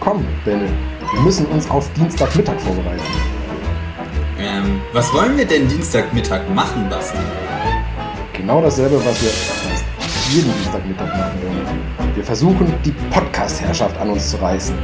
Komm, Benne, wir müssen uns auf Dienstagmittag vorbereiten. Ähm, was wollen wir denn Dienstagmittag machen, Basti? Genau dasselbe, was wir jeden Dienstagmittag machen wollen. Wir versuchen, die Podcast-Herrschaft an uns zu reißen.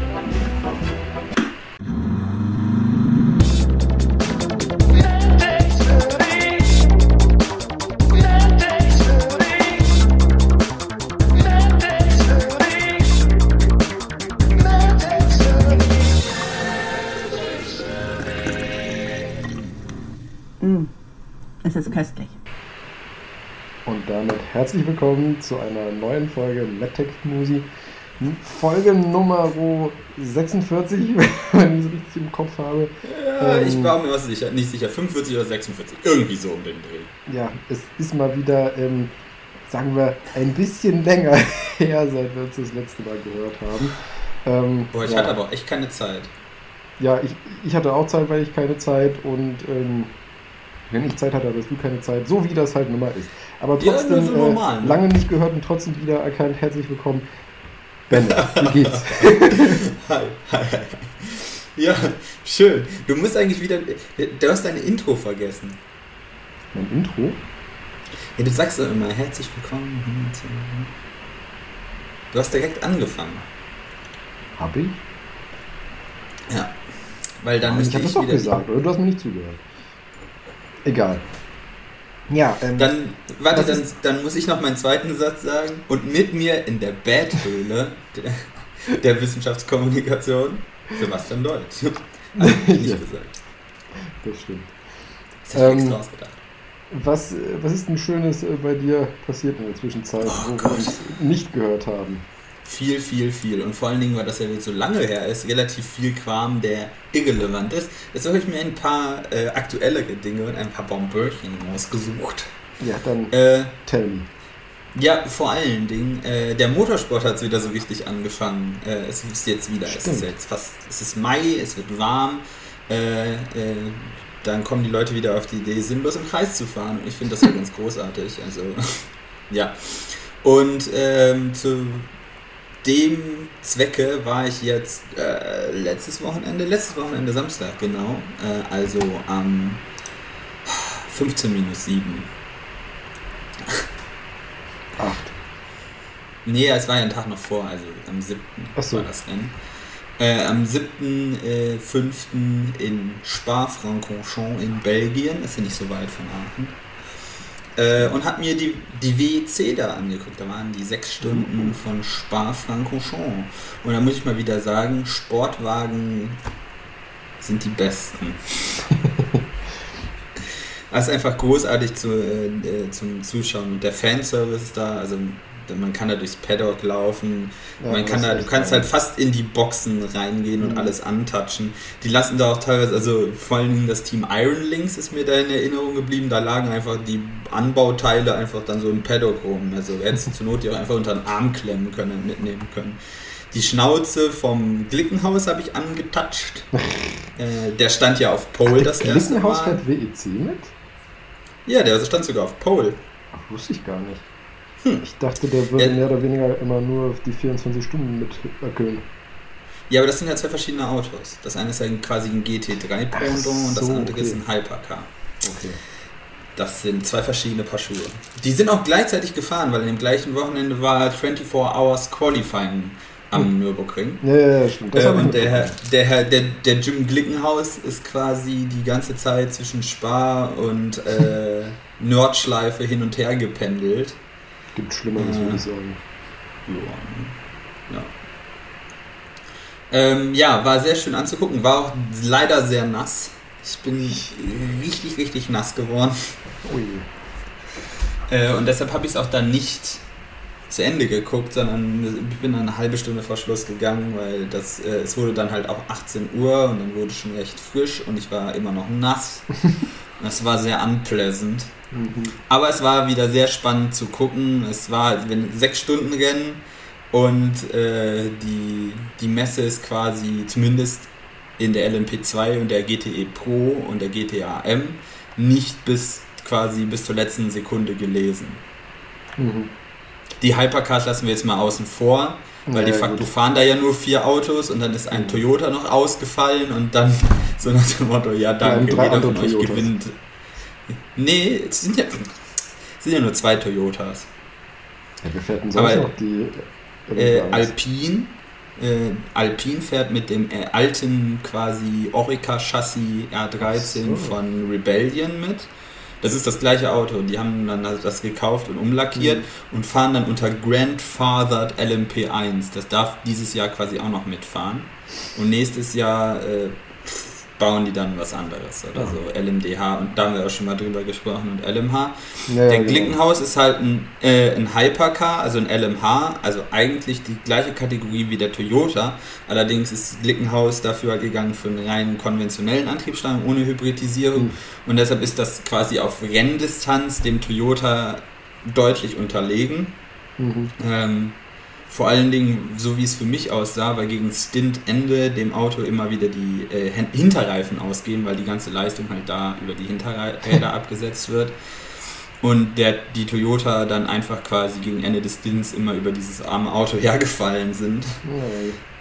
Herzlich willkommen zu einer neuen Folge MedTech Musi. Folge Nummer 46, wenn ich es richtig im Kopf habe. Ja, ich Ähm, war mir was sicher, nicht sicher, 45 oder 46, irgendwie so um den Dreh. Ja, es ist mal wieder, ähm, sagen wir, ein bisschen länger her, seit wir uns das letzte Mal gehört haben. Ähm, Boah, ich ja. hatte aber auch echt keine Zeit. Ja, ich, ich hatte auch Zeit, weil ich keine Zeit und ähm, wenn ich Zeit hatte, hattest du keine Zeit, so wie das halt nun mal ist. Aber trotzdem, so normal, äh, ne? lange nicht gehört und trotzdem wieder erkannt. Herzlich willkommen. Benne, wie geht's? Hi, hi, hi. Ja, schön. Du musst eigentlich wieder, du hast deine Intro vergessen. mein Intro? Ja, du sagst doch immer, herzlich willkommen. Du hast direkt angefangen. Hab ich? Ja. Weil dann ich müsste habe ich das doch wieder... gesagt, oder du hast mir nicht zugehört. Egal. Ja, ähm, Dann, warte, dann, dann muss ich noch meinen zweiten Satz sagen. Und mit mir in der Bad-Höhle der, der Wissenschaftskommunikation Sebastian Deutsch. Also, nicht Ja. gesagt. das stimmt. Das habe ich Ähm, extra ausgedacht. Was, was ist denn Schönes äh, bei dir passiert in der Zwischenzeit, Oh wo wir Gott. uns nicht gehört haben? Viel, viel, viel. Und vor allen Dingen, weil das ja jetzt so lange her ist, relativ viel Kram, der irrelevant ist. Jetzt habe ich mir ein paar äh, aktuellere Dinge und ein paar Bombörchen rausgesucht. Ja, dann Äh, tell me. ja, vor allen Dingen, äh, der Motorsport hat wieder so richtig angefangen. Äh, es ist jetzt wieder. Es ist Stimmt. jetzt fast, es ist Mai, es wird warm. Äh, äh, dann kommen die Leute wieder auf die Idee, sinnlos im Kreis zu fahren. Und ich finde das ja ganz großartig. Also, ja. Und ähm, zu dem Zwecke war ich jetzt äh, letztes Wochenende, letztes Wochenende Samstag, genau. Äh, also am 15 minus 7. Acht. Nee, es war ja ein Tag noch vor, also am 7. Ach so. war das Rennen. Äh, am 7.5. Äh, 5. in Spa-Francorchamps in Belgien, ist ja nicht so weit von Aachen. Äh, und hab mir die, die WEC da angeguckt. Da waren die sechs Stunden von Spa-Francorchamps. Und da muss ich mal wieder sagen, Sportwagen sind die besten. Das ist einfach großartig zu, äh, äh, zum Zuschauen. Und der Fanservice ist da, also man kann da durchs Paddock laufen, Ja, man kann da, du kannst geil. halt fast in die Boxen reingehen und Mhm. alles antatschen. Die lassen da auch teilweise, also vor allen Dingen das Team Iron Links ist mir da in Erinnerung geblieben, da lagen einfach die Anbauteile einfach dann so im Paddock rum. Also hättest du zur Not die auch einfach unter den Arm klemmen können und mitnehmen können. Die Schnauze vom Glickenhaus habe ich angetatscht. äh, der stand ja auf Pole das erste Glickenhaus Mal. fährt WEC mit? Ja, der stand sogar auf Pole. Ach, wusste ich gar nicht. Hm. Ich dachte, der würde Ja. mehr oder weniger immer nur die 24 Stunden mit erküllen. Ja, aber das sind ja zwei verschiedene Autos. Das eine ist ja quasi ein GT3 Ach Pendant und das so, andere ist okay. ein Hypercar. Okay. Das sind zwei verschiedene Paar Schuhe. Die sind auch gleichzeitig gefahren, weil in dem gleichen Wochenende war 24 Hours Qualifying am Nürburgring. Ja, ja, ja, stimmt. Äh, und der, Herr- der, Herr- der, der Jim Glickenhaus ist quasi die ganze Zeit zwischen Spa und äh, Nordschleife hin und her gependelt. Gibt Schlimmeres, Ja. würde ich sagen. Ja. Ähm, ja, war sehr schön anzugucken, war auch leider sehr nass. Ich bin richtig, richtig nass geworden. Ui. Äh, und deshalb habe ich es auch dann nicht zu Ende geguckt, sondern ich bin dann eine halbe Stunde vor Schluss gegangen, weil das, äh, es wurde dann halt auch 18 Uhr und dann wurde es schon recht frisch und ich war immer noch nass. Das war sehr unpleasant. Mhm. Aber es war wieder sehr spannend zu gucken. Es war wenn sechs Stunden Rennen und äh, die, die Messe ist quasi zumindest in der LMP2 und der GTE Pro und der GTA M nicht bis quasi bis zur letzten Sekunde gelesen. Mhm. Die Hypercars lassen wir jetzt mal außen vor. Weil Ja, de facto gut. fahren da ja nur vier Autos und dann ist ein Toyota noch ausgefallen und dann so nach dem Motto, ja danke, drei jeder von euch Toyotas. gewinnt. Nee, es sind ja, es sind ja nur zwei Toyotas. Ja, wir fährten Aber, sonst noch die Äh, LMP1. Alpine, äh, Alpine fährt mit dem äh, alten quasi Orica-Chassis R13 Ach so. von Rebellion mit. Das ist das gleiche Auto. Die haben dann das gekauft und umlackiert Mhm. und fahren dann unter Grandfathered LMP1. Das darf dieses Jahr quasi auch noch mitfahren. Und nächstes Jahr äh, bauen die dann was anderes oder Ah. so. LMDH und da haben wir auch schon mal drüber gesprochen und LMH. Ja, ja, Der genau. Glickenhaus ist halt ein, äh, ein Hypercar, also ein LMH, also eigentlich die gleiche Kategorie wie der Toyota. Allerdings ist Glickenhaus dafür halt gegangen für einen reinen konventionellen Antriebsstrang ohne Hybridisierung. Mhm. Und deshalb ist das quasi auf Renndistanz dem Toyota deutlich unterlegen. Mhm. Ähm, vor allen Dingen, so wie es für mich aussah, weil gegen Stintende dem Auto immer wieder die äh, Hinterreifen ausgehen, weil die ganze Leistung halt da über die Hinterräder abgesetzt wird. Und der, die Toyota dann einfach quasi gegen Ende des Stints immer über dieses arme Auto hergefallen sind. Ja,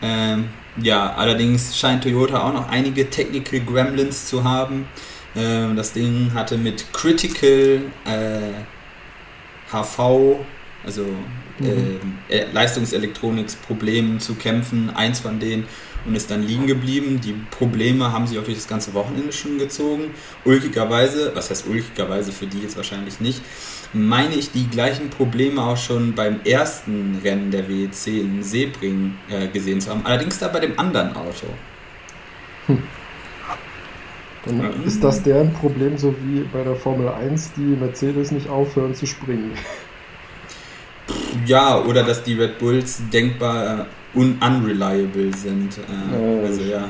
Ähm, ja, allerdings scheint Toyota auch noch einige Technical Gremlins zu haben. Ähm, das Ding hatte mit Critical äh, HV, also Mhm. äh, Leistungselektronik-Problemen zu kämpfen, eins von denen, und ist dann liegen geblieben. Die Probleme haben sich auch durch das ganze Wochenende schon gezogen. Ulkigerweise, was heißt ulkigerweise für die jetzt wahrscheinlich nicht, meine ich die gleichen Probleme auch schon beim ersten Rennen der WEC in Sebring äh, gesehen zu haben. Allerdings da bei dem anderen Auto. Dann Ja. ist das deren Problem, so wie bei der Formel 1, die Mercedes nicht aufhören zu springen. Ja, oder dass die Red Bulls denkbar äh, un unreliable sind. Äh, Äh. Also ja.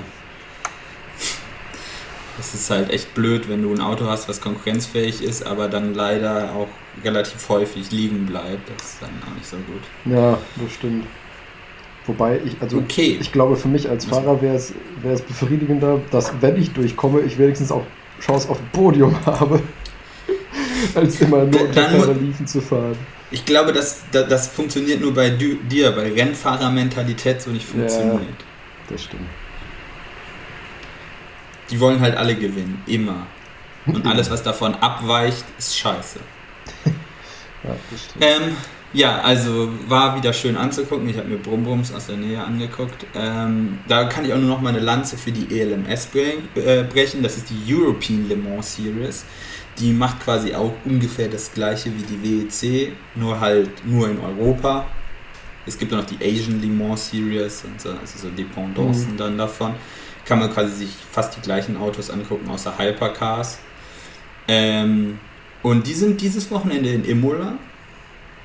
Es ist halt echt blöd, wenn du ein Auto hast, was konkurrenzfähig ist, aber dann leider auch relativ häufig liegen bleibt. Das ist dann auch nicht so gut. Ja, das stimmt. Wobei ich, also Okay. ich glaube, für mich als Fahrer wäre es, wäre es befriedigender, dass wenn ich durchkomme, ich wenigstens auch Chance auf ein Podium habe, als immer nur unter Dann mu- ferner Liefen zu fahren. Ich glaube, das, das, das funktioniert nur bei dir, weil Rennfahrermentalität so nicht funktioniert. Das stimmt. Die wollen halt alle gewinnen, immer. Und alles, was davon abweicht, ist scheiße. Ja, das stimmt. Ähm, ja, also war wieder schön anzugucken. Ich habe mir Brumbrums aus der Nähe angeguckt. Ähm, da kann ich auch nur noch mal eine Lanze für die ELMS äh, brechen. Das ist die European Le Mans Series. Die macht quasi auch ungefähr das gleiche wie die WEC, nur halt nur in Europa. Es gibt auch noch die Asian Le Mans Series und so, also so Dependancen Mhm. dann davon. Kann man quasi sich fast die gleichen Autos angucken, außer Hypercars. Ähm, und die sind dieses Wochenende in Imola.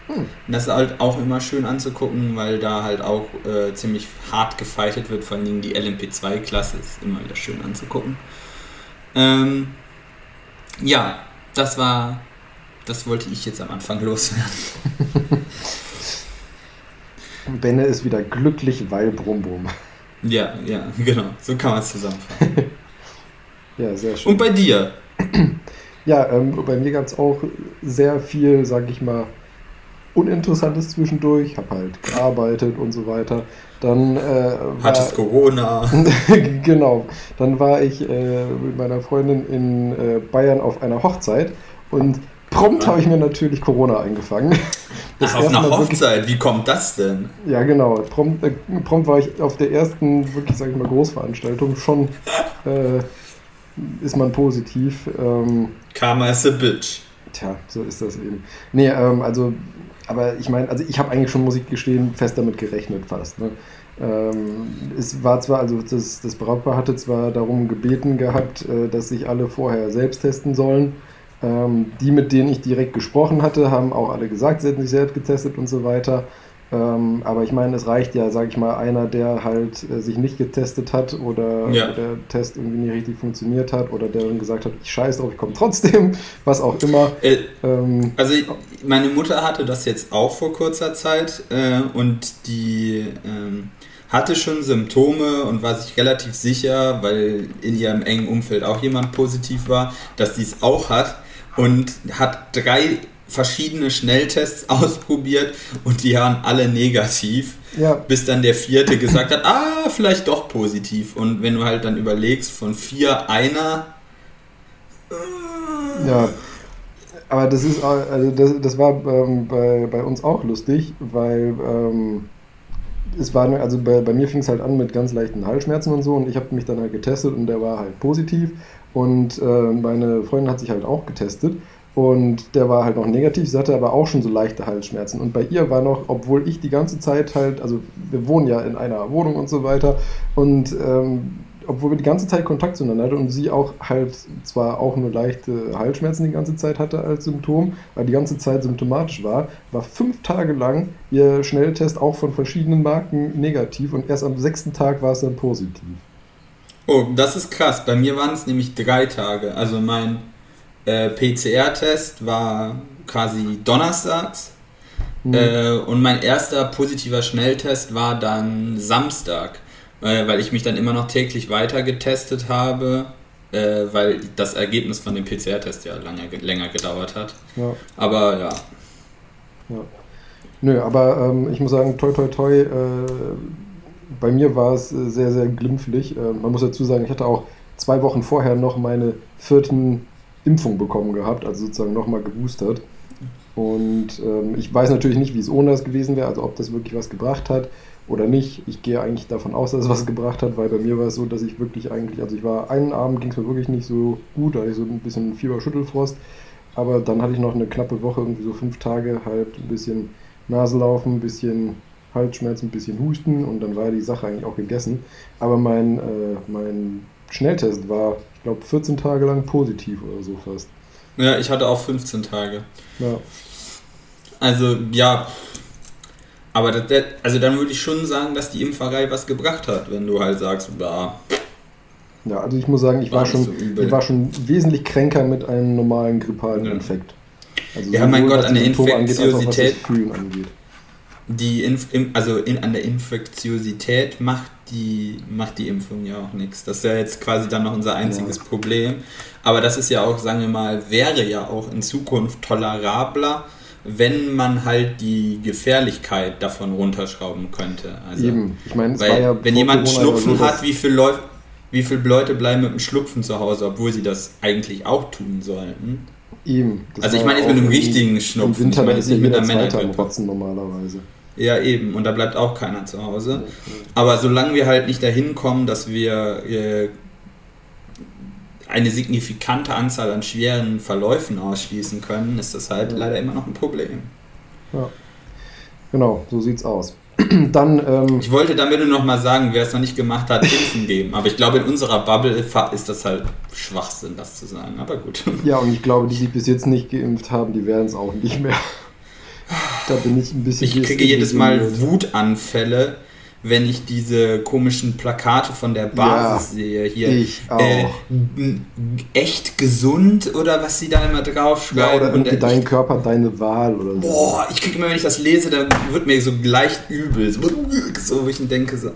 Hm. Das ist halt auch immer schön anzugucken, weil da halt auch äh, ziemlich hart gefightet wird, vor allen Dingen die LMP2-Klasse ist immer wieder schön anzugucken. Ähm, ja, das war, das wollte ich jetzt am Anfang loswerden. Benne ist wieder glücklich, weil Brumm Brumm. Ja, ja, genau, so kann man es zusammenfassen. Ja, sehr schön. Und bei dir? Ja, ähm, bei mir gab es auch sehr viel, sag ich mal, Uninteressantes zwischendurch. Habe halt gearbeitet und so weiter. Dann äh, war, Hattest Corona? genau. Dann war ich äh, mit meiner Freundin in äh, Bayern auf einer Hochzeit und prompt habe ich mir natürlich Corona eingefangen. Das Ach, auf einer Mal wirklich- Hochzeit, wie kommt das denn? Ja, genau. Prompt, äh, prompt war ich auf der ersten, wirklich, sag ich mal, Großveranstaltung. Schon äh, ist man positiv. Ähm, Karma is a bitch. Tja, so ist das eben. Nee, ähm, also, aber ich meine, also ich habe eigentlich schon, muss ich gestehen, fest damit gerechnet fast. Ne? Ähm, es war zwar, also das, das Brautpaar hatte zwar darum gebeten gehabt, äh, dass sich alle vorher selbst testen sollen. Ähm, die, mit denen ich direkt gesprochen hatte, haben auch alle gesagt, sie hätten sich selbst getestet und so weiter. Ähm, aber ich meine, es reicht ja, sage ich mal, einer, der halt äh, sich nicht getestet hat oder Ja. der Test irgendwie nicht richtig funktioniert hat oder der dann gesagt hat, ich scheiß drauf, ich komme trotzdem, was auch immer. Äh, Ähm, Also ich- meine Mutter hatte das jetzt auch vor kurzer Zeit äh, und die ähm, hatte schon Symptome und war sich relativ sicher, weil in ihrem engen Umfeld auch jemand positiv war, dass sie es auch hat und hat drei verschiedene Schnelltests ausprobiert und die waren alle negativ. Ja. bis dann der vierte gesagt hat, ah, vielleicht doch positiv. Und wenn du halt dann überlegst, von vier einer, Ja, aber das ist auch- also das, das war ähm, bei, bei uns auch lustig, weil ähm, es war also bei, bei mir fing es halt an mit ganz leichten Halsschmerzen und so und ich habe mich dann halt getestet und der war halt positiv und äh, meine Freundin hat sich halt auch getestet und der war halt noch negativ, sie hatte aber auch schon so leichte Halsschmerzen und bei ihr war noch, obwohl ich die ganze Zeit halt, also wir wohnen ja in einer Wohnung und so weiter und ähm, obwohl wir die ganze Zeit Kontakt zueinander hatten und sie auch halt zwar auch nur leichte Halsschmerzen die ganze Zeit hatte als Symptom, weil die ganze Zeit symptomatisch war, war fünf Tage lang ihr Schnelltest auch von verschiedenen Marken negativ und erst am sechsten Tag war es dann positiv. Oh, das ist krass. Bei mir waren es nämlich drei Tage. Also mein äh, PCR-Test war quasi donnerstags Hm. äh, und mein erster positiver Schnelltest war dann Samstag, äh, weil ich mich dann immer noch täglich weiter getestet habe, äh, weil das Ergebnis von dem PCR-Test ja lange, länger gedauert hat. Ja, Aber ja, ja. Nö, aber ähm, ich muss sagen, toi toi toi, äh, bei mir war es äh, sehr, sehr glimpflich. Man muss dazu sagen, ich hatte auch zwei Wochen vorher noch meine vierten Impfung bekommen gehabt, also sozusagen nochmal geboostert. Und ähm, ich weiß natürlich nicht, wie es ohne das gewesen wäre, also ob das wirklich was gebracht hat oder nicht. Ich gehe eigentlich davon aus, dass es was gebracht hat, weil bei mir war es so, dass ich wirklich eigentlich, also ich war einen Abend ging es mir wirklich nicht so gut, da hatte ich so ein bisschen Fieber, Schüttelfrost. Aber dann hatte ich noch eine knappe Woche, irgendwie so fünf Tage, halt ein bisschen Naselaufen, ein bisschen Halsschmerzen, ein bisschen Husten und dann war die Sache eigentlich auch gegessen. Aber mein, äh, mein Schnelltest war, ich glaube, 14 Tage lang positiv oder so fast. ja, ich hatte auch 15 Tage. Ja, Also ja, aber das, das, also dann würde ich schon sagen, dass die Impferei was gebracht hat, wenn du halt sagst, ja, ja also ich muss sagen, ich War war, schon, so ich war schon wesentlich kränker mit einem normalen grippalen Ja. Infekt. Also Ja, mein Gott, an der Symptome angeht, als auch was das Infektiosität- Fühlen angeht. Die Inf also in, an der Infektiosität macht die, macht die Impfung ja auch nichts. Das ist ja jetzt quasi dann noch unser einziges Ja. Problem. Aber das ist ja auch, sagen wir mal, wäre ja auch in Zukunft tolerabler, wenn man halt die Gefährlichkeit davon runterschrauben könnte. Also, Eben, ich meine, ja wenn jemand Schnupfen hat, wie viele Leute wie viele Leute bleiben mit dem Schnupfen zu Hause, obwohl sie das eigentlich auch tun sollten? Eben. Also ich meine jetzt mit einem richtigen Schnupfen, Im Winter ich meine ist nicht mit einer Männergrippe. Normalerweise. Ja, eben. Und da bleibt auch keiner zu Hause. Aber solange wir halt nicht dahin kommen, dass wir äh, eine signifikante Anzahl an schweren Verläufen ausschließen können, ist das halt Ja. leider immer noch ein Problem. Ja. Genau, so sieht's aus. Dann, ähm, Ich wollte damit nur noch mal sagen, wer es noch nicht gemacht hat, Impfen geben. Aber ich glaube, in unserer Bubble ist das halt Schwachsinn, das zu sagen. Aber gut. ja, und ich glaube, die, die bis jetzt nicht geimpft haben, die werden es auch nicht mehr. Da bin ich ein bisschen. Ich kriege jedes Mal desillusioniert. Wutanfälle, wenn ich diese komischen Plakate von der Basis Ja, sehe. Hier, ich auch. Äh, echt gesund oder was sie da immer Ja, draufschreiben. oder irgendwie Und, äh, dein ich, Körper, deine Wahl oder so. boah, ich kriege immer, wenn ich das lese, dann wird mir so leicht übel. So, so wo ich denke, so.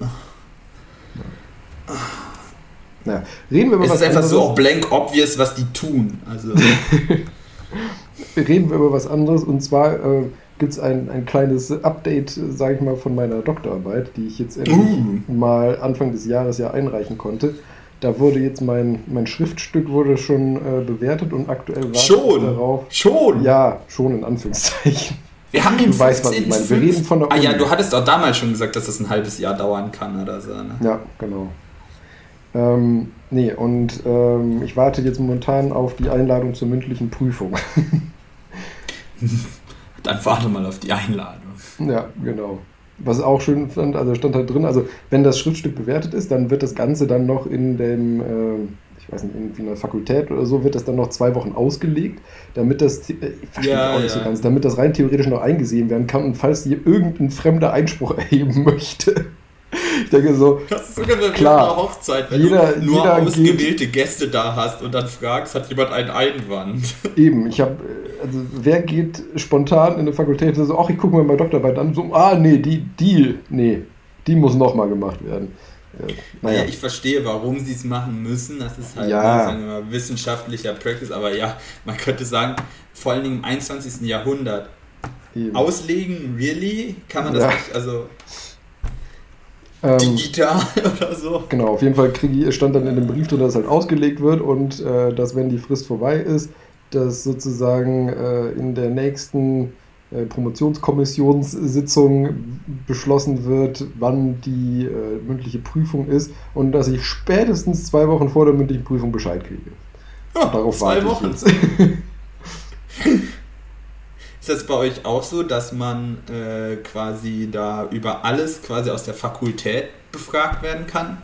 Naja, reden wir über Es was ist einfach so anderes. auch blank obvious, was die tun. Also, reden wir über was anderes. Und zwar äh, gibt es ein, ein kleines Update, sage ich mal, von meiner Doktorarbeit, die ich jetzt endlich Uh. mal Anfang des Jahres ja einreichen konnte. Da wurde jetzt mein, mein Schriftstück wurde schon äh, bewertet und aktuell ich schon! darauf. Schon! Ja, schon in Anführungszeichen. Wir haben den Du weißt, was ich meine. Wir 15.05.. reden von der Ah ja, Uni. du hattest auch damals schon gesagt, dass das ein halbes Jahr dauern kann oder so. Ne? Ja, genau. Ähm, nee, und ähm, ich warte jetzt momentan auf die Einladung zur mündlichen Prüfung. Dann warte mal auf die Einladung. Ja, genau. Was auch schön fand, also stand halt drin, also wenn das Schriftstück bewertet ist, dann wird das Ganze dann noch in dem, ähm, ich weiß nicht, irgendwie in der Fakultät oder so, wird das dann noch zwei Wochen ausgelegt, damit das, äh, ich verstehe Ja, auch nicht so ja. ganz, damit das rein theoretisch noch eingesehen werden kann und falls hier irgendein Fremder Einspruch erheben möchte. Ich denke so, Das ist sogar eine Klar. eine Hochzeit, wenn Jeder- du nur jeder ausgewählte Gäste da hast und dann fragst, hat jemand einen Einwand? eben, ich habe, also wer geht spontan in eine Fakultät und so, ach, ich gucke mir mal Doktorarbeit an, so, ah, nee, die, die, nee, die muss nochmal gemacht werden. Ja, Naja, ich verstehe, warum sie es machen müssen. Das ist halt, Ja. mal, wissenschaftlicher Practice. Aber ja, man könnte sagen, vor allen Dingen im 21. Jahrhundert. eben. Auslegen, really? Kann man das Ja. nicht? Also, Ähm, Digital oder so. Genau, auf jeden Fall krieg, stand dann in dem Brief drin, dass halt ausgelegt wird und äh, dass, wenn die Frist vorbei ist, dass sozusagen äh, in der nächsten äh, Promotionskommissionssitzung beschlossen wird, wann die äh, mündliche Prüfung ist und dass ich spätestens zwei Wochen vor der mündlichen Prüfung Bescheid kriege. Ja, Darauf zwei warte ich Wochen. jetzt. Ist das bei euch auch so, dass man äh, quasi da über alles quasi aus der Fakultät befragt werden kann?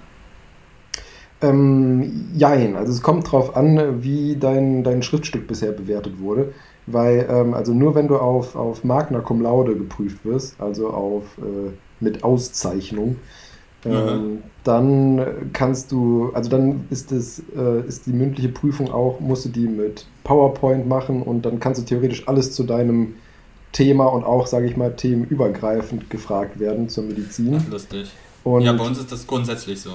Ähm, jein, also es kommt drauf an, wie dein, dein Schriftstück bisher bewertet wurde. Weil, ähm, also nur wenn du auf, auf Magna Cum Laude geprüft wirst, also auf äh, mit Auszeichnung, Mhm. dann kannst du, also dann ist es, äh, ist die mündliche Prüfung auch, musst du die mit PowerPoint machen und dann kannst du theoretisch alles zu deinem Thema und auch, sage ich mal, themenübergreifend gefragt werden zur Medizin. Ach, lustig. Und ja, bei uns ist das grundsätzlich so.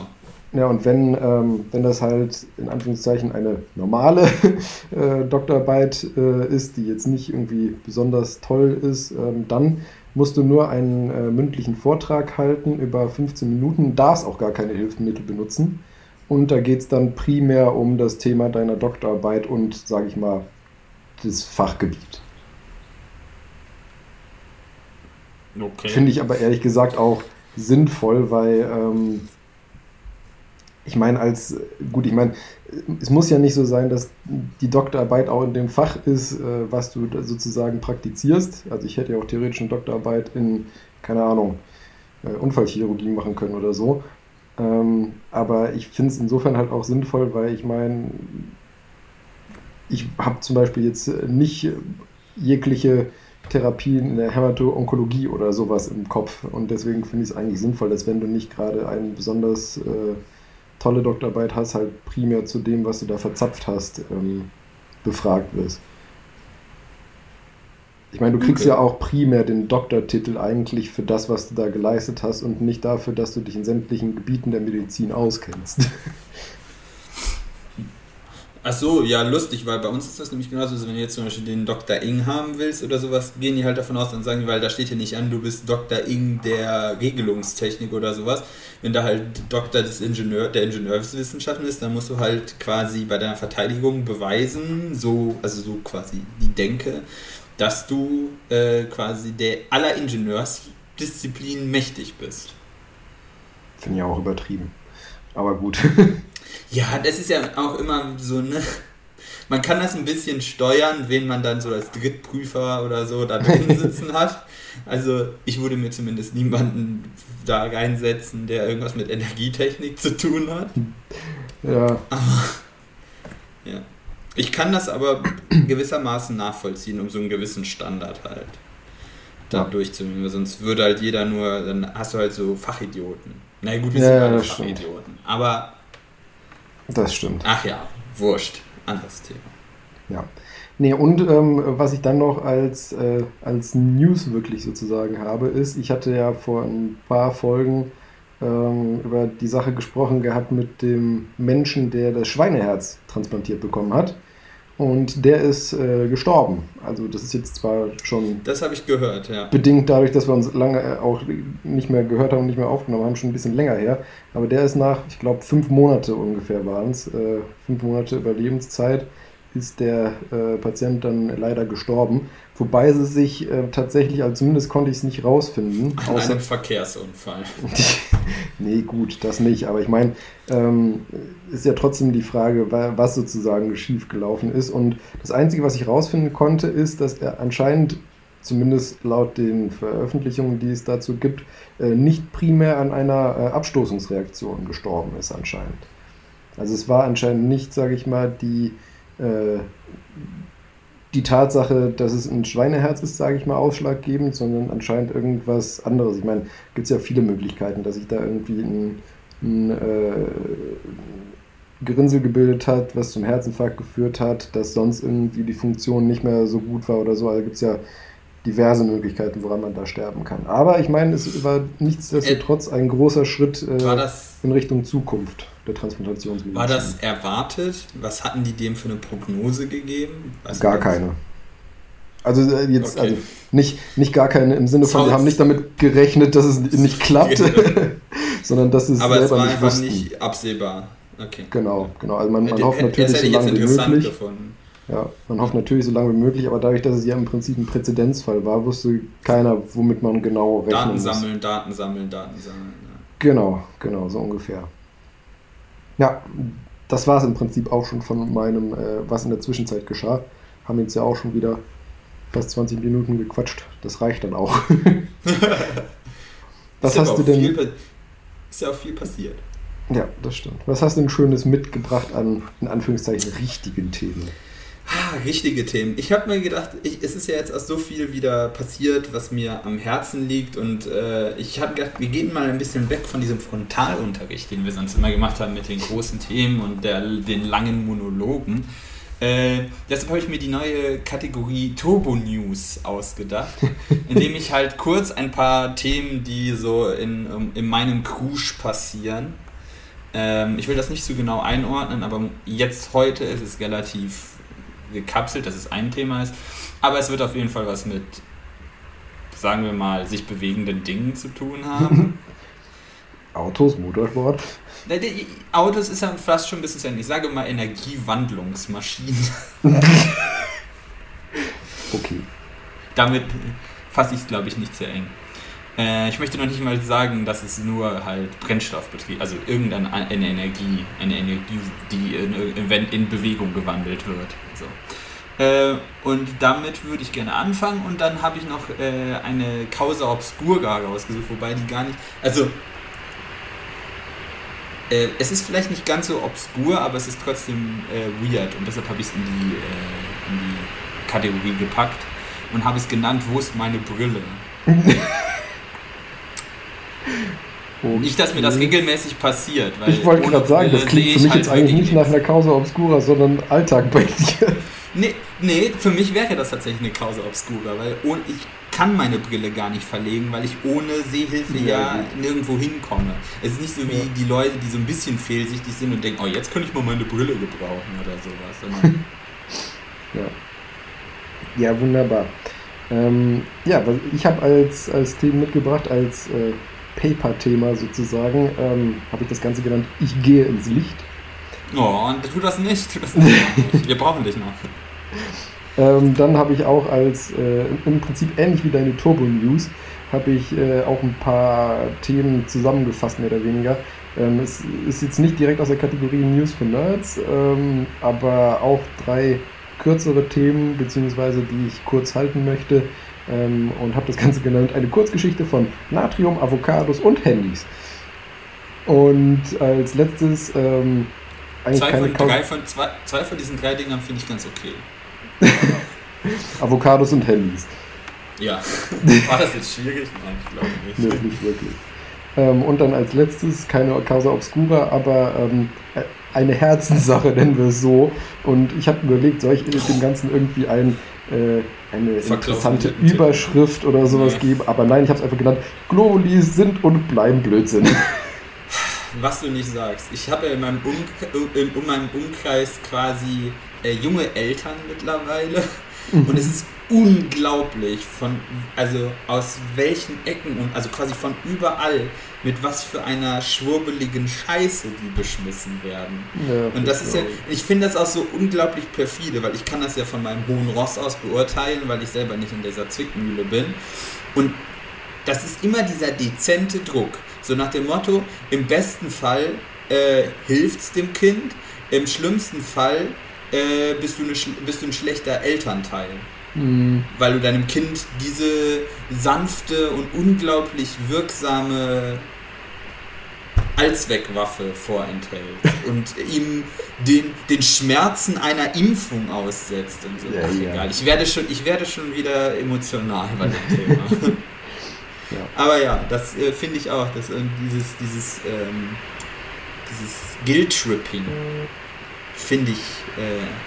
ja, und wenn, ähm, wenn das halt in Anführungszeichen eine normale äh, Doktorarbeit äh, ist, die jetzt nicht irgendwie besonders toll ist, ähm, dann musst du nur einen äh, mündlichen Vortrag halten über 15 Minuten, darfst auch gar keine Hilfsmittel benutzen. Und da geht es dann primär um das Thema deiner Doktorarbeit und, sage ich mal, das Fachgebiet. Okay. Finde ich aber ehrlich gesagt auch sinnvoll, weil ähm, ich meine, als gut, ich meine, es muss ja nicht so sein, dass die Doktorarbeit auch in dem Fach ist, äh, was du sozusagen praktizierst. Also ich hätte ja auch theoretisch eine Doktorarbeit in, keine Ahnung, äh, Unfallchirurgie machen können oder so. Ähm, aber ich finde es insofern halt auch sinnvoll, weil ich meine, ich habe zum Beispiel jetzt nicht jegliche Therapien in der Hämato-Onkologie oder sowas im Kopf. Und deswegen finde ich es eigentlich sinnvoll, dass wenn du nicht gerade eine besonders äh, tolle Doktorarbeit hast, halt primär zu dem, was du da verzapft hast, ähm, befragt wirst. Ich meine, du kriegst Okay. ja auch primär den Doktortitel eigentlich für das, was du da geleistet hast und nicht dafür, dass du dich in sämtlichen Gebieten der Medizin auskennst. Ach so, ja, lustig, weil bei uns ist das nämlich genauso, also wenn du jetzt zum Beispiel den Dr. Ing haben willst oder sowas, gehen die halt davon aus, dann sagen die, weil da steht ja nicht an, du bist Dr. Ing der Regelungstechnik oder sowas. Wenn da halt Doktor des Ingenieur, der Ingenieurswissenschaften ist, dann musst du halt quasi bei deiner Verteidigung beweisen, so, also so quasi die Denke, dass du äh, quasi der aller Ingenieursdisziplinen mächtig bist. Finde ich auch übertrieben. Aber gut. Ja, das ist ja auch immer so, ne? Man kann das ein bisschen steuern, wen man dann so als Drittprüfer oder so da drin sitzen hat. Also ich würde mir zumindest niemanden da reinsetzen, der irgendwas mit Energietechnik zu tun hat. ja, Ja. Ich kann das aber gewissermaßen nachvollziehen, um so einen gewissen Standard halt da Ja. durchzunehmen. Sonst würde halt jeder nur, dann hast du halt so Fachidioten. Na gut, wir Ja, sind ja, alle das stimmt. Fachidioten. Aber, das stimmt. ach ja, wurscht. Anderes Thema. Ja. Nee, und ähm, was ich dann noch als, äh, als News wirklich sozusagen habe, ist, ich hatte ja vor ein paar Folgen ähm, über die Sache gesprochen gehabt mit dem Menschen, der das Schweineherz transplantiert bekommen hat. Und der ist äh, gestorben. Also das ist jetzt zwar schon Das habe ich gehört, ja. bedingt dadurch, dass wir uns lange äh, auch nicht mehr gehört haben und nicht mehr aufgenommen haben, schon ein bisschen länger her. Aber der ist nach, ich glaube, fünf Monate ungefähr waren es, äh, fünf Monate Überlebenszeit, ist der äh, Patient dann leider gestorben. Wobei sie sich äh, tatsächlich, also zumindest konnte ich es nicht rausfinden. An Außer, einem Verkehrsunfall. nee, gut, das nicht. Aber ich meine, ähm, ist ja trotzdem die Frage, wa- was sozusagen schief gelaufen ist. Und das Einzige, was ich rausfinden konnte, ist, dass er anscheinend, zumindest laut den Veröffentlichungen, die es dazu gibt, äh, nicht primär an einer äh, Abstoßungsreaktion gestorben ist anscheinend. Also es war anscheinend nicht, sage ich mal, die, äh, die Tatsache, dass es ein Schweineherz ist, sage ich mal, ausschlaggebend, sondern anscheinend irgendwas anderes. Ich meine, gibt es ja viele Möglichkeiten, dass sich da irgendwie ein, ein äh, Gerinnsel gebildet hat, was zum Herzinfarkt geführt hat, dass sonst irgendwie die Funktion nicht mehr so gut war oder so. Also gibt es ja diverse Möglichkeiten, woran man da sterben kann. Aber ich meine, es war nichtsdestotrotz ein großer Schritt äh, das, in Richtung Zukunft der Transplantationsmedizin. war das erwartet? Was hatten die dem für eine Prognose gegeben? Weiß Gar keine. Also äh, jetzt, Okay. also nicht, nicht gar keine im Sinne von, wir haben nicht damit gerechnet, dass es nicht klappt, Genau. sondern dass es Aber es selber war nicht nicht absehbar. Okay. Genau, genau. Also man, man hofft natürlich so lange wie möglich. gefunden. Ja, man hofft natürlich so lange wie möglich, aber dadurch, dass es ja im Prinzip ein Präzedenzfall war, wusste keiner, womit man genau rechnen Daten muss. sammeln, Daten sammeln, Daten sammeln. Ja. Genau, genau, so ungefähr. Ja, das war es im Prinzip auch schon von meinem, äh, was in der Zwischenzeit geschah. Haben jetzt ja auch schon wieder fast 20 Minuten gequatscht. Das reicht dann auch. was Ist hast du denn? Viel, ist ja auch viel passiert. Ja, das stimmt. Was hast du denn Schönes mitgebracht an, in Anführungszeichen, richtigen Themen? Ah, richtige Themen. Ich habe mir gedacht, ich, es ist ja jetzt auch so viel wieder passiert, was mir am Herzen liegt und äh, ich habe gedacht, wir gehen mal ein bisschen weg von diesem Frontalunterricht, den wir sonst immer gemacht haben mit den großen Themen und der, den langen Monologen. Äh, deshalb habe ich mir die neue Kategorie Turbo News ausgedacht, indem ich halt kurz ein paar Themen, die so in, in meinem Krusch passieren, ähm, ich will das nicht so genau einordnen, aber jetzt heute ist es relativ gekapselt, dass es ein Thema ist. Aber es wird auf jeden Fall was mit, sagen wir mal, sich bewegenden Dingen zu tun haben. Autos, Motorsport. Autos ist ja fast schon ein bisschen, ich sage mal Energiewandlungsmaschinen. Okay. Damit fasse ich es, glaube ich, nicht sehr eng. Äh, ich möchte noch nicht mal sagen, dass es nur halt Brennstoffbetrieb, also irgendeine eine Energie, eine Energie, die in, in, Bewegung gewandelt wird. So. Äh, und damit würde ich gerne anfangen und dann habe ich noch äh, eine Causa Obscura rausgesucht, wobei die gar nicht, also äh, es ist vielleicht nicht ganz so obskur, aber es ist trotzdem äh, weird und deshalb habe ich es in, äh, in die Kategorie gepackt und habe es genannt, wo ist meine Brille? Okay. Nicht, dass mir das regelmäßig passiert. Ich wollte gerade sagen, das klingt für ich mich halt jetzt eigentlich nicht nach einer Causa Obscura, sondern Alltag bei dir. Nee, nee, für mich wäre das tatsächlich eine Causa Obscura, weil ohne, ich kann meine Brille gar nicht verlegen, weil ich ohne Sehhilfe Ja, ja, nirgendwo hinkomme. Es ist nicht so wie Ja. die Leute, die so ein bisschen fehlsichtig sind und denken, oh, jetzt könnte ich mal meine Brille gebrauchen oder sowas. Ja, ja wunderbar. Ähm, ja, ich habe als, als Thema mitgebracht, als äh, Paper-Thema sozusagen, ähm, habe ich das Ganze genannt, ich gehe ins Licht. oh, und tu das nicht, tu das nicht. Wir brauchen dich noch. Ähm, dann habe ich auch als, äh, im Prinzip ähnlich wie deine Turbo News, habe ich äh, auch ein paar Themen zusammengefasst, mehr oder weniger. Ähm, es ist jetzt nicht direkt aus der Kategorie News für Nerds, ähm, aber auch drei kürzere Themen, beziehungsweise die ich kurz halten möchte. Ähm, und habe das Ganze genannt, eine Kurzgeschichte von Natrium, Avocados und Handys. Und als letztes ähm, Zwei von, drei von, zwei, zwei von diesen drei Dingern finde ich ganz okay. Avocados und Handys. Ja. War das jetzt schwierig? Nein, ich glaube nicht. Nee, nicht wirklich. Ähm, und dann als letztes, keine Causa Obscura, aber ähm, eine Herzenssache, nennen wir es so. Und ich habe überlegt, soll ich dem Ganzen irgendwie ein, äh, eine interessante. Überschrift oder sowas Nee. geben? Aber nein, ich habe es einfach genannt, Globulis sind und bleiben Blödsinn. Was du nicht sagst. Ich habe ja in meinem, um in, in meinem Umkreis quasi äh, junge Eltern mittlerweile. Und es ist unglaublich, von, also aus welchen Ecken und also quasi von überall, mit was für einer schwurbeligen Scheiße die beschmissen werden. Ja, Und das ist ja, ich finde das auch so unglaublich perfide, weil ich kann das ja von meinem hohen Ross aus beurteilen, weil ich selber nicht in dieser Zwickmühle bin. Und das ist immer dieser dezente Druck. So nach dem Motto, im besten Fall äh, hilft es dem Kind, im schlimmsten Fall äh, bist, du eine, bist du ein schlechter Elternteil ich. Hm, weil du deinem Kind diese sanfte und unglaublich wirksame Allzweckwaffe vorenthältst und ihm den, den Schmerzen einer Impfung aussetzt und so. Ja, Ach, ja. egal. Ich werde, schon, ich werde schon wieder emotional bei dem Thema. Ja. Aber ja, das äh, finde ich auch, dass irgendwie dieses, dieses, ähm, dieses Guilt-Tripping finde ich äh,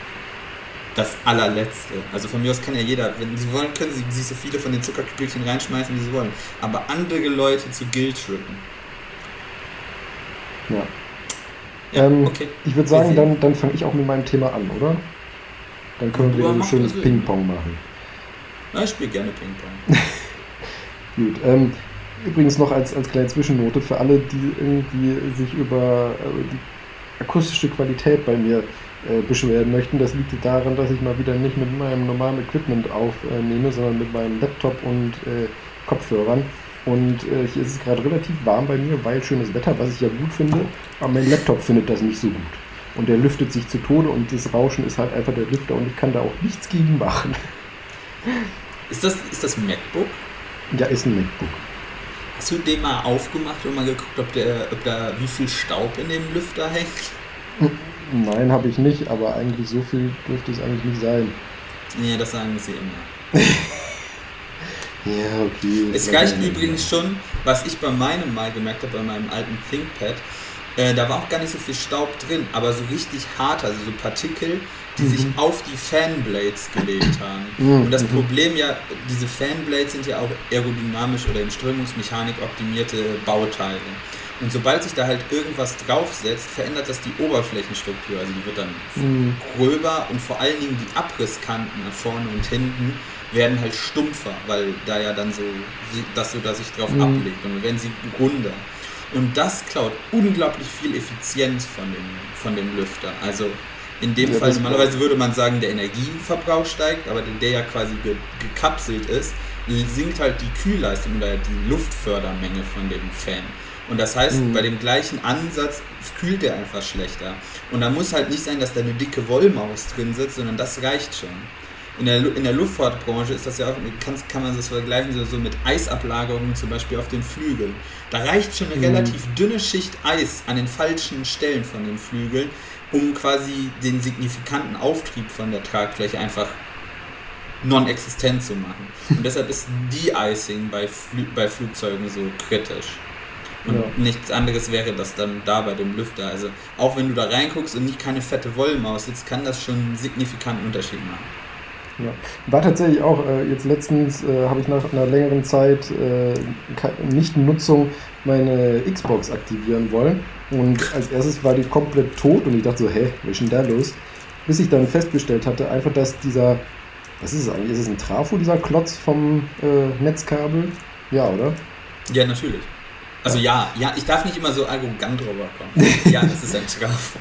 das allerletzte. Also von mir aus kann ja jeder, wenn sie wollen, können sie sich so viele von den Zuckerkügelchen reinschmeißen, wie sie wollen. Aber andere Leute zu Guilt-Trippen. ja. Ja, Ähm, okay. Ich würde sagen, dann, dann fange ich auch mit meinem Thema an, oder? Dann können wir ein schönes. Ping-Pong machen. Na, ich spiele gerne Ping-Pong. Gut. Ähm, übrigens noch als, als kleine Zwischennote für alle, die irgendwie sich über äh, die akustische Qualität bei mir äh, beschweren möchten. Das liegt daran, dass ich mal wieder nicht mit meinem normalen Equipment aufnehme, sondern mit meinem Laptop und äh, Kopfhörern. Und äh, hier ist es gerade relativ warm bei mir, weil schönes Wetter, was ich ja gut finde. Aber mein Laptop findet das nicht so gut. Und der lüftet sich zu Tode und das Rauschen ist halt einfach der Lüfter und ich kann da auch nichts gegen machen. Ist das, ist das ein MacBook? Ja, ist ein MacBook. Hast du den mal aufgemacht und mal geguckt, ob, der, ob da wie viel Staub in dem Lüfter hängt? Nein, habe ich nicht, aber eigentlich so viel dürfte es eigentlich nicht sein. Nee, das sagen sie immer. Ja, okay. Es reicht übrigens schon, was ich bei meinem mal gemerkt habe, bei meinem alten ThinkPad, äh, da war auch gar nicht so viel Staub drin, aber so richtig hart, also so Partikel, die sich Mhm. auf die Fanblades gelegt haben. Mhm, Und das mhm. Problem ja, diese Fanblades sind ja auch aerodynamisch oder in Strömungsmechanik optimierte Bauteile. Und sobald sich da halt irgendwas draufsetzt, verändert das die Oberflächenstruktur. Also die wird dann Mhm. gröber und vor allen Dingen die Abrisskanten nach vorne und hinten werden halt stumpfer, weil da ja dann so das so da sich drauf Mhm. ablegt und dann werden sie runder. Und das klaut unglaublich viel Effizienz von dem, von dem Lüfter. Also in dem Ja, Fall, normalerweise würde man sagen, der Energieverbrauch steigt, aber der- der ja quasi ge gekapselt ist, sinkt halt die Kühlleistung oder die Luftfördermenge von dem Fan. Und das heißt, Mhm. bei dem gleichen Ansatz kühlt der einfach schlechter. Und da muss halt nicht sein, dass da eine dicke Wollmaus drin sitzt, sondern das reicht schon. In der, in der Luftfahrtbranche ist das ja auch, kann, kann man das vergleichen, so, so mit Eisablagerungen zum Beispiel auf den Flügeln. Da reicht schon eine Mhm. relativ dünne Schicht Eis an den falschen Stellen von den Flügeln, um quasi den signifikanten Auftrieb von der Tragfläche einfach non-existent zu machen. Und deshalb ist De-Icing bei, Flü bei Flugzeugen so kritisch. Und Ja. nichts anderes wäre das dann da bei dem Lüfter. Also auch wenn du da reinguckst und nicht keine fette Wollmaus sitzt, kann das schon einen signifikanten Unterschied machen. Ja. War tatsächlich auch, äh, jetzt letztens äh, habe ich nach einer längeren Zeit äh, Nicht-Nutzung meine Xbox aktivieren wollen. Und als erstes war die komplett tot und ich dachte so, hä, was ist denn da los? Bis ich dann festgestellt hatte, einfach, dass dieser, was ist es eigentlich? Ist es ein Trafo, dieser Klotz vom äh, Netzkabel? Ja, oder? Ja, natürlich. Also ja, ja, ich darf nicht immer so arrogant rüberkommen. ja, das ist ein Trafo.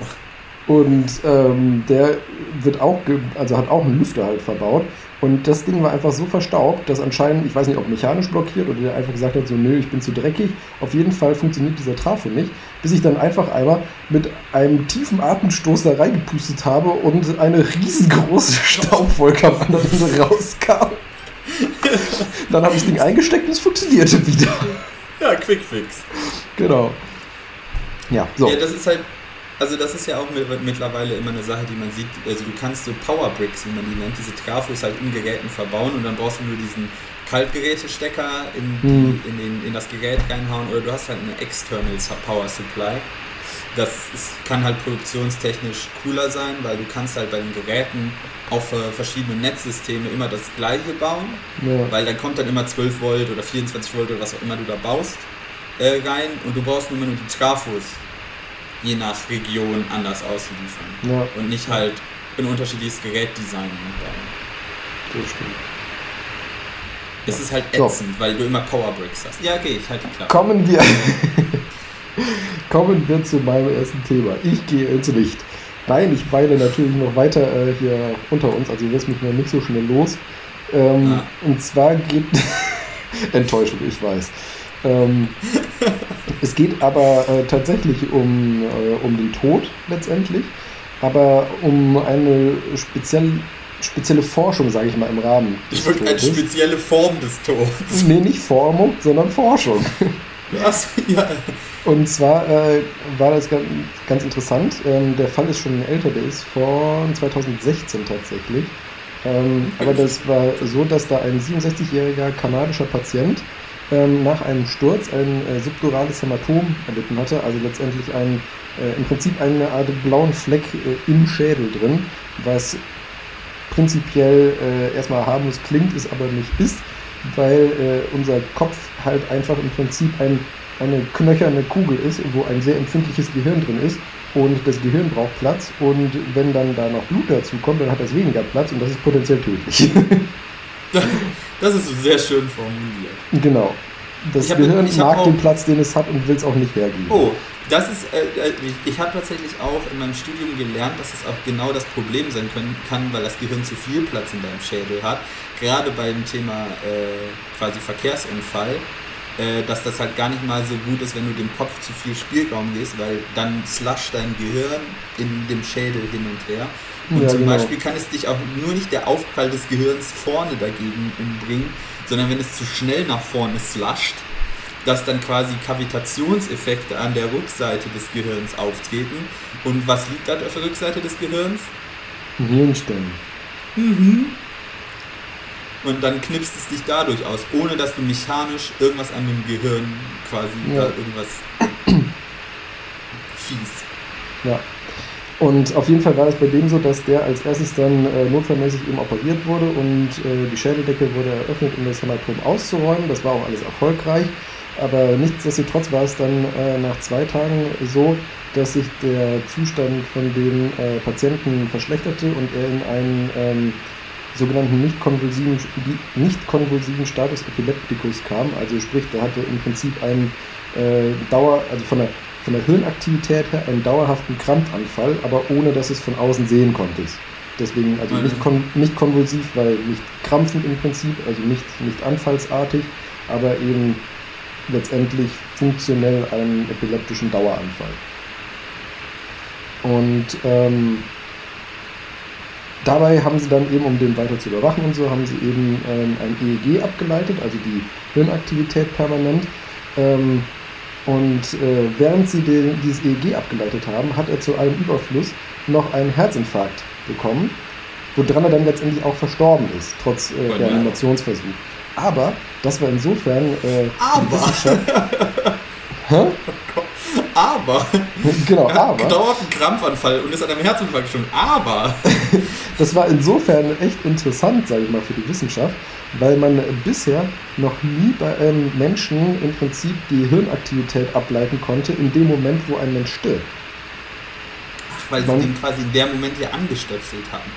Und ähm, der wird auch, ge- also hat auch einen Lüfter halt verbaut. Und das Ding war einfach so verstaubt, dass anscheinend, ich weiß nicht, ob mechanisch blockiert oder der einfach gesagt hat, so, nö, ich bin zu dreckig. Auf jeden Fall funktioniert dieser Trafo nicht, bis ich dann einfach einmal mit einem tiefen Atemstoß da reingepustet habe und eine riesengroße Staubwolke am anderen Ende rauskam. Dann habe ich das Ding eingesteckt und es funktionierte wieder. Ja, Quickfix. Genau. Ja, so. Ja, das ist halt, also das ist ja auch mit, mittlerweile immer eine Sache, die man sieht. Also du kannst so Powerbricks, wie man die nennt, diese Trafos halt in Geräten verbauen und dann brauchst du nur diesen Kaltgerätestecker in, Mhm. in, den, in das Gerät reinhauen oder du hast halt eine External Power Supply. Das ist, kann halt produktionstechnisch cooler sein, weil du kannst halt bei den Geräten auf äh, verschiedene Netzsysteme immer das gleiche bauen ja. weil dann kommt dann immer 12 Volt oder 24 Volt oder was auch immer du da baust äh, rein und du brauchst nur immer nur die Trafos je nach Region anders ausliefern ja, und nicht halt ein unterschiedliches Gerätdesign bauen. das stimmt. Es ist halt So. ätzend, weil du immer Powerbricks hast. Ja, okay, ich halte die Klappe. Kommen wir, kommen wir zu meinem ersten Thema. Ich gehe ins Licht. Nein, ich weile natürlich noch weiter äh, hier unter uns, also lässt mich noch nicht so schnell los. Ähm, Ah. Und zwar geht. Enttäuschung, ich weiß. Ähm, es geht aber äh, tatsächlich um, äh, um den Tod letztendlich, aber um eine speziell, spezielle Forschung, sage ich mal, im Rahmen Ich wollte eine spezielle Form des Todes. Nee, nicht Formung, sondern Forschung. Was? Ja. Und zwar äh, war das ganz, ganz interessant. Ähm, der Fall ist schon älter, der ist von 2016 tatsächlich. Ähm, aber das war so, dass da ein 67-jähriger kanadischer Patient ähm, nach einem Sturz ein äh, subdurales Hämatom erlitten hatte, also letztendlich ein, äh, im Prinzip eine Art blauen Fleck äh, im Schädel drin, was prinzipiell äh, erstmal harmlos klingt, es aber nicht ist, weil äh, unser Kopf halt einfach im Prinzip ein, eine knöcherne Kugel ist, wo ein sehr empfindliches Gehirn drin ist und das Gehirn braucht Platz und wenn dann da noch Blut dazu kommt, dann hat das weniger Platz und das ist potenziell tödlich. Das ist sehr schön formuliert. genau. das Gehirn hab mag auch- den Platz, den es hat und will es auch nicht hergeben. Oh, das ist, äh, äh, ich, ich habe tatsächlich auch in meinem Studium gelernt, dass es auch genau das Problem sein können, kann, weil das Gehirn zu viel Platz in deinem Schädel hat. Gerade beim Thema äh, quasi Verkehrsunfall, äh, dass das halt gar nicht mal so gut ist, wenn du dem Kopf zu viel Spielraum gehst, weil dann slusht dein Gehirn in dem Schädel hin und her. Und Ja, zum genau. Beispiel kann es dich auch nur nicht der Aufprall des Gehirns vorne dagegen umbringen, sondern wenn es zu schnell nach vorne slusht, dass dann quasi Kavitationseffekte an der Rückseite des Gehirns auftreten. Und was liegt da auf der Rückseite des Gehirns? Ein Hirnstamm. Und dann knipst es dich dadurch aus, ohne dass du mechanisch irgendwas an dem Gehirn quasi Ja. da irgendwas fies. Ja. Und auf jeden Fall war es bei dem so, dass der als erstes dann äh, notfallmäßig eben operiert wurde und äh, die Schädeldecke wurde eröffnet, um das Hämatom auszuräumen. Das war auch alles erfolgreich. Aber nichtsdestotrotz war es dann äh, nach zwei Tagen so, dass sich der Zustand von dem äh, Patienten verschlechterte und er in einen ähm, sogenannten nicht-konvulsiven nicht -konvulsiven Status Epilepticus kam. Also sprich, der hatte im Prinzip einen äh, Dauer, also von der, von der Hirnaktivität her einen dauerhaften Krampfanfall, aber ohne dass es von außen sehen konntest. Deswegen also Mhm. nicht, kon nicht konvulsiv, weil nicht krampfend im Prinzip, also nicht, nicht anfallsartig, aber eben letztendlich funktionell einen epileptischen Daueranfall. Und ähm, dabei haben sie dann eben, um den weiter zu überwachen und so, haben sie eben ähm, ein EEG abgeleitet, also die Hirnaktivität permanent. Ähm, und äh, während sie den, dieses EEG abgeleitet haben, hat er zu allem Überfluss noch einen Herzinfarkt bekommen, woran er dann letztendlich auch verstorben ist, trotz äh, Oh nein. Reanimationsversuch. Aber das war insofern äh, Aber. Wissenschaft. Hä? Aber, Genau, er hat aber. einen Krampfanfall und ist an einem Herzinfarkt gestorben. Aber, Das war insofern echt interessant, sage ich mal, für die Wissenschaft, weil man bisher noch nie bei einem Menschen im Prinzip die Hirnaktivität ableiten konnte in dem Moment, wo ein Mensch stirbt. ach, weil sie Man- den quasi in der Moment hier angestöpselt hatten.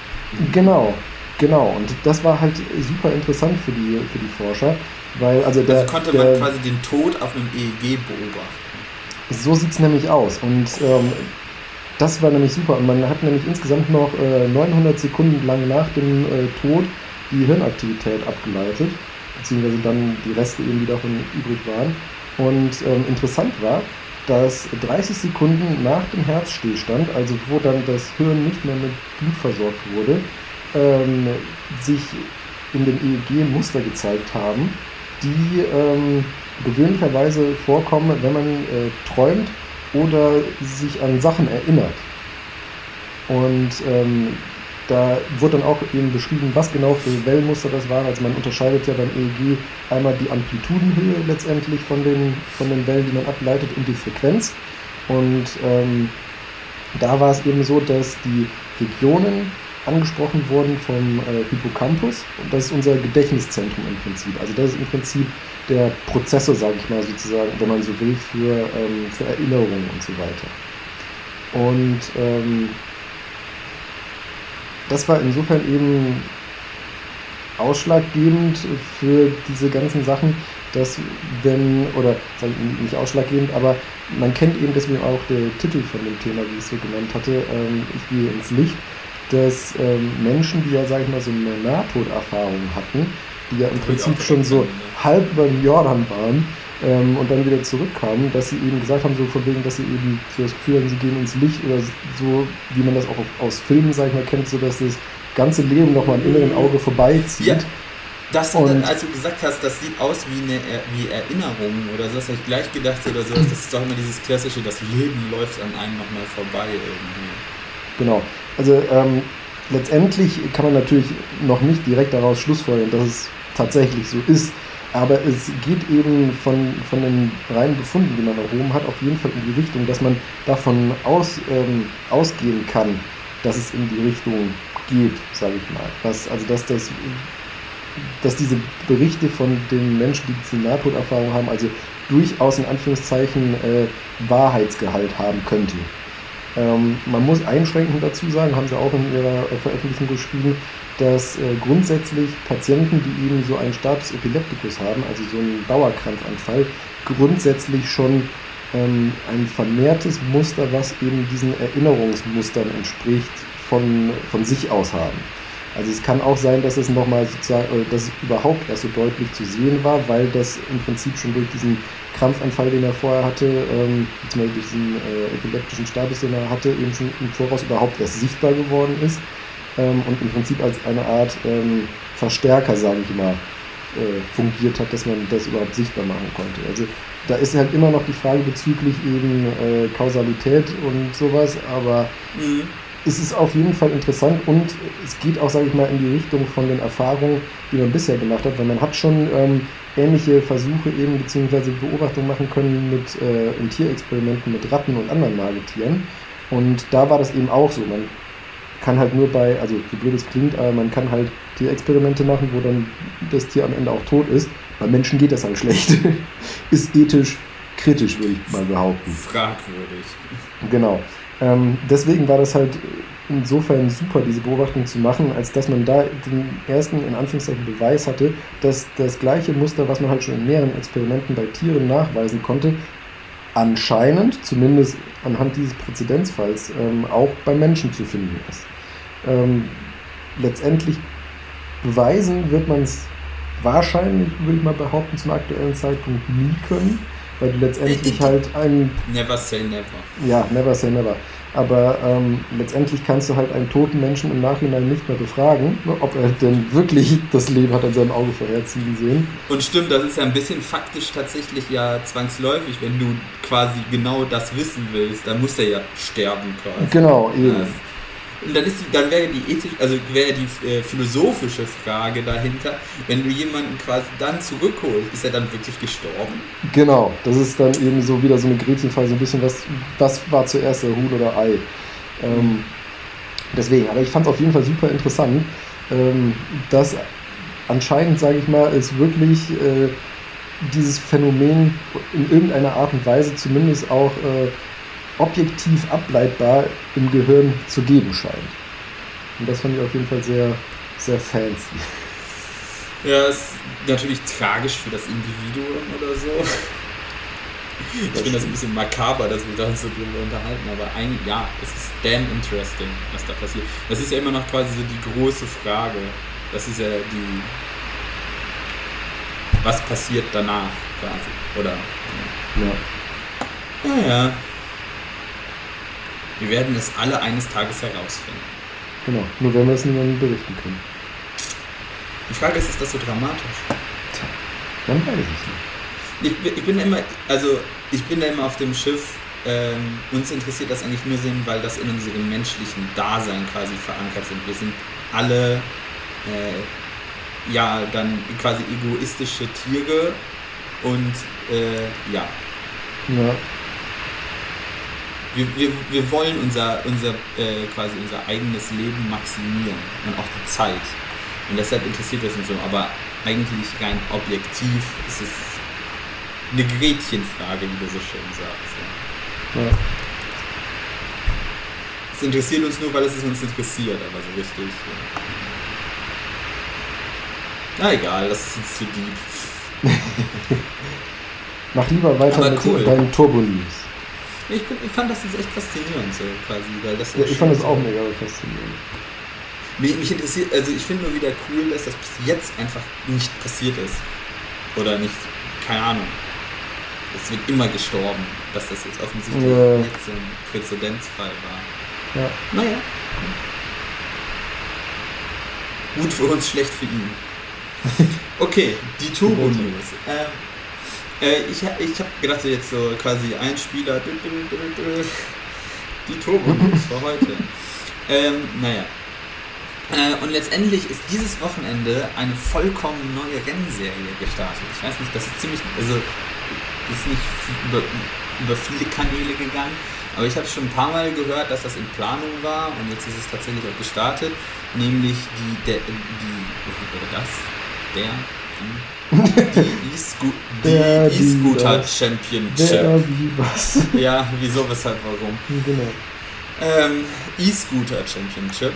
Genau, genau. Und das war halt super interessant für die, für die Forscher, weil also der, Also konnte der man quasi den Tod auf einem EEG beobachten. So sieht es nämlich aus. Und ähm, das war nämlich super. Und man hat nämlich insgesamt noch äh, 900 Sekunden lang nach dem äh, Tod die Hirnaktivität abgeleitet, beziehungsweise dann die Reste eben, die davon übrig waren. Und ähm, interessant war, dass 30 Sekunden nach dem Herzstillstand, also wo dann das Hirn nicht mehr mit Blut versorgt wurde, ähm, sich in dem EEG Muster gezeigt haben, die ähm, gewöhnlicherweise vorkommen, wenn man äh, träumt oder sich an Sachen erinnert. Und ähm, da wurde dann auch eben beschrieben, was genau für Wellenmuster das waren. Also man unterscheidet ja beim EEG einmal die Amplitudenhöhe letztendlich von den, von den Wellen, die man ableitet und die Frequenz. Und ähm, da war es eben so, dass die Regionen angesprochen wurden vom äh, Hippocampus und das ist unser Gedächtniszentrum im Prinzip. Also das ist im Prinzip der Prozessor, sage ich mal sozusagen, wenn man so will, für, ähm, für Erinnerungen und so weiter. Und ähm, das war insofern eben ausschlaggebend für diese ganzen Sachen, dass wenn, oder nicht ausschlaggebend, aber man kennt eben deswegen auch der Titel von dem Thema, wie ich es so genannt hatte, ähm, ich gehe ins Licht, dass ähm, Menschen, die ja, sag ich mal, so eine Nahtoderfahrung hatten, die ja im Prinzip schon so sein, halb über den Jordan waren ähm, und dann wieder zurückkamen, dass sie eben gesagt haben, so von wegen, dass sie eben so das Gefühl haben, sie gehen ins Licht oder so, wie man das auch aus Filmen, sag ich mal, kennt, so dass das ganze Leben nochmal am inneren Auge vorbeizieht. Ja. Das, Und- als du gesagt hast, das sieht aus wie eine wie Erinnerung oder so, das habe ich gleich gedacht oder so. Das ist doch immer dieses klassische, das Leben läuft an einem nochmal vorbei irgendwie. Genau. Also ähm, letztendlich kann man natürlich noch nicht direkt daraus schlussfolgern, dass es tatsächlich so ist. Aber es geht eben von, von den reinen Befunden, die man erhoben hat, auf jeden Fall in die Richtung, dass man davon aus, ähm, ausgehen kann, dass es in die Richtung geht, sage ich mal. Dass, also dass das dass diese Berichte von den Menschen, die diese Nahtoderfahrung haben, also durchaus in Anführungszeichen äh, Wahrheitsgehalt haben könnten. Ähm, man muss einschränkend dazu sagen, haben sie auch in ihrer Veröffentlichung geschrieben, dass äh, grundsätzlich Patienten, die eben so einen Status epilepticus haben, also so einen Dauerkrampfanfall, grundsätzlich schon ähm, ein vermehrtes Muster, was eben diesen Erinnerungsmustern entspricht, von, von sich aus haben. Also es kann auch sein, dass es nochmal sozusagen, äh, dass es überhaupt erst so deutlich zu sehen war, weil das im Prinzip schon durch diesen Krampfanfall, den er vorher hatte, ähm, beziehungsweise durch diesen äh, epileptischen Status, den er hatte, eben schon im Voraus überhaupt erst sichtbar geworden ist ähm, und im Prinzip als eine Art ähm, Verstärker, sage ich mal, äh, fungiert hat, dass man das überhaupt sichtbar machen konnte. Also da ist halt immer noch die Frage bezüglich eben äh, Kausalität und sowas, aber mhm. Es ist auf jeden Fall interessant und es geht auch, sage ich mal, in die Richtung von den Erfahrungen, die man bisher gemacht hat, weil man hat schon ähm, ähnliche Versuche eben beziehungsweise Beobachtungen machen können mit äh, in Tierexperimenten mit Ratten und anderen Nagetieren und da war das eben auch so. Man kann halt nur bei, also wie blöd es klingt, aber man kann halt Tierexperimente machen, wo dann das Tier am Ende auch tot ist. Bei Menschen geht das halt schlecht. ist ethisch kritisch, würde ich mal behaupten. Fragwürdig. Genau. Ähm, deswegen war das halt insofern super, diese Beobachtung zu machen, als dass man da den ersten, in Anführungszeichen, Beweis hatte, dass das gleiche Muster, was man halt schon in mehreren Experimenten bei Tieren nachweisen konnte, anscheinend, zumindest anhand dieses Präzedenzfalls, ähm, auch bei Menschen zu finden ist. Ähm, letztendlich beweisen wird man es wahrscheinlich, würde ich mal behaupten, zum aktuellen Zeitpunkt nie können, weil du letztendlich halt ein. Never say never. Ja, never say never. Aber ähm, letztendlich kannst du halt einen toten Menschen im Nachhinein nicht mehr befragen, ne, ob er denn wirklich das Leben hat an seinem Auge vorherziehen sehen. Und stimmt, das ist ja ein bisschen faktisch tatsächlich ja zwangsläufig, wenn du quasi genau das wissen willst, dann muss er ja sterben quasi. Genau, eben. Ja, und dann, ist die, dann wäre die ethisch, also wäre die äh, philosophische Frage dahinter, wenn du jemanden quasi dann zurückholst, ist er dann wirklich gestorben? Genau, das ist dann eben so wieder so eine Gretchenfrage, so ein bisschen, was, was war zuerst, der Huhn oder Ei? Ähm, deswegen, aber ich fand es auf jeden Fall super interessant, ähm, dass anscheinend, sage ich mal, es wirklich äh, dieses Phänomen in irgendeiner Art und Weise zumindest auch äh, objektiv ableitbar im Gehirn zu geben scheint. Und das fand ich auf jeden Fall sehr, sehr fancy. Ja, ist natürlich tragisch für das Individuum oder so. Ich finde das ein bisschen makaber, dass wir da so drüber unterhalten, aber eigentlich, ja, es ist damn interesting, was da passiert. Das ist ja immer noch quasi so die große Frage. Das ist ja die. Was passiert danach quasi? Oder. Ja. Naja. Wir werden es alle eines Tages herausfinden. Genau, nur wenn wir es niemandem berichten können. Die Frage ist, ist das so dramatisch? Tja, dann weiß ich nicht. Ich, ich bin immer, also ich bin da immer auf dem Schiff. Ähm, uns interessiert das eigentlich nur Sinn, weil das in unserem menschlichen Dasein quasi verankert sind. Wir sind alle äh, ja dann quasi egoistische Tiere und äh, ja. Ja wir, wir, wir wollen unser, unser, äh, quasi unser eigenes Leben maximieren und auch die Zeit. Und deshalb interessiert das uns so. Aber eigentlich rein objektiv ist es eine Gretchenfrage, wie du so schön sagst. Ja. Ja. Es interessiert uns nur, weil es uns interessiert, aber so richtig. Ja. Na egal, das ist jetzt zu deep. Mach lieber weiter mit cool. deinen Turbo-News. Ich, bin, ich fand das jetzt echt faszinierend, so quasi. Weil das ja, ich fand das auch mega faszinierend. Mich, mich interessiert, also ich finde nur wieder cool, dass das bis jetzt einfach nicht passiert ist. Oder nicht, keine Ahnung. Es wird immer gestorben, dass das jetzt offensichtlich ja. jetzt so ein Präzedenzfall war. Ja. Naja. Gut für uns, schlecht für ihn. Okay, die Turbo News. Ähm, äh, ich ich habe gedacht, jetzt so quasi ein Spieler, die Turbo-News für heute. Ähm, naja. Äh, und letztendlich ist dieses Wochenende eine vollkommen neue Rennserie gestartet. Ich weiß nicht, das ist ziemlich, also ist nicht über, über viele Kanäle gegangen, aber ich habe schon ein paar Mal gehört, dass das in Planung war und jetzt ist es tatsächlich auch gestartet, nämlich die, der, die, oder das, der, die, die E-Scooter Championship. Der, wie was? Ja, wieso, weshalb, warum? Genau. ähm, E-Scooter Championship.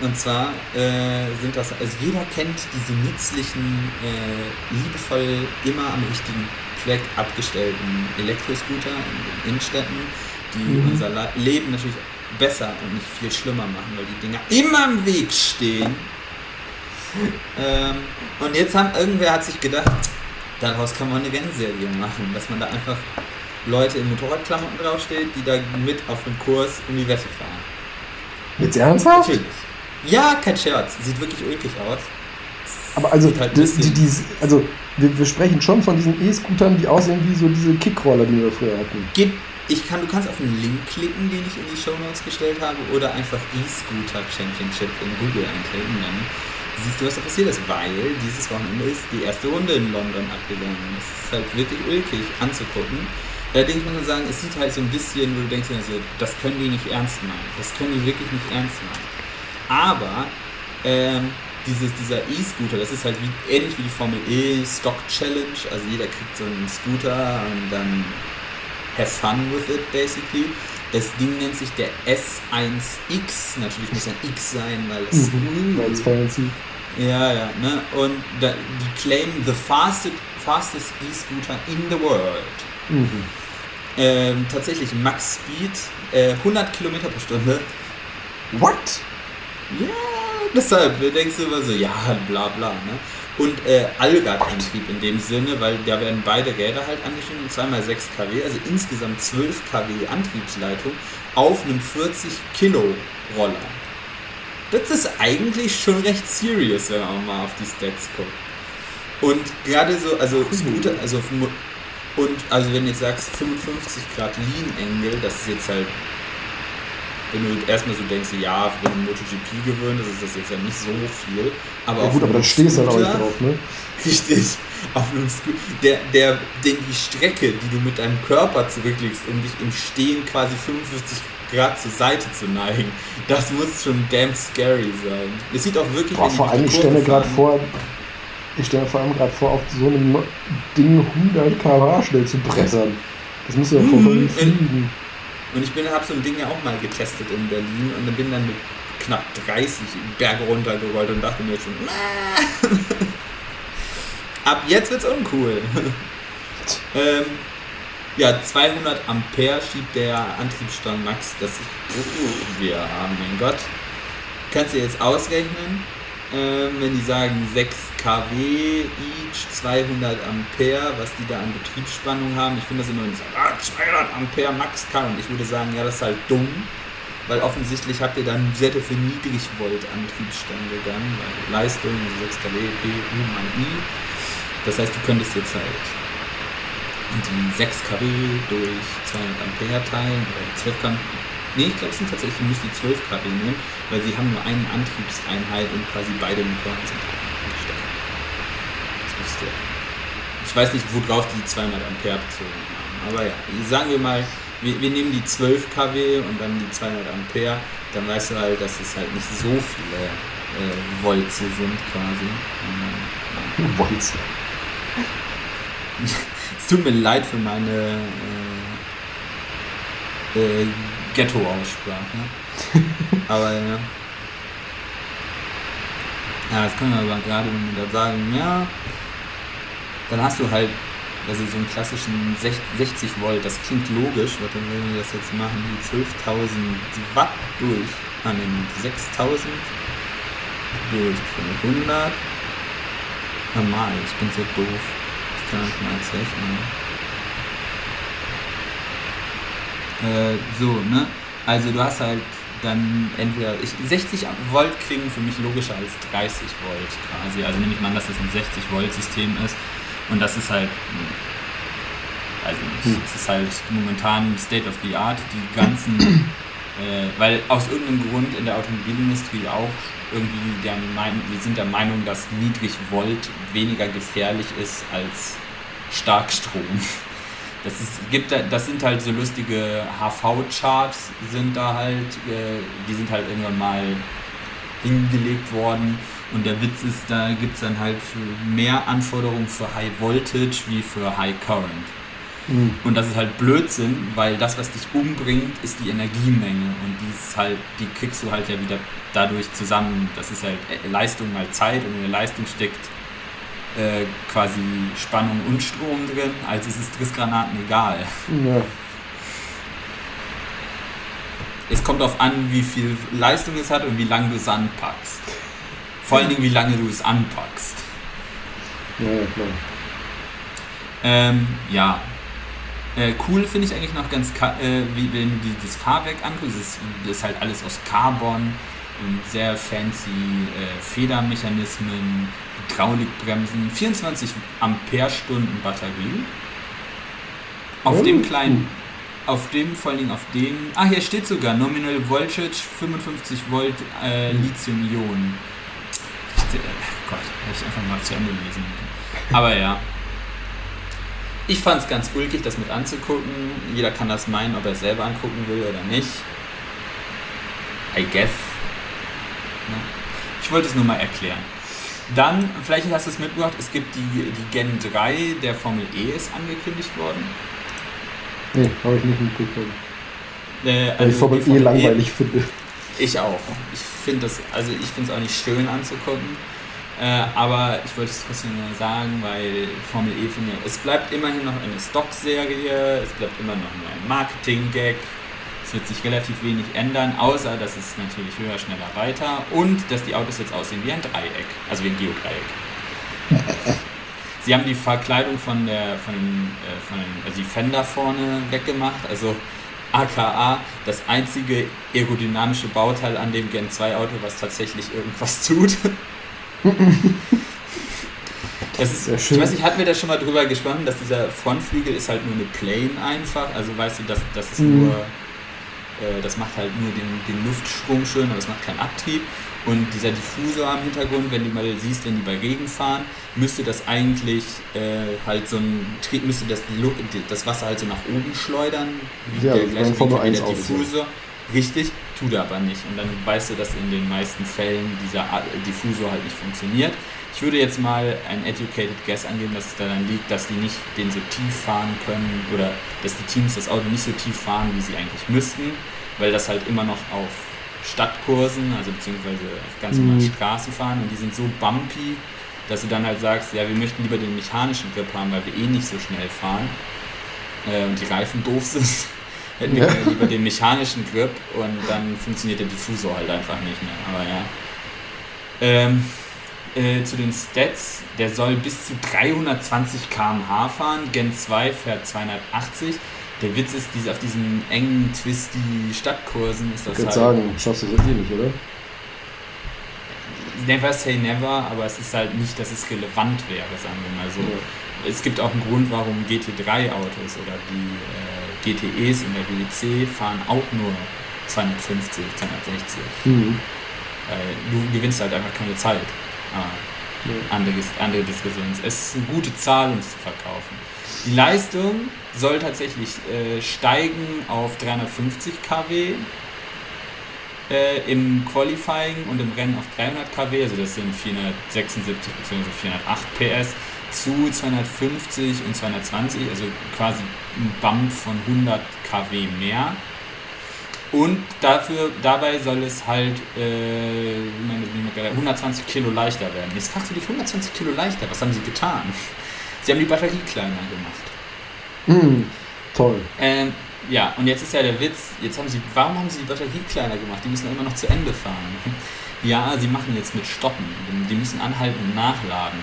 Und zwar äh, sind das, also jeder kennt diese nützlichen, äh, liebevoll immer am richtigen Fleck abgestellten Elektroscooter in Innenstädten, die Mhm. unser Leben natürlich besser und nicht viel schlimmer machen, weil die Dinger immer im Weg stehen. Ähm, und jetzt haben irgendwer hat sich gedacht, daraus kann man eine Rennserie machen, dass man da einfach Leute in Motorradklamotten draufsteht, die da mit auf dem Kurs um die Wette fahren. Jetzt ernsthaft? Natürlich. Ja, kein Scherz. Sieht wirklich ulkig aus. Aber also, halt die, die, die, also wir, wir sprechen schon von diesen E-Scootern, die aussehen wie so diese Kickroller, die wir früher hatten. Geht, ich kann, du kannst auf einen Link klicken, den ich in die Shownotes gestellt habe, oder einfach E-Scooter Championship in Google eintreten. Dann siehst du, was da passiert ist, weil dieses Wochenende ist die erste Runde in London abgegangen. Das ist halt wirklich ulkig anzugucken. Allerdings muss man sagen, es sieht halt so ein bisschen, wo du denkst, also, das können die nicht ernst meinen. Das können die wirklich nicht ernst meinen. Aber ähm, dieses, dieser E-Scooter, das ist halt wie, ähnlich wie die Formel E Stock Challenge. Also jeder kriegt so einen Scooter und dann have fun with it basically. Das Ding nennt sich der S1X. Natürlich muss ein X sein, weil es Mhm, Weil es fancy. ja, ja, ne? Und da, die claim the fastest, fastest E-Scooter in the world. Mhm. Ähm, tatsächlich Max Speed, äh, 100 Kilometer pro Stunde. What? Ja, deshalb denkst du immer so, ja, bla bla, ne? Und äh, Allradantrieb in dem Sinne, weil da werden beide Räder halt angeschnitten, 2x6 kW, also insgesamt 12 kW Antriebsleitung auf einem 40 Kilo Roller. Das ist eigentlich schon recht serious, wenn man mal auf die Stats guckt. Und gerade so, also Scooter, also und also wenn du jetzt sagst 55 Grad Lean Angle, das ist jetzt halt wenn du erstmal so denkst, ja, wenn du MotoGP gewöhnt ist, ist das jetzt ja nicht so viel. Aber Ja gut, aber einem da stehst du halt nicht Scooter- drauf, ne? Richtig. Auf einem Scooter. Der, der, den, die Strecke, die du mit deinem Körper zurücklegst, um dich im Stehen quasi 55 Grad zur Seite zu neigen, das muss schon damn scary sein. Es sieht auch wirklich Boah, vor allem, ich stelle mir gerade vor, ich stelle mir vor allem gerade vor, auf so einem Ding 100 km schnell zu brettern. Das muss ja Mhm, voll in- fliegen. Und ich bin, habe so ein Ding ja auch mal getestet in Berlin und bin dann mit knapp 30 Berge runtergerollt und dachte mir schon, ab jetzt wird's uncool. ähm, ja, 200 Ampere schiebt der Antriebsstrang Max, das ist, wir haben, mein Gott. Kannst du jetzt ausrechnen, wenn die sagen 6 kW each, 200 Ampere, was die da an Betriebsspannung haben. Ich finde das immer, sagen, ah, 200 Ampere Max Current. Ich würde sagen, ja, das ist halt dumm, weil offensichtlich habt ihr dann sehr für Niedrigvolt Antriebsstrang gegangen, weil Leistung, also 6 kW, P, U mal I. Das heißt, du könntest jetzt halt die 6 kW durch 200 Ampere teilen oder 12 kW. Nee, ich glaube, es sind tatsächlich, du musst die 12 kW nehmen, weil sie haben nur eine Antriebseinheit und quasi beide Motoren sind angesteckt. Das müsste. Ich weiß nicht, worauf die 200 Ampere bezogen haben. Aber ja, sagen wir mal, wir, wir nehmen die 12 kW und dann die 200 Ampere, dann weißt du halt, dass es halt nicht so viele äh, Volts sind quasi. Ähm, Wolz. es tut mir leid für meine äh, äh, Ghetto-Aussprache. aber ja. Ja, das können wir aber gerade, da sagen, ja, dann hast du halt also so einen klassischen sech- 60 Volt, das klingt logisch, warte, wenn wir das jetzt machen, die 12.000 Watt durch an den 6.000 durch 500 normal, ich bin so doof. Ich kann nicht mal jetzt rechnen. Äh, so, ne? Also du hast halt dann entweder ich, 60 Volt klingen für mich logischer als 30 Volt quasi. Also nehme ich mal an, dass das ein 60 Volt System ist und das ist halt nicht. Hm. Es ist halt momentan State of the Art. Die ganzen, äh, weil aus irgendeinem Grund in der Automobilindustrie auch irgendwie der Meinung, wir sind der Meinung, dass Niedrigvolt weniger gefährlich ist als Starkstrom. Das, ist, gibt da, das sind halt so lustige HV-Charts, sind da halt, äh, die sind halt irgendwann mal hingelegt worden. Und der Witz ist, da gibt es dann halt mehr Anforderungen für High Voltage wie für High Current. Mhm. Und das ist halt Blödsinn, weil das, was dich umbringt, ist die Energiemenge. Und die ist halt, die kriegst du halt ja wieder dadurch zusammen. Das ist halt Leistung mal Zeit und in der Leistung steckt äh, quasi Spannung und Strom drin, also ist es Trissgranaten egal. Ja. Es kommt darauf an, wie viel Leistung es hat und wie lange du es anpackst. Vor allen Dingen, wie lange du es anpackst. Ja, ja klar. Ähm, ja. Äh, cool finde ich eigentlich noch ganz, äh, wie wenn du das Fahrwerk anguckst. Das ist, das ist halt alles aus Carbon und sehr fancy äh, Federmechanismen, Hydraulikbremsen, 24 Ampere-Stunden Batterie. Auf oh. dem kleinen, auf dem, vor allen Dingen auf dem, ah, hier steht sogar Nominal Voltage 55 Volt äh, Lithium-Ionen. Äh, Gott, hätte ich einfach mal zu Ende lesen Aber ja. Ich fand es ganz ulkig, das mit anzugucken. Jeder kann das meinen, ob er es selber angucken will oder nicht. I guess. Ich wollte es nur mal erklären. Dann, vielleicht hast du es mitgebracht, es gibt die, die Gen 3 der Formel E ist angekündigt worden. Nee, habe ich nicht mitbekommen. Äh, also Weil ich Formel, Formel E langweilig e, finde. Ich auch. Ich finde es also ich finde es auch nicht schön anzugucken. Äh, aber ich wollte es trotzdem nur sagen, weil Formel E finde ich, es bleibt immerhin noch eine Stock-Serie, es bleibt immer noch nur ein Marketing-Gag, es wird sich relativ wenig ändern, außer dass es natürlich höher, schneller, weiter und dass die Autos jetzt aussehen wie ein Dreieck, also wie ein Geodreieck. Sie haben die Verkleidung von der, von äh, von also die Fender vorne weggemacht, also aka das einzige aerodynamische Bauteil an dem Gen 2 Auto, was tatsächlich irgendwas tut. Das ist, Sehr schön. ich weiß nicht, hatten wir da schon mal drüber gesprochen, dass dieser Frontflügel ist halt nur eine Plane einfach, also weißt du, dass das ist mhm. nur das macht halt nur den, den Luftstrom schön, aber es macht keinen Abtrieb. Und dieser Diffusor am Hintergrund, wenn du mal siehst, wenn die bei Regen fahren, müsste das eigentlich äh, halt so ein Trieb, müsste das, das Wasser halt so nach oben schleudern, wie ja, der gleiche wie der Diffusor. Richtig, tut er aber nicht. Und dann weißt du, dass in den meisten Fällen dieser Diffusor halt nicht funktioniert. Ich würde jetzt mal ein educated guess angeben, dass es daran liegt, dass die nicht den so tief fahren können oder dass die Teams das Auto nicht so tief fahren, wie sie eigentlich müssten, weil das halt immer noch auf Stadtkursen, also beziehungsweise auf ganz normalen mhm. Straßen fahren und die sind so bumpy, dass du dann halt sagst, ja, wir möchten lieber den mechanischen Grip haben, weil wir eh nicht so schnell fahren äh, und die Reifen doof sind. Hätten wir ja. lieber den mechanischen Grip und dann funktioniert der Diffusor halt einfach nicht mehr. Aber ja. Ähm, äh, zu den Stats, der soll bis zu 320 km/h fahren, Gen 2 fährt 280. Der Witz ist, diese, auf diesen engen, twisty Stadtkursen ist das ich halt... sagen, schaffst du das eh nicht, oder? Never say never, aber es ist halt nicht, dass es relevant wäre, sagen wir mal so. Ja. Es gibt auch einen Grund, warum GT3-Autos oder die äh, GTEs in der WEC fahren auch nur 250, 260. Mhm. Weil du gewinnst halt einfach keine Zeit. Ah, andere, andere Diskussion. Es ist eine gute Zahl, um es zu verkaufen. Die Leistung soll tatsächlich äh, steigen auf 350 kW äh, im Qualifying und im Rennen auf 300 kW, also das sind 476 bzw. 408 PS zu 250 und 220, also quasi ein Bump von 100 kW mehr. Und dafür, dabei soll es halt äh, 120 Kilo leichter werden. Jetzt fragst du dich, 120 Kilo leichter, was haben sie getan? Sie haben die Batterie kleiner gemacht. Mm, toll. Ähm, ja, und jetzt ist ja der Witz, jetzt haben sie, warum haben sie die Batterie kleiner gemacht? Die müssen immer noch zu Ende fahren. Ja, sie machen jetzt mit Stoppen. Die müssen anhalten und nachladen.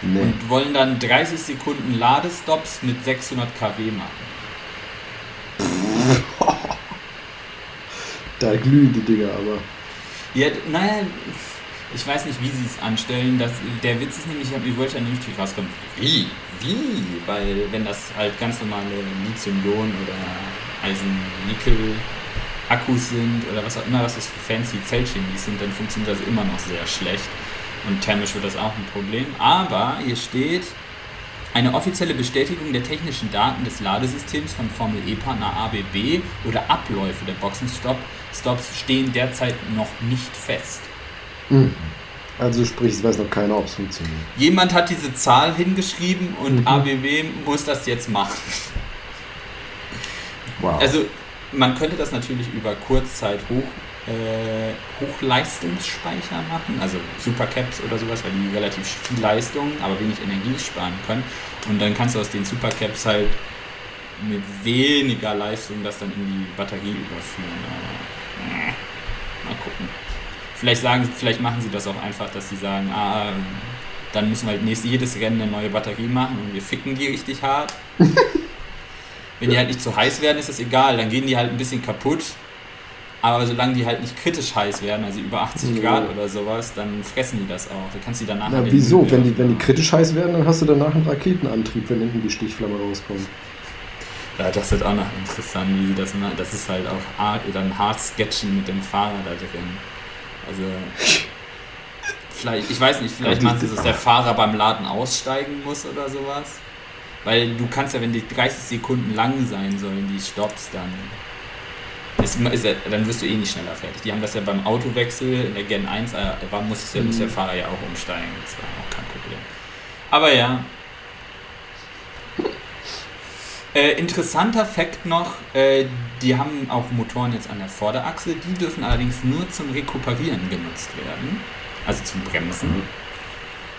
Nee. Und wollen dann 30 Sekunden Ladestops mit 600 kW machen. Da glühen die Dinger aber. Ja, naja, ich weiß nicht, wie sie es anstellen. Das, der Witz ist nämlich, ich wollte ja nicht viel rauskommen. Wie? Wie? Weil, wenn das halt ganz normale Lithium-Ionen oder Eisen-Nickel-Akkus sind oder was auch immer, was das für fancy Zellchemie sind, dann funktioniert das immer noch sehr schlecht. Und thermisch wird das auch ein Problem. Aber hier steht, eine offizielle Bestätigung der technischen Daten des Ladesystems von Formel E-Partner ABB oder Abläufe der Boxenstops stehen derzeit noch nicht fest. Mhm. Also sprich, es weiß noch keiner, ob es funktioniert. Jemand hat diese Zahl hingeschrieben und Mhm. ABW muss das jetzt machen. Wow. Also man könnte das natürlich über Kurzzeit hoch, äh, Hochleistungsspeicher machen, also Supercaps oder sowas, weil die relativ viel Leistung, aber wenig Energie sparen können. Und dann kannst du aus den Supercaps halt mit weniger Leistung das dann in die Batterie überführen. Aber, äh, mal gucken. Vielleicht sagen, vielleicht machen sie das auch einfach, dass sie sagen, ah, ähm, dann müssen wir halt nächstes, jedes Rennen eine neue Batterie machen und wir ficken die richtig hart. Wenn die halt nicht zu heiß werden, ist das egal. Dann gehen die halt ein bisschen kaputt. Aber solange die halt nicht kritisch heiß werden, also über 80 Ja. Grad oder sowas, dann fressen die das auch. Du kannst die danach Na, halt wieso? Wenn die, wenn die kritisch heiß werden, dann hast du danach einen Raketenantrieb, wenn hinten die Stichflamme rauskommt. Ja, das wird auch noch interessant, wie sie das machen. Das ist halt auch hart, dann hart sketchen mit dem Fahrer da drin. Also, vielleicht, ich weiß nicht, vielleicht machen sie, dass der Fahrer beim Laden aussteigen muss oder sowas. Weil du kannst ja, wenn die 30 Sekunden lang sein sollen, die Stops, dann, ist, ist ja, dann wirst du eh nicht schneller fertig. Die haben das ja beim Autowechsel in der Gen 1, äh, war, muss, ja, muss der Fahrer ja auch umsteigen. Das war auch kein Problem. Aber ja, Äh, interessanter Fakt noch, äh, die haben auch Motoren jetzt an der Vorderachse, die dürfen allerdings nur zum Rekuperieren genutzt werden, also zum Bremsen.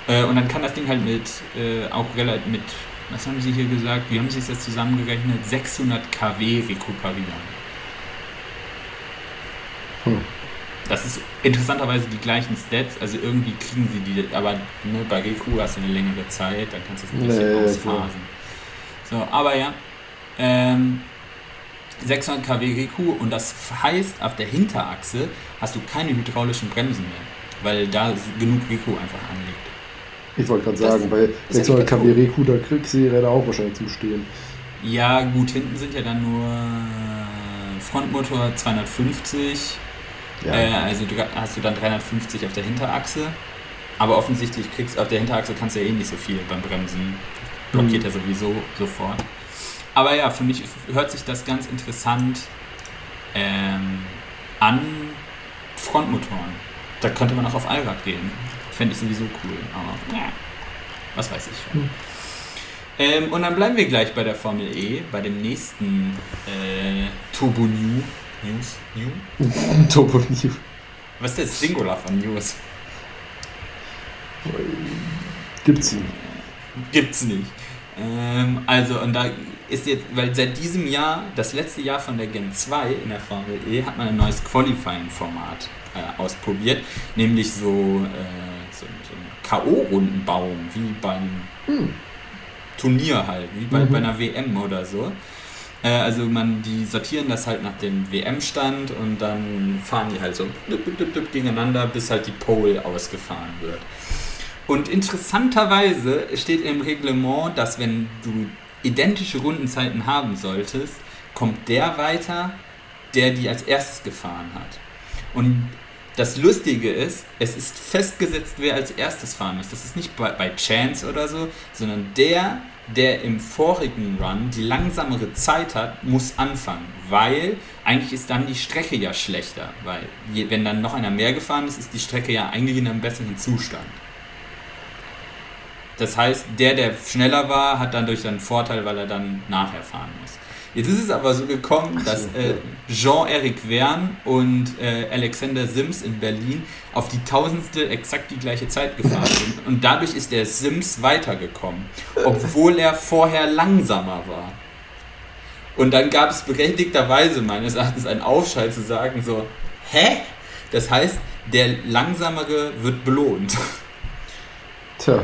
Äh, und dann kann das Ding halt mit, äh, auch relativ mit, was haben sie hier gesagt, wie haben sie es jetzt zusammengerechnet, 600 kW rekuperieren. Hm. Das ist interessanterweise die gleichen Stats, also irgendwie kriegen sie die, aber ne, bei Reku hast du eine längere Zeit, dann kannst du es ein bisschen ja, ausphasen. So, aber ja, ähm, 600 kW Reku und das heißt, auf der Hinterachse hast du keine hydraulischen Bremsen mehr, weil da genug Reku einfach anliegt. Ich wollte gerade sagen, bei ist 600 echt kW Reku, da kriegst du die Räder auch wahrscheinlich zum Stehen. Ja, gut, hinten sind ja dann nur Frontmotor 250, Ja. äh, also du hast du dann 350 auf der Hinterachse, aber offensichtlich kriegst auf der Hinterachse kannst du ja eh nicht so viel beim Bremsen, blockiert ja sowieso sofort. Aber ja, für mich hört sich das ganz interessant ähm, an Frontmotoren. Da könnte man auch auf Allrad gehen. Fände ich sowieso cool, aber ja, was weiß ich schon. Hm. Ähm, und dann bleiben wir gleich bei der Formel E, bei dem nächsten äh, Turbo New. News? New? Turbo New. Was ist das Singular von News? Gibt's nicht. Gibt's nicht. Ähm, also, und da ist jetzt, weil seit diesem Jahr, das letzte Jahr von der Gen 2 in der Formel E, hat man ein neues Qualifying-Format äh, ausprobiert, nämlich so, äh, so, so ein K.O.-Rundenbaum, wie beim Hm. Turnier halt, wie bei, Mhm. bei einer WM oder so. Äh, also man, die sortieren das halt nach dem WM-Stand und dann fahren die halt so gegeneinander, bis halt die Pole ausgefahren wird. Und interessanterweise steht im Reglement, dass wenn du identische Rundenzeiten haben solltest, kommt der weiter, der die als erstes gefahren hat. Und das Lustige ist, es ist festgesetzt, wer als erstes fahren muss. Das ist nicht bei, bei Chance oder so, sondern der, der im vorigen Run die langsamere Zeit hat, muss anfangen. Weil eigentlich ist dann die Strecke ja schlechter. Weil je, wenn dann noch einer mehr gefahren ist, ist die Strecke ja eigentlich in einem besseren Zustand. Das heißt, der, der schneller war, hat dann durch seinen Vorteil, weil er dann nachher fahren muss. Jetzt ist es aber so gekommen, dass äh, Jean-Eric Verne und äh, Alexander Sims in Berlin auf die Tausendstel exakt die gleiche Zeit gefahren sind. Und dadurch ist der Sims weitergekommen, obwohl er vorher langsamer war. Und dann gab es berechtigterweise meines Erachtens einen Aufschrei zu sagen so, hä? Das heißt, der Langsamere wird belohnt. Tja,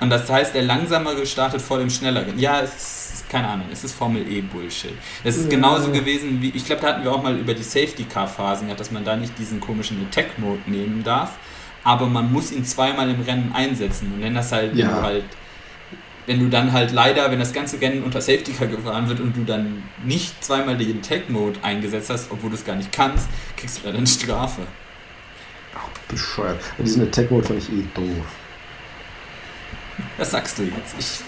Und das heißt, der Langsamere startet vor dem Schnelleren. Ja, es ist, keine Ahnung, es ist Formel E Bullshit. Es ist Ja. genauso gewesen wie, ich glaube, da hatten wir auch mal über die Safety Car Phasen gehabt, dass man da nicht diesen komischen Attack Mode nehmen darf, aber man muss ihn zweimal im Rennen einsetzen. Und wenn das halt, wenn Ja. du halt, wenn du dann halt leider, wenn das ganze Rennen unter Safety Car gefahren wird und du dann nicht zweimal den Attack Mode eingesetzt hast, obwohl du es gar nicht kannst, kriegst du dann eine Strafe. bescheuert. Aber diesen Attack-Mode fand ich eh doof. Was sagst du jetzt? Ich.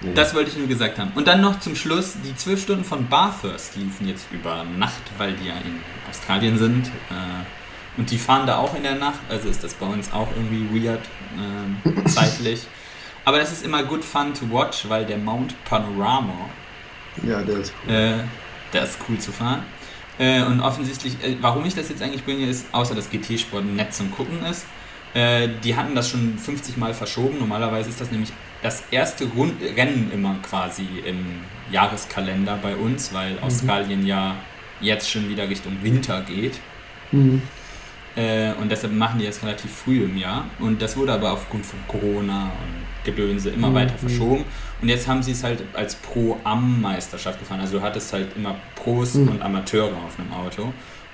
Nee. Das wollte ich nur gesagt haben. Und dann noch zum Schluss, die zwölf Stunden von Bathurst liefen jetzt über Nacht, weil die ja in Australien sind. Äh, und die fahren da auch in der Nacht, also ist das bei uns auch irgendwie weird ähm, zeitlich. Aber das ist immer good fun to watch, weil der Mount Panorama, Ja, der ist cool. äh, der ist cool zu fahren. Äh, und offensichtlich, äh, warum ich das jetzt eigentlich bringe, ist, außer dass GT-Sport nett zum Gucken ist, äh, die hatten das schon 50 Mal verschoben. Normalerweise ist das nämlich das erste Rund Rennen immer quasi im Jahreskalender bei uns, weil Australien ja jetzt schon wieder Richtung Winter geht. Mhm. Äh, und deshalb machen die das relativ früh im Jahr. Und das wurde aber aufgrund von Corona und Gedönse immer Mhm. weiter verschoben. Und jetzt haben sie es halt als Pro-Am-Meisterschaft gefahren. Also du hattest halt immer Pros Mhm. und Amateure auf einem Auto.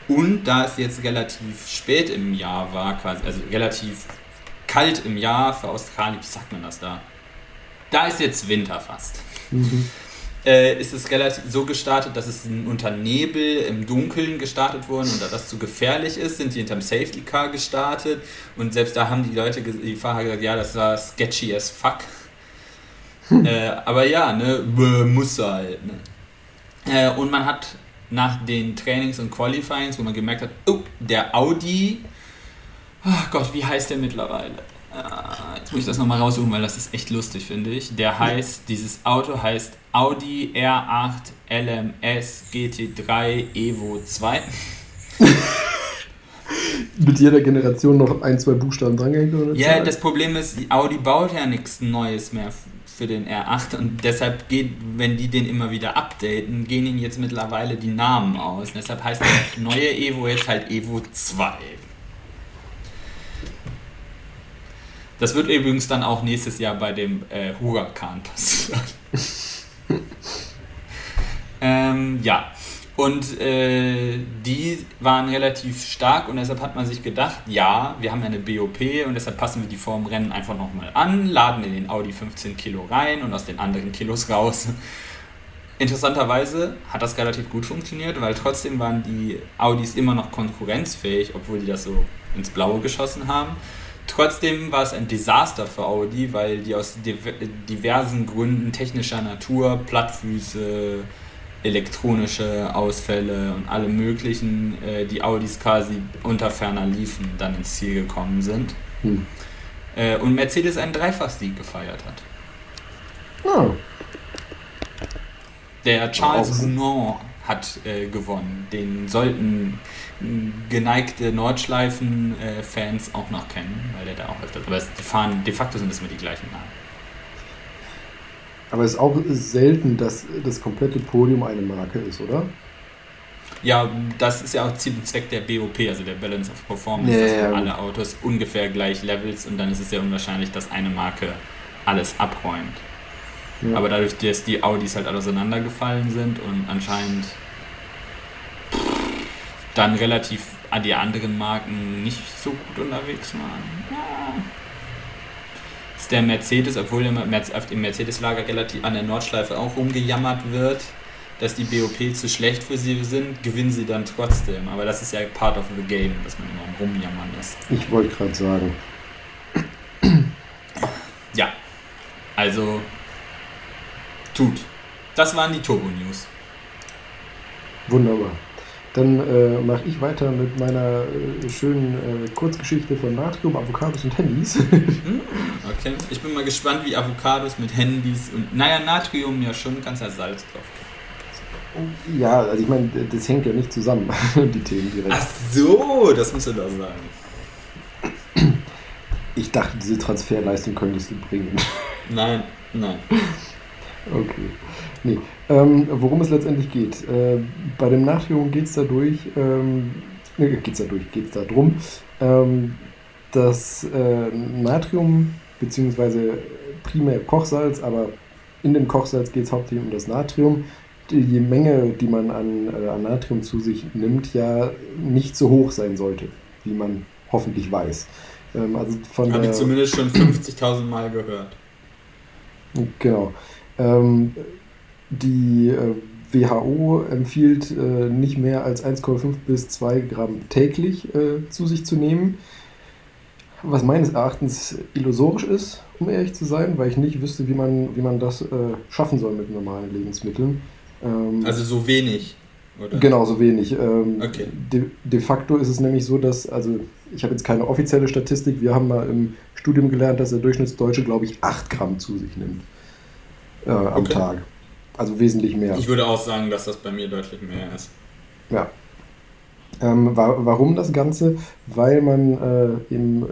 Und da es jetzt relativ spät im Jahr war, quasi, also relativ kalt im Jahr für Australien, wie sagt man das da? Da ist jetzt Winter fast Mhm. äh, ist es relativ so gestartet, dass es unter Nebel im Dunkeln gestartet wurde und da das zu gefährlich ist, sind die hinterm Safety Car gestartet und selbst da haben die Leute, die Fahrer gesagt, ja, das war sketchy as fuck. äh, aber ja, ne, muss halt. Ne? Äh, und man hat nach den Trainings und Qualifyings, wo man gemerkt hat, oh, der Audi, ach Gott, wie heißt der mittlerweile? Ah, Jetzt muss ich das nochmal raussuchen, weil das ist echt lustig, finde ich. Der heißt, dieses Auto heißt Audi R8 LMS GT3 Evo 2. Mit jeder Generation noch ein, zwei Buchstaben drangehängt oder Ja, das Problem ist, Audi baut ja nichts Neues mehr für den R8 und deshalb geht, wenn die den immer wieder updaten, gehen ihnen jetzt mittlerweile die Namen aus. Und deshalb heißt der neue Evo jetzt halt Evo 2. Das wird übrigens dann auch nächstes Jahr bei dem äh, Huracan passieren. ähm, ja, und äh, die waren relativ stark und deshalb hat man sich gedacht, ja, wir haben eine BOP und deshalb passen wir die vor dem Rennen einfach nochmal an, laden in den Audi 15 Kilo rein und aus den anderen Kilos raus. Interessanterweise hat das relativ gut funktioniert, weil trotzdem waren die Audis immer noch konkurrenzfähig, obwohl die das so ins Blaue geschossen haben. Trotzdem war es ein Desaster für Audi, weil die aus diver- diversen Gründen technischer Natur, Plattfüße, elektronische Ausfälle und alle möglichen, äh, die Audis quasi unter ferner liefen, dann ins Ziel gekommen sind. Hm. Äh, und Mercedes einen Dreifachsieg gefeiert hat. Ah, Der Charles Bounon hat äh, gewonnen. Den sollten geneigte Nordschleifen-Fans auch noch kennen, weil der da auch öfter. Aber die fahren, de facto sind es immer die gleichen Namen. Aber es ist auch selten, dass das komplette Podium eine Marke ist, oder? Ja, das ist ja auch Ziel und Zweck der BOP, also der Balance of Performance, Ja, dass ja, du gut. alle Autos ungefähr gleich levels und dann ist es sehr unwahrscheinlich, dass eine Marke alles abräumt. Ja. Aber dadurch, dass die Audis halt alle auseinandergefallen sind und anscheinend dann relativ an die anderen Marken nicht so gut unterwegs waren. Ja. Der Mercedes, obwohl im Merz- auf dem Mercedes-Lager relativ an der Nordschleife auch rumgejammert wird, dass die BOP zu schlecht für sie sind, gewinnen sie dann trotzdem. Aber das ist ja part of the game, dass man immer am Rumjammern ist. Ich wollte gerade sagen. Ja, also tut. Das waren die Turbo-News. Wunderbar. Dann äh, mache ich weiter mit meiner äh, schönen äh, Kurzgeschichte von Natrium, Avocados und Handys. Hm, Okay, ich bin mal gespannt, wie Avocados mit Handys und, naja, Natrium ja schon, kannst ja Salz drauf. ja, also ich meine, das hängt ja nicht zusammen, die Themen direkt. Ach so, das musst du da sagen. Ich dachte, diese Transferleistung könntest du bringen. Nein, nein. Okay. Nee. Ähm, worum es letztendlich geht. Äh, bei dem Natrium geht es dadurch, ähm, äh, geht's dadurch, geht es darum, ähm, dass äh, Natrium beziehungsweise primär Kochsalz, aber in dem Kochsalz geht es hauptsächlich um das Natrium. Die, die Menge, die man an, äh, an Natrium zu sich nimmt, ja nicht so hoch sein sollte, wie man hoffentlich weiß. Ähm, also von Habe ich zumindest schon 50.000 Mal gehört. Genau. Ähm, die äh, WHO empfiehlt, äh, nicht mehr als 1,5 bis 2 Gramm täglich äh, zu sich zu nehmen. was meines Erachtens illusorisch ist, um ehrlich zu sein, weil ich nicht wüsste, wie man, wie man das schaffen soll mit normalen Lebensmitteln. Ähm, also so wenig. Oder? Genau, so wenig. Ähm, okay. de, de, facto ist es nämlich so, dass, also ich habe jetzt keine offizielle Statistik, wir haben mal im Studium gelernt, dass der Durchschnittsdeutsche, glaube ich, 8 Gramm zu sich nimmt äh, am okay. Tag. Also wesentlich mehr. Ich würde auch sagen, dass das bei mir deutlich mehr ist. Ja, ähm, wa warum das Ganze? Weil man äh, eben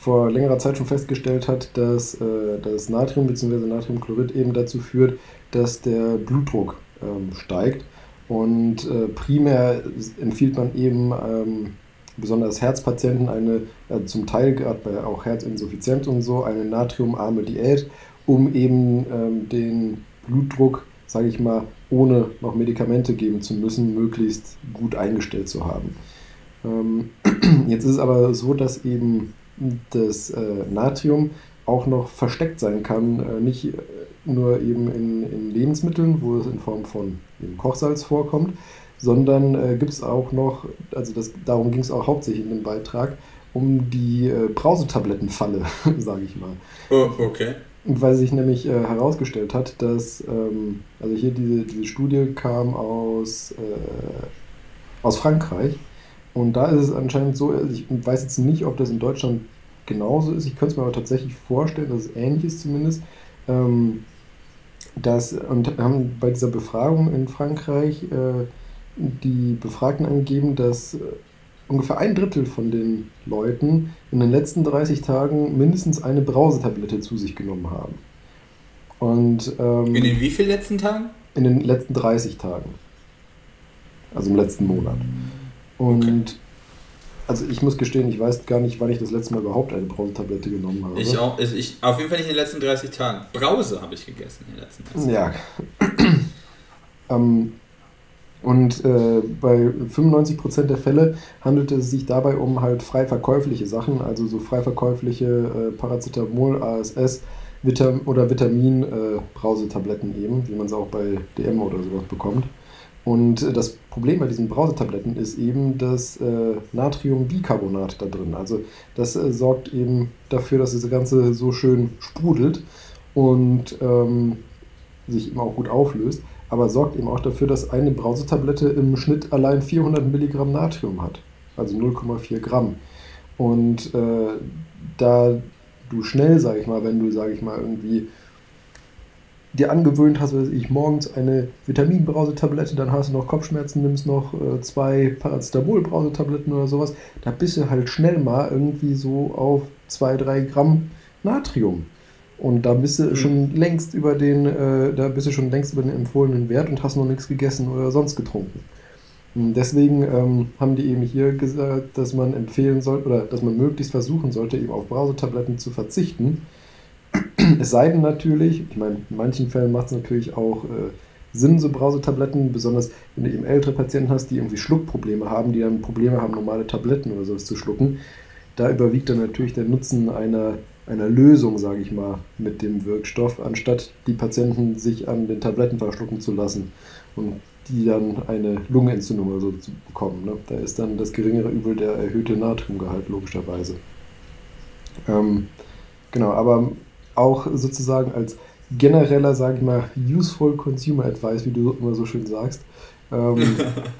vor längerer Zeit schon festgestellt hat, dass äh, das Natrium bzw. Natriumchlorid eben dazu führt, dass der Blutdruck ähm, steigt. Und äh, primär empfiehlt man eben ähm, besonders Herzpatienten eine, äh, zum Teil gerade bei auch Herzinsuffizienz und so, eine natriumarme Diät, um eben ähm, den Blutdruck sage ich mal, ohne noch Medikamente geben zu müssen, möglichst gut eingestellt zu haben. Ähm, jetzt ist es aber so, dass eben das äh, Natrium auch noch versteckt sein kann, äh, nicht nur eben in, in, Lebensmitteln, wo es in Form von Kochsalz vorkommt, sondern äh, gibt es auch noch, also das, darum ging es auch hauptsächlich in dem Beitrag, um die äh, Brausetablettenfalle, sage ich mal. Oh, okay. Weil sich nämlich äh, herausgestellt hat, dass, ähm, also hier diese, diese Studie kam aus, äh, aus Frankreich. Und da ist es anscheinend so, also ich weiß jetzt nicht, ob das in Deutschland genauso ist, ich könnte es mir aber tatsächlich vorstellen, dass es ähnlich ist zumindest, ähm, dass, und haben bei dieser Befragung in Frankreich äh, die Befragten angegeben, dass äh, ungefähr ein Drittel von den Leuten in den letzten 30 Tagen mindestens eine Brausetablette zu sich genommen haben. Und, ähm, in den wie vielen letzten Tagen? In den letzten 30 Tagen. Also im letzten Monat. Und okay. also ich muss gestehen, ich weiß gar nicht, wann ich das letzte Mal überhaupt eine Brausetablette genommen habe. Ich auch, ich, auf jeden Fall nicht in den letzten 30 Tagen. Brause habe ich gegessen in den letzten 30 Tagen. Ja. ähm, und äh, bei 95% der Fälle handelt es sich dabei um halt frei verkäufliche Sachen, also so frei verkäufliche äh, Paracetamol, ASS Vitam oder Vitamin-Brausetabletten äh, eben, wie man es auch bei DM oder sowas bekommt. Und äh, das Problem bei diesen Brausetabletten ist eben das äh, Natriumbicarbonat da drin. Also das äh, sorgt eben dafür, dass das Ganze so schön sprudelt und ähm, sich eben auch gut auflöst aber sorgt eben auch dafür, dass eine Brausetablette im Schnitt allein 400 Milligramm Natrium hat, also 0,4 Gramm. Und äh, da du schnell, sage ich mal, wenn du, sage ich mal, irgendwie dir angewöhnt hast, weiß ich, morgens eine Vitaminbrausetablette, dann hast du noch Kopfschmerzen, nimmst noch äh, zwei Paracetamol-Brausetabletten oder sowas, da bist du halt schnell mal irgendwie so auf 2, 3 Gramm Natrium. Und da bist du mhm. schon längst über den, äh, da bist du schon längst über den empfohlenen Wert und hast noch nichts gegessen oder sonst getrunken. Und deswegen ähm, haben die eben hier gesagt, dass man empfehlen sollte oder dass man möglichst versuchen sollte, eben auf Brausetabletten zu verzichten. Es sei denn natürlich, ich meine, in manchen Fällen macht es natürlich auch äh, Sinn, so Brausetabletten, besonders wenn du eben ältere Patienten hast, die irgendwie Schluckprobleme haben, die dann Probleme haben, normale Tabletten oder sowas zu schlucken. Da überwiegt dann natürlich der Nutzen einer einer Lösung, sage ich mal, mit dem Wirkstoff, anstatt die Patienten sich an den Tabletten verschlucken zu lassen und die dann eine Lungenentzündung oder so zu bekommen. Ne? Da ist dann das geringere Übel der erhöhte Natriumgehalt, logischerweise. Ähm, genau, aber auch sozusagen als genereller, sage ich mal, useful Consumer Advice, wie du immer so schön sagst, ähm,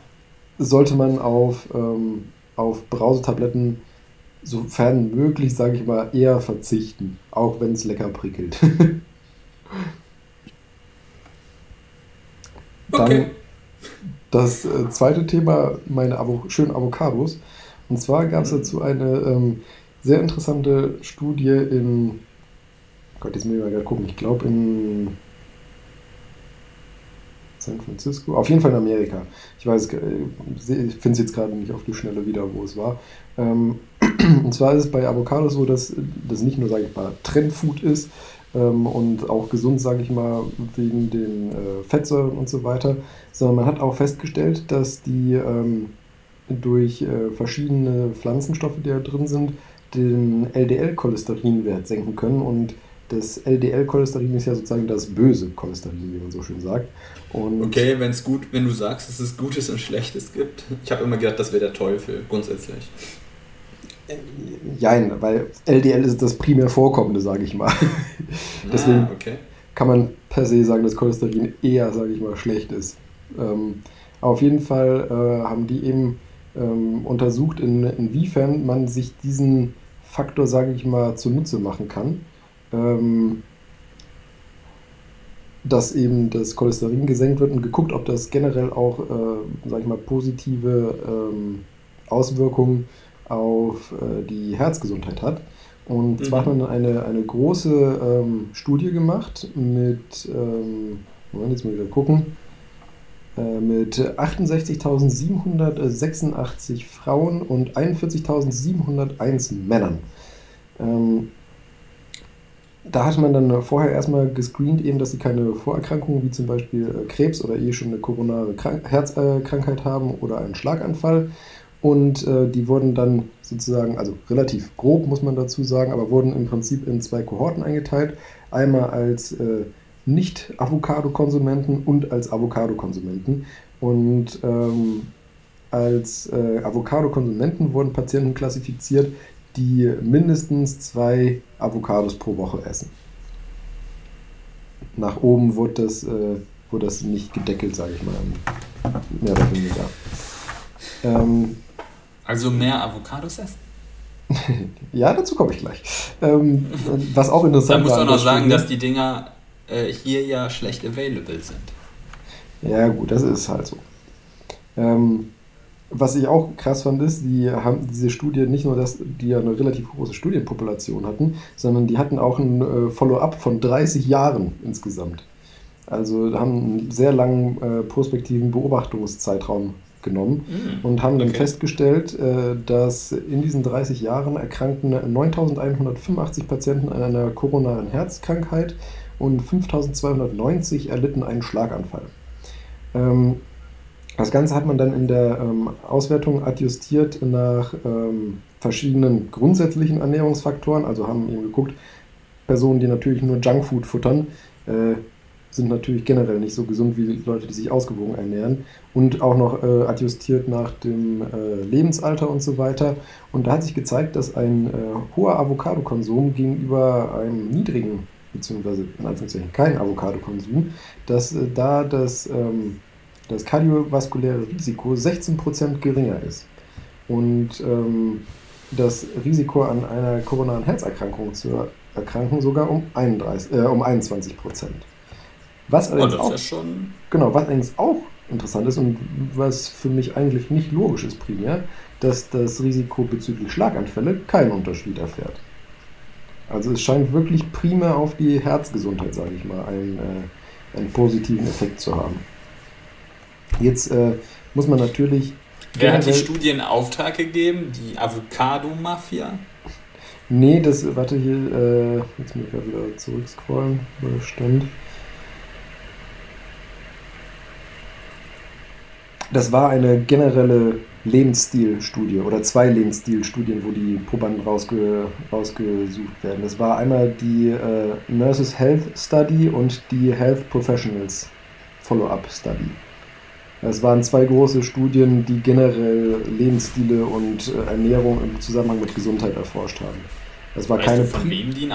sollte man auf, ähm, auf Brausetabletten sofern möglich, sage ich mal, eher verzichten, auch wenn es lecker prickelt. Dann okay. das äh, zweite Thema, meine Avo schönen Avocados. Und zwar gab es dazu eine ähm, sehr interessante Studie in, Gott, jetzt muss ich mal gerade gucken, ich glaube in San Francisco, auf jeden Fall in Amerika. Ich weiß, äh, ich finde es jetzt gerade nicht auf die Schnelle wieder, wo es war. Ähm, und zwar ist es bei Avocados so, dass das nicht nur, sage ich mal, Trendfood ist ähm, und auch gesund, sage ich mal, wegen den äh, Fettsäuren und so weiter, sondern man hat auch festgestellt, dass die ähm, durch äh, verschiedene Pflanzenstoffe, die da drin sind, den LDL-Cholesterinwert senken können und das LDL-Cholesterin ist ja sozusagen das böse Cholesterin, wie man so schön sagt. Und okay, wenn es gut, wenn du sagst, dass es Gutes und Schlechtes gibt. Ich habe immer gedacht, das wäre der Teufel, grundsätzlich. Jein, weil LDL ist das primär Vorkommende, sage ich mal. Deswegen ah, okay. kann man per se sagen, dass Cholesterin eher, sage ich mal, schlecht ist. Ähm, auf jeden Fall äh, haben die eben ähm, untersucht, in, inwiefern man sich diesen Faktor, sage ich mal, zunutze machen kann. Ähm, dass eben das Cholesterin gesenkt wird und geguckt, ob das generell auch, äh, sage ich mal, positive ähm, Auswirkungen auf äh, die Herzgesundheit hat. Und mhm. zwar hat man eine, eine große ähm, Studie gemacht mit, ähm, Moment, jetzt mal wieder gucken, äh, mit 68.786 Frauen und 41.701 Männern. Ähm, da hat man dann vorher erstmal gescreent, eben, dass sie keine Vorerkrankungen wie zum Beispiel äh, Krebs oder eh schon eine koronare Krank Herzkrankheit haben oder einen Schlaganfall. Und äh, die wurden dann sozusagen, also relativ grob muss man dazu sagen, aber wurden im Prinzip in zwei Kohorten eingeteilt. Einmal als äh, Nicht-Avocado-Konsumenten und als Avocado-Konsumenten. Und ähm, als äh, Avocado-Konsumenten wurden Patienten klassifiziert, die mindestens zwei Avocados pro Woche essen. Nach oben wurde das, äh, wurde das nicht gedeckelt, sage ich mal, mehr oder weniger. Ähm, also mehr Avocados essen? ja, dazu komme ich gleich. Ähm, was auch interessant ist. Da muss auch noch sagen, dass die Dinger äh, hier ja schlecht available sind. Ja, gut, das ist halt so. Ähm, was ich auch krass fand, ist, die haben diese Studie nicht nur, dass die ja eine relativ große Studienpopulation hatten, sondern die hatten auch ein äh, Follow-up von 30 Jahren insgesamt. Also haben einen sehr langen äh, prospektiven Beobachtungszeitraum genommen mm, und haben dann festgestellt, äh, dass in diesen 30 Jahren erkrankten 9185 Patienten an einer koronaren Herzkrankheit und 5290 erlitten einen Schlaganfall. Ähm, das Ganze hat man dann in der ähm, Auswertung adjustiert nach ähm, verschiedenen grundsätzlichen Ernährungsfaktoren. Also haben eben geguckt, Personen, die natürlich nur Junkfood futtern, äh, sind natürlich generell nicht so gesund wie Leute, die sich ausgewogen ernähren. Und auch noch äh, adjustiert nach dem äh, Lebensalter und so weiter. Und da hat sich gezeigt, dass ein äh, hoher Avocado-Konsum gegenüber einem niedrigen, beziehungsweise in Anführungszeichen kein Avocado-Konsum, dass äh, da das ähm, das kardiovaskuläre Risiko 16% geringer ist und ähm, das Risiko an einer koronaren Herzerkrankung zu erkranken sogar um, 31, äh, um 21%. Was allerdings oh, auch, schon... Genau, was allerdings auch interessant ist und was für mich eigentlich nicht logisch ist primär, dass das Risiko bezüglich Schlaganfälle keinen Unterschied erfährt. Also es scheint wirklich primär auf die Herzgesundheit, sage ich mal, einen, äh, einen positiven Effekt zu haben. Jetzt äh, muss man natürlich. Wer hat die Studie in Auftrag gegeben? Die Avocado-Mafia? Nee, das, warte hier, äh, jetzt muss ich gerade wieder zurückscrollen, wo das stand. Das war eine generelle Lebensstilstudie oder zwei Lebensstilstudien, wo die Probanden rausge, rausgesucht werden. Das war einmal die äh, Nurses Health Study und die Health Professionals Follow-up Study. Es waren zwei große Studien, die generell Lebensstile und äh, Ernährung im Zusammenhang mit Gesundheit erforscht haben. Das war weißt keine. Du von wem die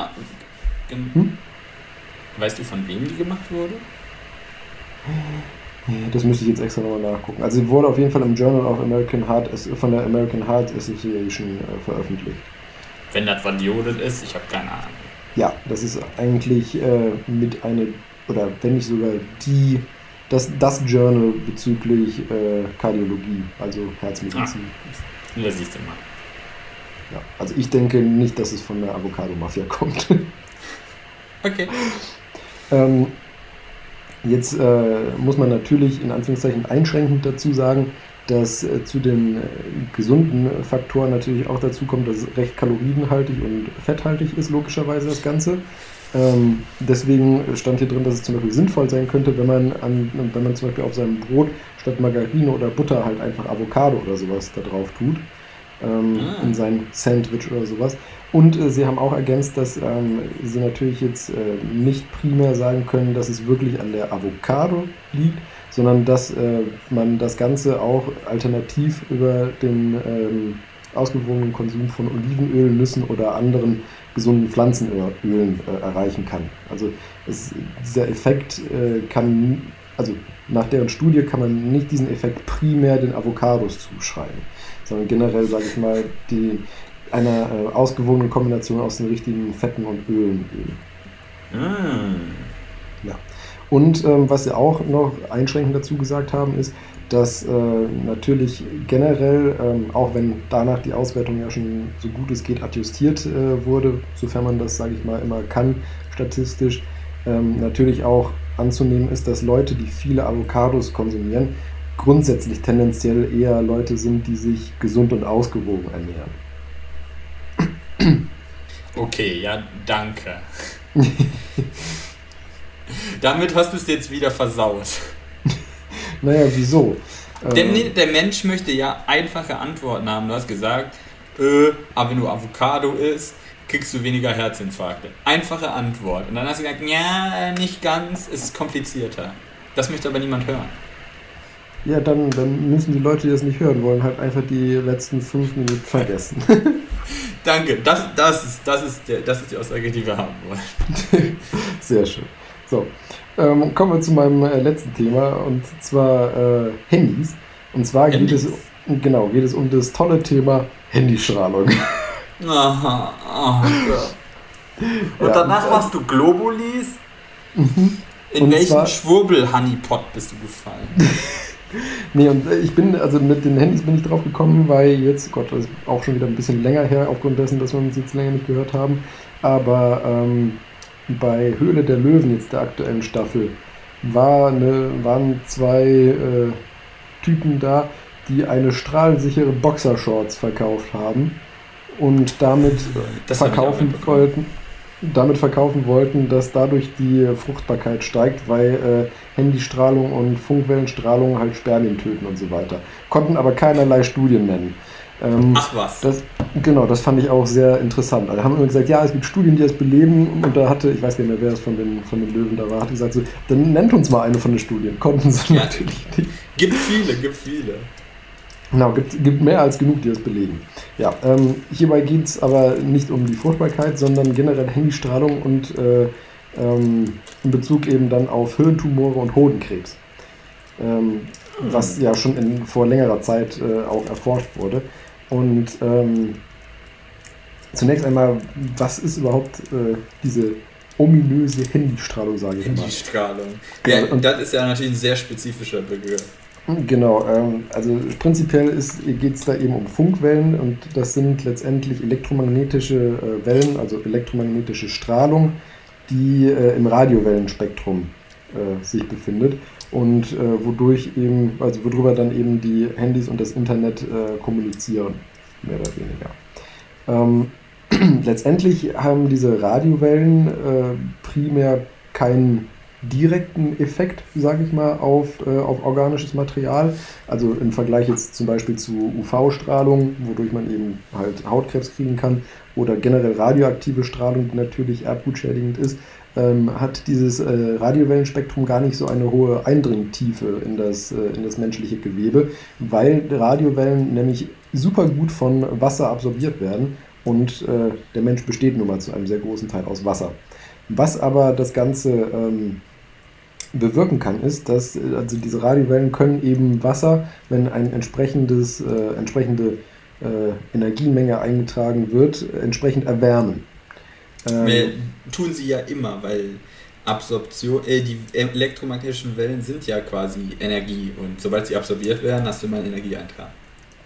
hm? Weißt du, von wem die gemacht wurde? Das müsste ich jetzt extra nochmal nachgucken. Also sie wurde auf jeden Fall im Journal of American Heart von der American Heart Association äh, veröffentlicht. Wenn das Vadiolet ist, ich habe keine Ahnung. Ja, das ist eigentlich äh, mit einer, oder wenn nicht sogar die das, das Journal bezüglich äh, Kardiologie, also Herzmedizin. Ah, das siehst du mal. Ja, also ich denke nicht, dass es von der Avocado-Mafia kommt. okay. Ähm, jetzt äh, muss man natürlich in Anführungszeichen einschränkend dazu sagen, dass äh, zu den äh, gesunden Faktoren natürlich auch dazu kommt, dass es recht kalorienhaltig und fetthaltig ist, logischerweise das Ganze. Ähm, deswegen stand hier drin, dass es zum Beispiel sinnvoll sein könnte, wenn man, an, wenn man zum Beispiel auf seinem Brot statt Margarine oder Butter halt einfach Avocado oder sowas da drauf tut. Ähm, ah. In sein Sandwich oder sowas. Und äh, sie haben auch ergänzt, dass ähm, sie natürlich jetzt äh, nicht primär sagen können, dass es wirklich an der Avocado liegt, sondern dass äh, man das Ganze auch alternativ über den ähm, ausgewogenen Konsum von Olivenöl, Nüssen oder anderen gesunden Pflanzenölen äh, erreichen kann. Also es, dieser Effekt äh, kann, also nach deren Studie kann man nicht diesen Effekt primär den Avocados zuschreiben, sondern generell, sage ich mal, die, einer äh, ausgewogenen Kombination aus den richtigen Fetten und Ölen. Mm. Ja. Und ähm, was sie auch noch einschränkend dazu gesagt haben, ist, dass äh, natürlich generell, ähm, auch wenn danach die Auswertung ja schon so gut es geht adjustiert äh, wurde, sofern man das, sage ich mal, immer kann, statistisch, ähm, natürlich auch anzunehmen ist, dass Leute, die viele Avocados konsumieren, grundsätzlich tendenziell eher Leute sind, die sich gesund und ausgewogen ernähren. Okay, ja, danke. Damit hast du es jetzt wieder versaut. Naja, wieso? Der, ähm, der, Mensch möchte ja einfache Antworten haben. Du hast gesagt, äh, aber wenn du Avocado isst, kriegst du weniger Herzinfarkte. Einfache Antwort. Und dann hast du gesagt, ja, nicht ganz, es ist komplizierter. Das möchte aber niemand hören. Ja, dann, dann müssen die Leute, die das nicht hören wollen, halt einfach die letzten fünf Minuten vergessen. Danke, das, das, ist, das, ist der, das ist die Aussage, die wir haben wollen. Sehr schön. So, ähm, kommen wir zu meinem äh, letzten Thema und zwar äh, Handys. Und zwar Handys. geht es, genau, geht es um das tolle Thema Handystrahlung. Aha, oh. Und ja, danach und, machst du Globulis? Mhm. In und welchen Schwurbel-Honeypot bist du gefallen? nee, und äh, ich bin, also mit den Handys bin ich drauf gekommen, weil jetzt, Gott, das ist auch schon wieder ein bisschen länger her, aufgrund dessen, dass wir uns jetzt länger nicht gehört haben. Aber ähm, bei Höhle der Löwen, jetzt der aktuellen Staffel, war eine, waren zwei äh, Typen da, die eine strahlsichere Boxershorts verkauft haben und damit das verkaufen wollten damit verkaufen wollten, dass dadurch die Fruchtbarkeit steigt, weil äh, Handystrahlung und Funkwellenstrahlung halt Spermien töten und so weiter. Konnten aber keinerlei Studien nennen. Ähm, Ach was. Das, genau, das fand ich auch sehr interessant. Also haben immer gesagt, ja, es gibt Studien, die das beleben. Und da hatte, ich weiß gar nicht mehr, wer es von den, von den Löwen da war, hat gesagt, so, dann nennt uns mal eine von den Studien. Konnten sie ja, natürlich nicht. Gibt viele, gibt viele. Genau, gibt, gibt mehr als genug, die das belegen. Ja, ähm, hierbei geht es aber nicht um die Fruchtbarkeit, sondern generell Handystrahlung und äh, ähm, in Bezug eben dann auf Hirntumore und Hodenkrebs. Ähm, was ja schon in, vor längerer Zeit äh, auch erforscht wurde. Und ähm, zunächst einmal, was ist überhaupt äh, diese ominöse Handystrahlung, sage ich mal? Handystrahlung. Ja, und das ist ja natürlich ein sehr spezifischer Begriff. Genau, ähm, also prinzipiell geht es da eben um Funkwellen und das sind letztendlich elektromagnetische äh, Wellen, also elektromagnetische Strahlung, die äh, im Radiowellenspektrum äh, sich befindet und äh, wodurch eben, also worüber dann eben die Handys und das Internet äh, kommunizieren, mehr oder weniger. Ähm, letztendlich haben diese Radiowellen äh, primär keinen direkten Effekt, sage ich mal, auf, äh, auf organisches Material. Also im Vergleich jetzt zum Beispiel zu UV-Strahlung, wodurch man eben halt Hautkrebs kriegen kann, oder generell radioaktive Strahlung, die natürlich erbgutschädigend ist, ähm, hat dieses äh, Radiowellenspektrum gar nicht so eine hohe Eindringtiefe in das, äh, in das menschliche Gewebe, weil Radiowellen nämlich super gut von Wasser absorbiert werden und äh, der Mensch besteht nun mal zu einem sehr großen Teil aus Wasser. Was aber das Ganze ähm, bewirken kann, ist, dass also diese Radiowellen können eben Wasser, wenn ein entsprechendes, äh, entsprechende äh, Energiemenge eingetragen wird, entsprechend erwärmen. Ähm, tun sie ja immer, weil Absorption, äh, die elektromagnetischen Wellen sind ja quasi Energie und sobald sie absorbiert werden, hast du immer einen Energieeintrag.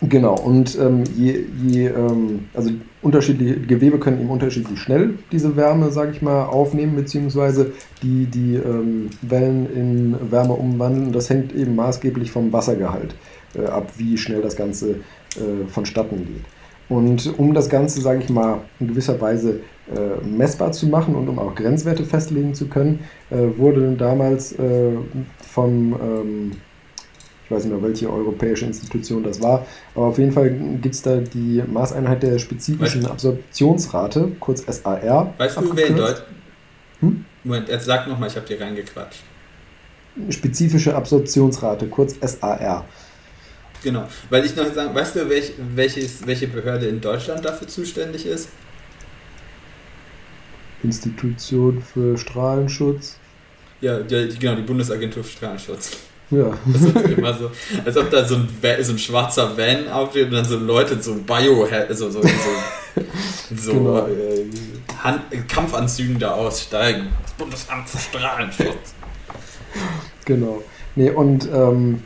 Genau, und ähm, je, je ähm, also unterschiedliche Gewebe können eben unterschiedlich schnell diese Wärme, sage ich mal, aufnehmen, beziehungsweise die, die ähm, Wellen in Wärme umwandeln. Das hängt eben maßgeblich vom Wassergehalt äh, ab, wie schnell das Ganze äh, vonstatten geht. Und um das Ganze, sage ich mal, in gewisser Weise äh, messbar zu machen und um auch Grenzwerte festlegen zu können, äh, wurde damals äh, vom ähm, ich weiß nicht mehr, welche europäische Institution das war, aber auf jeden Fall gibt es da die Maßeinheit der spezifischen weißt Absorptionsrate, kurz SAR. Weißt du, wer in Deutschland. Hm? Moment, jetzt sag nochmal, ich habe dir reingequatscht. Spezifische Absorptionsrate, kurz SAR. Genau. Weil ich noch sagen, weißt du, welch, welches, welche Behörde in Deutschland dafür zuständig ist? Institution für Strahlenschutz. Ja, die, genau, die Bundesagentur für Strahlenschutz. Ja. Das ist immer so, als ob da so ein, so ein schwarzer Van aufsteht und dann so Leute so Bio, so, so, so, so Genau. Hand, Kampfanzügen da aussteigen. Das Bundesamt für Strahlenschutz. Genau. Nee, und ähm,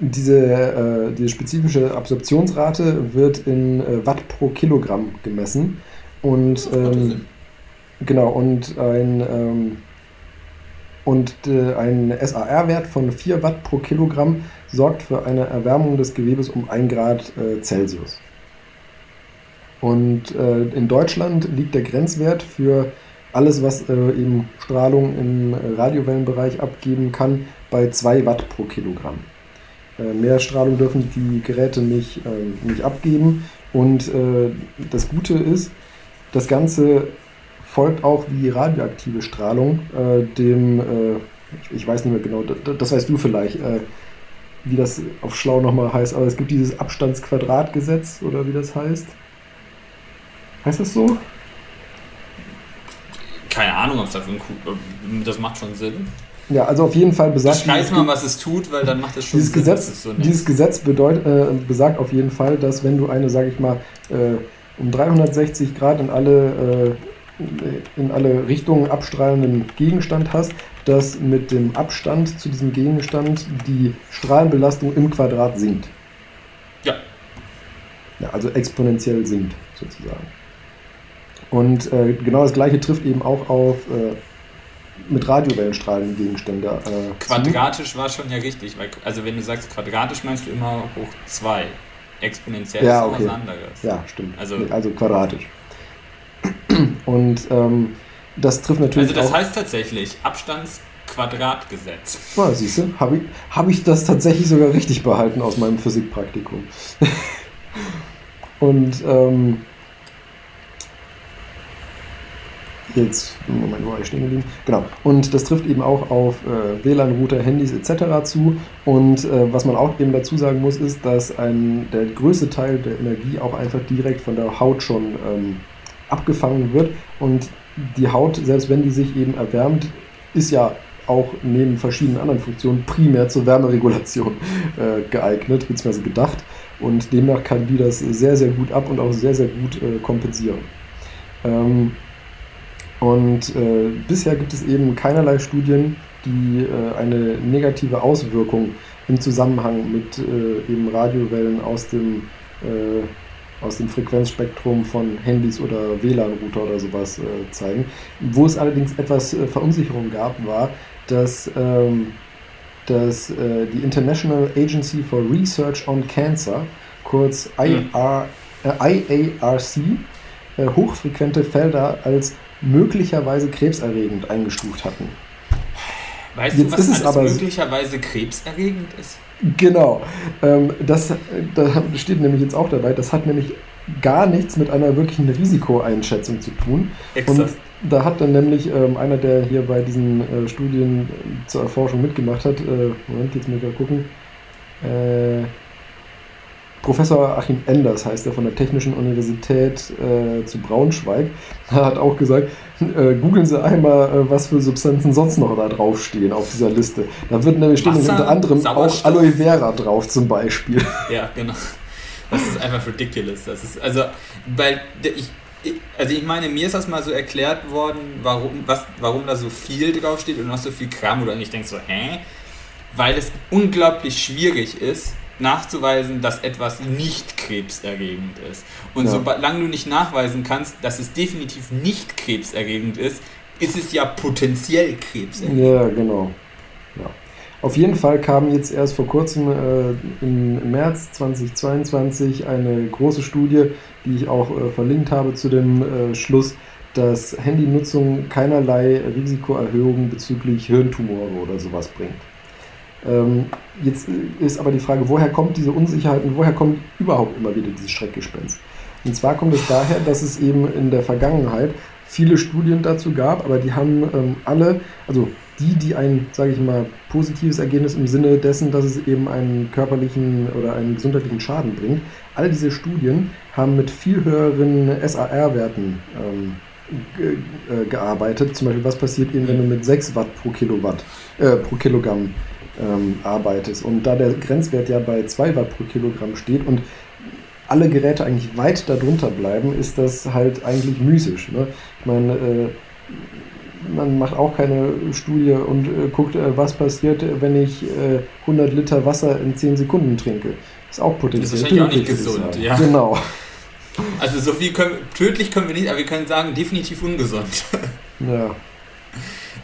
diese, äh, diese spezifische Absorptionsrate wird in äh, Watt pro Kilogramm gemessen. Und ähm, genau, und ein, ähm, und äh, ein SAR-Wert von 4 Watt pro Kilogramm sorgt für eine Erwärmung des Gewebes um 1 Grad äh, Celsius. Und äh, in Deutschland liegt der Grenzwert für alles, was äh, eben Strahlung im äh, Radiowellenbereich abgeben kann, bei 2 Watt pro Kilogramm. Äh, mehr Strahlung dürfen die Geräte nicht, ähm, nicht abgeben. Und äh, das Gute ist, das Ganze folgt auch wie radioaktive Strahlung äh, dem, äh, ich, ich weiß nicht mehr genau, das, das weißt du vielleicht, äh, wie das auf schlau nochmal heißt, aber es gibt dieses Abstandsquadratgesetz oder wie das heißt. Heißt das so? Keine Ahnung, ob es dafür ein Ku- Das macht schon Sinn. Ja, also auf jeden Fall besagt Beschreib dieses mal, was es tut, weil dann macht es schon dieses Sinn. Gesetz, so dieses Gesetz bedeut, äh, besagt auf jeden Fall, dass wenn du eine, sage ich mal, äh, um 360 Grad in alle, äh, in alle Richtungen abstrahlenden Gegenstand hast, dass mit dem Abstand zu diesem Gegenstand die Strahlenbelastung im Quadrat sinkt. Ja. Ja, also exponentiell sinkt, sozusagen. Und äh, genau das gleiche trifft eben auch auf äh, mit Radiowellenstrahlen Gegenstände. Äh, zu. Quadratisch war schon ja richtig. Weil, also wenn du sagst quadratisch, meinst du immer hoch 2. Exponentiell Ja, ist okay. was anderes. Ja, stimmt. Also- Nee, also quadratisch. Und ähm, das trifft natürlich Also das auch. heißt tatsächlich Abstandsquadratgesetz. Ah, siehst du, habe ich, hab ich das tatsächlich sogar richtig behalten aus meinem Physikpraktikum. Und ähm, jetzt, Moment, wo war ich stehen geblieben? Genau. Und das trifft eben auch auf äh, WLAN-Router, Handys etc. zu. Und äh, was man auch eben dazu sagen muss, ist, dass ein, der größte Teil der Energie auch einfach direkt von der Haut schon ähm, abgefangen wird. Und die Haut, selbst wenn die sich eben erwärmt, ist ja auch neben verschiedenen anderen Funktionen primär zur Wärmeregulation äh, geeignet bzw. gedacht. Und demnach kann die das sehr, sehr gut ab und auch sehr, sehr gut äh, kompensieren. Ähm, und äh, bisher gibt es eben keinerlei Studien, die äh, eine negative Auswirkung im Zusammenhang mit äh, eben Radiowellen aus dem, äh, aus dem Frequenzspektrum von Handys oder WLAN-Router oder sowas äh, zeigen. Wo es allerdings etwas äh, Verunsicherung gab, war, dass, ähm, dass äh, die International Agency for Research on Cancer, kurz IR, äh, IARC, äh, hochfrequente Felder als möglicherweise krebserregend eingestuft hatten. Weißt Jetzt du, was ist es alles aber- möglicherweise krebserregend ist? Genau. Ähm, das da steht nämlich jetzt auch dabei, das hat nämlich gar nichts mit einer wirklichen Risikoeinschätzung zu tun. Und Exakt. da hat dann nämlich ähm, einer, der hier bei diesen äh, Studien zur Erforschung mitgemacht hat, äh, Moment, jetzt muss ich mal gucken, äh, Professor Achim Enders heißt er von der Technischen Universität zu Braunschweig, er hat auch gesagt, äh, googeln Sie einmal, äh, was für Substanzen sonst noch da draufstehen auf dieser Liste. Da wird nämlich stehen unter anderem auch Sauerstoff. Aloe Vera drauf zum Beispiel. Ja, genau. Das ist einfach ridiculous. Das ist, also, weil ich, ich, also ich meine, mir ist das mal so erklärt worden, warum, was, warum da so viel draufsteht und noch so viel Kram oder und ich denke so, hä? Weil es unglaublich schwierig ist, nachzuweisen, dass etwas nicht krebserregend ist. Und Ja. solange du nicht nachweisen kannst, dass es definitiv nicht krebserregend ist, ist es ja potenziell krebserregend. Ja, genau. Ja. Auf jeden Fall kam jetzt erst vor kurzem äh, im März 2022 eine große Studie, die ich auch äh, verlinkt habe zu dem äh, Schluss, dass Handynutzung keinerlei Risikoerhöhung bezüglich Hirntumore oder sowas bringt. Ähm, jetzt ist aber die Frage, woher kommt diese Unsicherheit und woher kommt überhaupt immer wieder dieses Schreckgespenst? Und zwar kommt es daher, dass es eben in der Vergangenheit viele Studien dazu gab, aber die haben ähm, alle, also die, die ein, sage ich mal, positives Ergebnis im Sinne dessen, dass es eben einen körperlichen oder einen gesundheitlichen Schaden bringt. All diese Studien haben mit viel höheren SAR-Werten ähm, äh, gearbeitet. Zum Beispiel, was passiert eben, wenn du mit 6 Watt pro Kilowatt, äh, pro Kilogramm ähm, arbeitest. Und da der Grenzwert ja bei 2 Watt pro Kilogramm steht und alle Geräte eigentlich weit darunter bleiben, ist das halt eigentlich mythisch. Ne? Ich meine, äh, man macht auch keine Studie und äh, guckt, äh, was passiert, wenn ich 100 äh, Liter Wasser in 10 Sekunden trinke. Ist auch potenziell. Das ist wahrscheinlich auch nicht gesund, ja. Genau. Also so viel können, tödlich können wir nicht, aber wir können sagen, definitiv ungesund. Ja.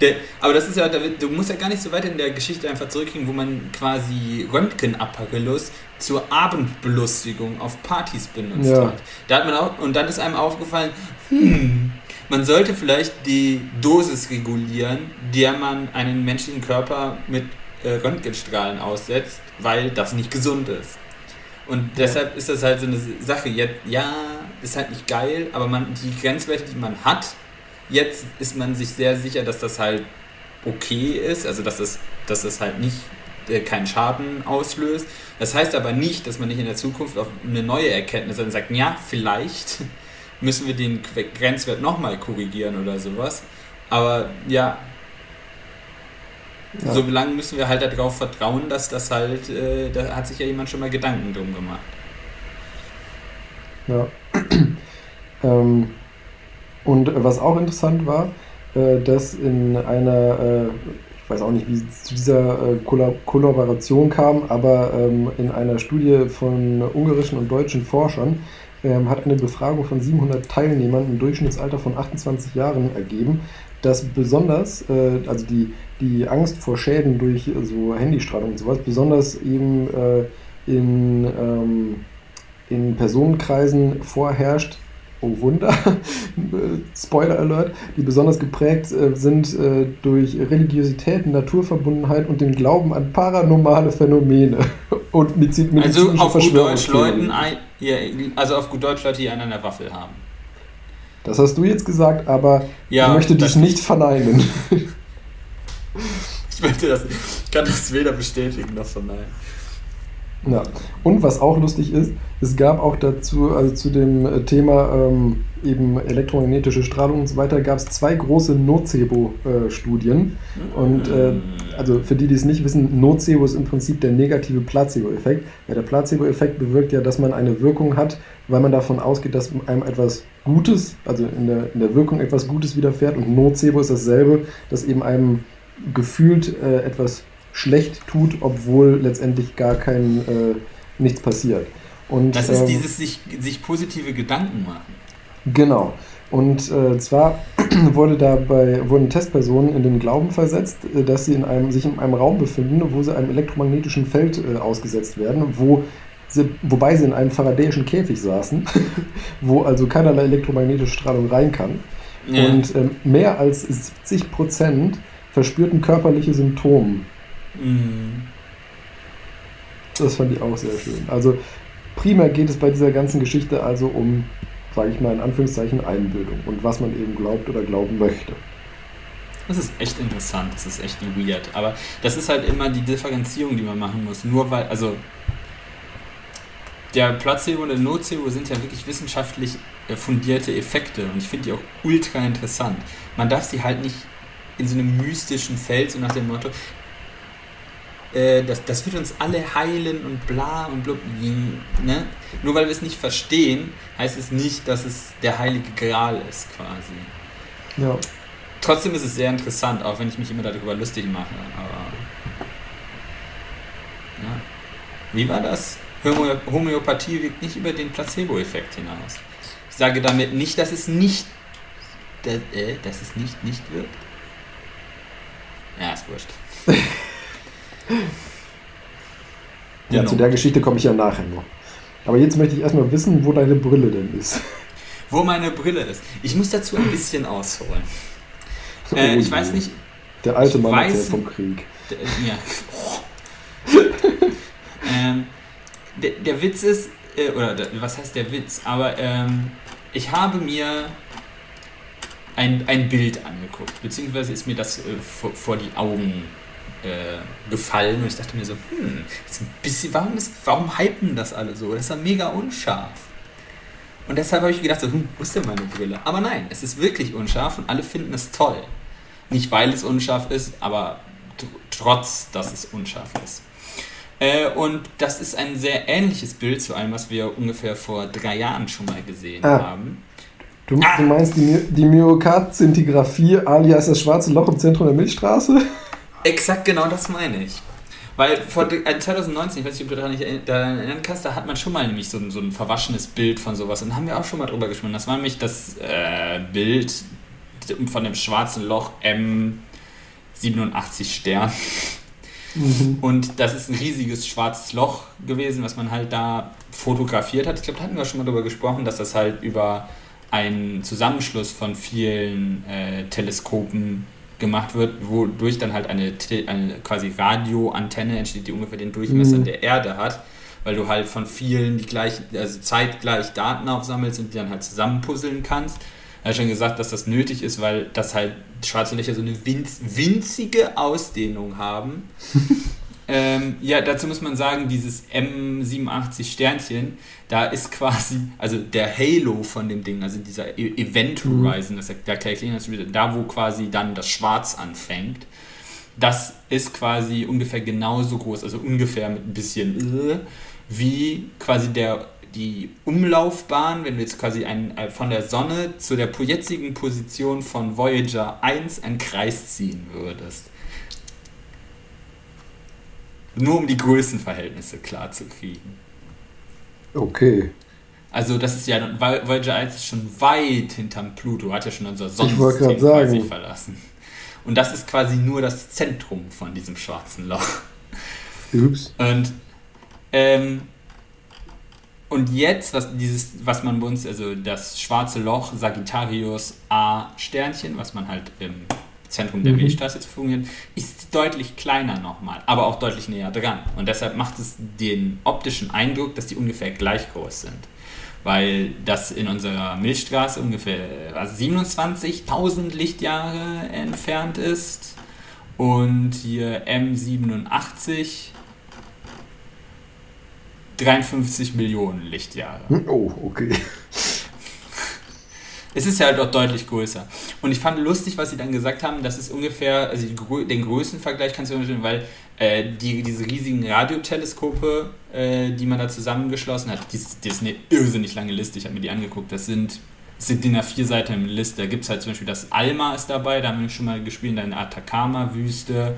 Der, aber das ist ja, du musst ja gar nicht so weit in der Geschichte einfach zurückkriegen, wo man quasi Röntgenapparillos zur Abendbelustigung auf Partys benutzt Ja. hat. Da hat man auch, und dann ist einem aufgefallen, hm, man sollte vielleicht die Dosis regulieren, der man einen menschlichen Körper mit äh, Röntgenstrahlen aussetzt, weil das nicht gesund ist. Und deshalb ist das halt so eine Sache. Jetzt, ja, ist halt nicht geil, aber man, die Grenzwerte, die man hat, jetzt ist man sich sehr sicher, dass das halt okay ist, also dass das, dass das halt nicht äh, keinen Schaden auslöst. Das heißt aber nicht, dass man nicht in der Zukunft auf eine neue Erkenntnis und sagt, ja, vielleicht müssen wir den Grenzwert nochmal korrigieren oder sowas. Aber ja, Ja. so lange müssen wir halt darauf vertrauen, dass das halt, äh, da hat sich ja jemand schon mal Gedanken drum gemacht. Ja. ähm, und äh, was auch interessant war, äh, dass in einer, äh, ich weiß auch nicht, wie es zu dieser Kolla Kollaboration kam, aber ähm, in einer Studie von ungarischen und deutschen Forschern ähm, hat eine Befragung von 700 Teilnehmern im Durchschnittsalter von 28 Jahren ergeben, dass besonders, also die, die Angst vor Schäden durch so Handystrahlung und sowas, besonders eben in, ähm, in Personenkreisen vorherrscht, oh Wunder, Spoiler Alert, die besonders geprägt äh, sind äh, durch Religiosität, Naturverbundenheit und den Glauben an paranormale Phänomene und mediz- medizinische Also auf gut Deutsch Verschwörungstheorien. Leuten, ein, ja, also auf gut Deutsch Leute, die einen an der Waffel haben. Das hast du jetzt gesagt, aber Ja, ich möchte dies nicht verneinen. Ich möchte das, ich kann das weder bestätigen noch verneinen. Ja. Und was auch lustig ist, es gab auch dazu, also zu dem äh, Thema ähm, eben elektromagnetische Strahlung und so weiter, gab es zwei große Nocebo-Studien. Und äh, also für die, die es nicht wissen, Nocebo ist im Prinzip der negative Placebo-Effekt. Ja, der Placebo-Effekt bewirkt ja, dass man eine Wirkung hat, weil man davon ausgeht, dass einem etwas Gutes, also in der, in der Wirkung etwas Gutes widerfährt. Und Nocebo ist dasselbe, dass eben einem gefühlt äh, etwas schlecht tut, obwohl letztendlich gar kein äh, nichts passiert. Und, Das ist ähm, dieses sich, sich positive Gedanken machen. Genau. Und äh, zwar wurde dabei, wurden Testpersonen in den Glauben versetzt, äh, dass sie in einem, sich in einem Raum befinden, wo sie einem elektromagnetischen Feld äh, ausgesetzt werden, wo sie, wobei sie in einem faradäischen Käfig saßen, wo also keinerlei elektromagnetische Strahlung rein kann. Ja. Und ähm, mehr als 70 Prozent verspürten körperliche Symptome. Mhm. Das fand ich auch sehr schön. Also primär geht es bei dieser ganzen Geschichte also um, sage ich mal in Anführungszeichen, Einbildung und was man eben glaubt oder glauben möchte. Das ist echt interessant, das ist echt weird. Aber das ist halt immer die Differenzierung, die man machen muss. Nur weil, also der Placebo und der Nocebo sind ja wirklich wissenschaftlich äh, fundierte Effekte und ich finde die auch ultra interessant. Man darf sie halt nicht in so einem mystischen Feld, so nach dem Motto, äh, das, das wird uns alle heilen und bla und blub. Ne? Nur weil wir es nicht verstehen, heißt es nicht, dass es der heilige Gral ist quasi. Ja, Trotzdem ist es sehr interessant, auch wenn ich mich immer darüber lustig mache. Aber ja. Wie war das? Homö Homöopathie wirkt nicht über den Placebo-Effekt hinaus. Ich sage damit nicht, dass es nicht, dass, äh, dass es nicht nicht wirkt. Ja, ist wurscht. ja Genau. zu der Geschichte komme ich ja nachher noch. Aber jetzt möchte ich erstmal wissen, wo deine Brille denn ist. Wo meine Brille ist. Ich muss dazu ein bisschen ausholen. Äh, Oh ich weiß nicht, Der alte Mann weiß- erzählt vom Krieg. D- Ja. ähm, der, der Witz ist, äh, oder der, was heißt der Witz? Aber ähm, ich habe mir ein, ein Bild angeguckt, beziehungsweise ist mir das äh, vor, vor, die Augen äh, gefallen und ich dachte mir so, hm, ist ein bisschen, warum, ist, warum hypen das alle so? Das ist ja mega unscharf. Und deshalb habe ich gedacht, so, hm, wo ist denn meine Brille? Aber nein, es ist wirklich unscharf und alle finden es toll. Nicht weil es unscharf ist, aber trotz, dass es unscharf ist. Äh, und das ist ein sehr ähnliches Bild zu einem, was wir ungefähr vor drei Jahren schon mal gesehen ah. haben. Du, ah. du, meinst die, die Myokard-Zintigraphie alias das schwarze Loch im Zentrum der Milchstraße? Exakt genau das meine ich. Weil vor 2019, äh, ich weiß nicht, ob du daran, nicht daran erinnern kannst, da hat man schon mal nämlich so ein, so ein verwaschenes Bild von sowas. Und da haben wir auch schon mal drüber gesprochen. Das war nämlich das äh, Bild von dem schwarzen Loch M87 Stern. Mhm. Und das ist ein riesiges schwarzes Loch gewesen, was man halt da fotografiert hat. Ich glaube, da hatten wir schon mal darüber gesprochen, dass das halt über einen Zusammenschluss von vielen äh, Teleskopen gemacht wird, wodurch dann halt eine, eine quasi Radioantenne entsteht, die ungefähr den Durchmesser mhm. der Erde hat, weil du halt von vielen die gleich, also zeitgleich Daten aufsammelst und die dann halt zusammenpuzzeln kannst. Er hat schon gesagt, dass das nötig ist, weil das halt schwarze Löcher so eine winz, winzige Ausdehnung haben. ähm, ja, dazu muss man sagen, dieses M87 Sternchen, da ist quasi, also der Halo von dem Ding, also dieser e Event mhm. Horizon, mhm. das erkläre ich Ihnen, da wo quasi dann das Schwarz anfängt, das ist quasi ungefähr genauso groß, also ungefähr mit ein bisschen äh, wie quasi der die Umlaufbahn, wenn du jetzt quasi ein, äh, von der Sonne zu der jetzigen Position von Voyager 1 einen Kreis ziehen würdest. Nur um die Größenverhältnisse klar zu kriegen. Okay. Also das ist ja, Voyager 1 ist schon weit hinterm Pluto, hat ja schon unser Sonnensystem quasi verlassen. Und das ist quasi nur das Zentrum von diesem schwarzen Loch. Ups. Und ähm, und jetzt, was dieses, was man bei uns, also das schwarze Loch Sagittarius A Sternchen, was man halt im Zentrum der mhm. Milchstraße jetzt fungiert, ist deutlich kleiner nochmal, aber auch deutlich näher dran. Und deshalb macht es den optischen Eindruck, dass die ungefähr gleich groß sind. Weil das in unserer Milchstraße ungefähr 27.000 Lichtjahre entfernt ist. Und hier M87 53 Millionen Lichtjahre. Hm? Oh, okay. Es ist ja halt auch deutlich größer. Und ich fand lustig, was sie dann gesagt haben, das ist ungefähr, also den Größenvergleich kannst du unterstellen, weil äh, die, diese riesigen Radioteleskope, äh, die man da zusammengeschlossen hat, die, die ist eine irrsinnig lange Liste, ich habe mir die angeguckt, das sind, sind DIN A4 Seiten im Liste. Da gibt es halt zum Beispiel das ALMA ist dabei, da haben wir schon mal gespielt, in der Atacama-Wüste,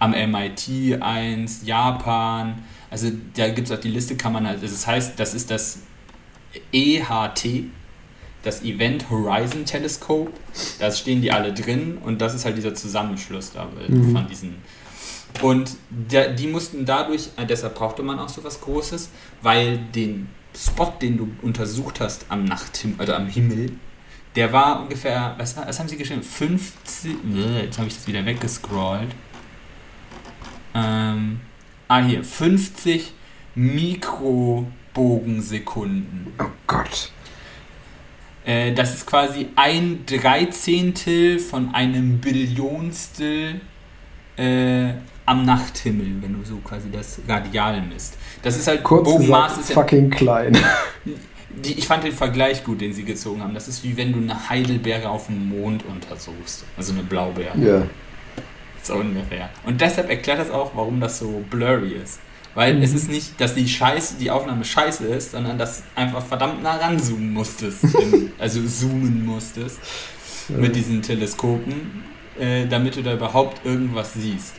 am MIT 1, Japan, also da gibt es auch die Liste, kann man halt, das heißt, das ist das EHT, das Event Horizon Telescope. Da stehen die alle drin und das ist halt dieser Zusammenschluss da mhm. von diesen. Und der, die mussten dadurch, äh, deshalb brauchte man auch so was Großes, weil den Spot, den du untersucht hast am Nachthimmel, also am Himmel, der war ungefähr, was, was haben sie geschrieben? 50. Jetzt habe ich das wieder weggescrollt. Ähm, Ah, hier, 50 Mikrobogensekunden. Oh Gott. Äh, das ist quasi ein Dreizehntel von einem Billionstel äh, am Nachthimmel, wenn du so quasi das Radial misst. Das ist halt Kurz Bogenmaß gesagt, ist fucking ja, klein. Die, ich fand den Vergleich gut, den sie gezogen haben. Das ist wie wenn du eine Heidelbeere auf dem Mond untersuchst. Also eine Blaubeere. Ja. So ungefähr. Und deshalb erklärt das auch, warum das so blurry ist. Weil mhm. es ist nicht, dass die Scheiße, die Aufnahme scheiße ist, sondern dass einfach verdammt nah ranzoomen musstest. in, also zoomen musstest ja. mit diesen Teleskopen, äh, damit du da überhaupt irgendwas siehst.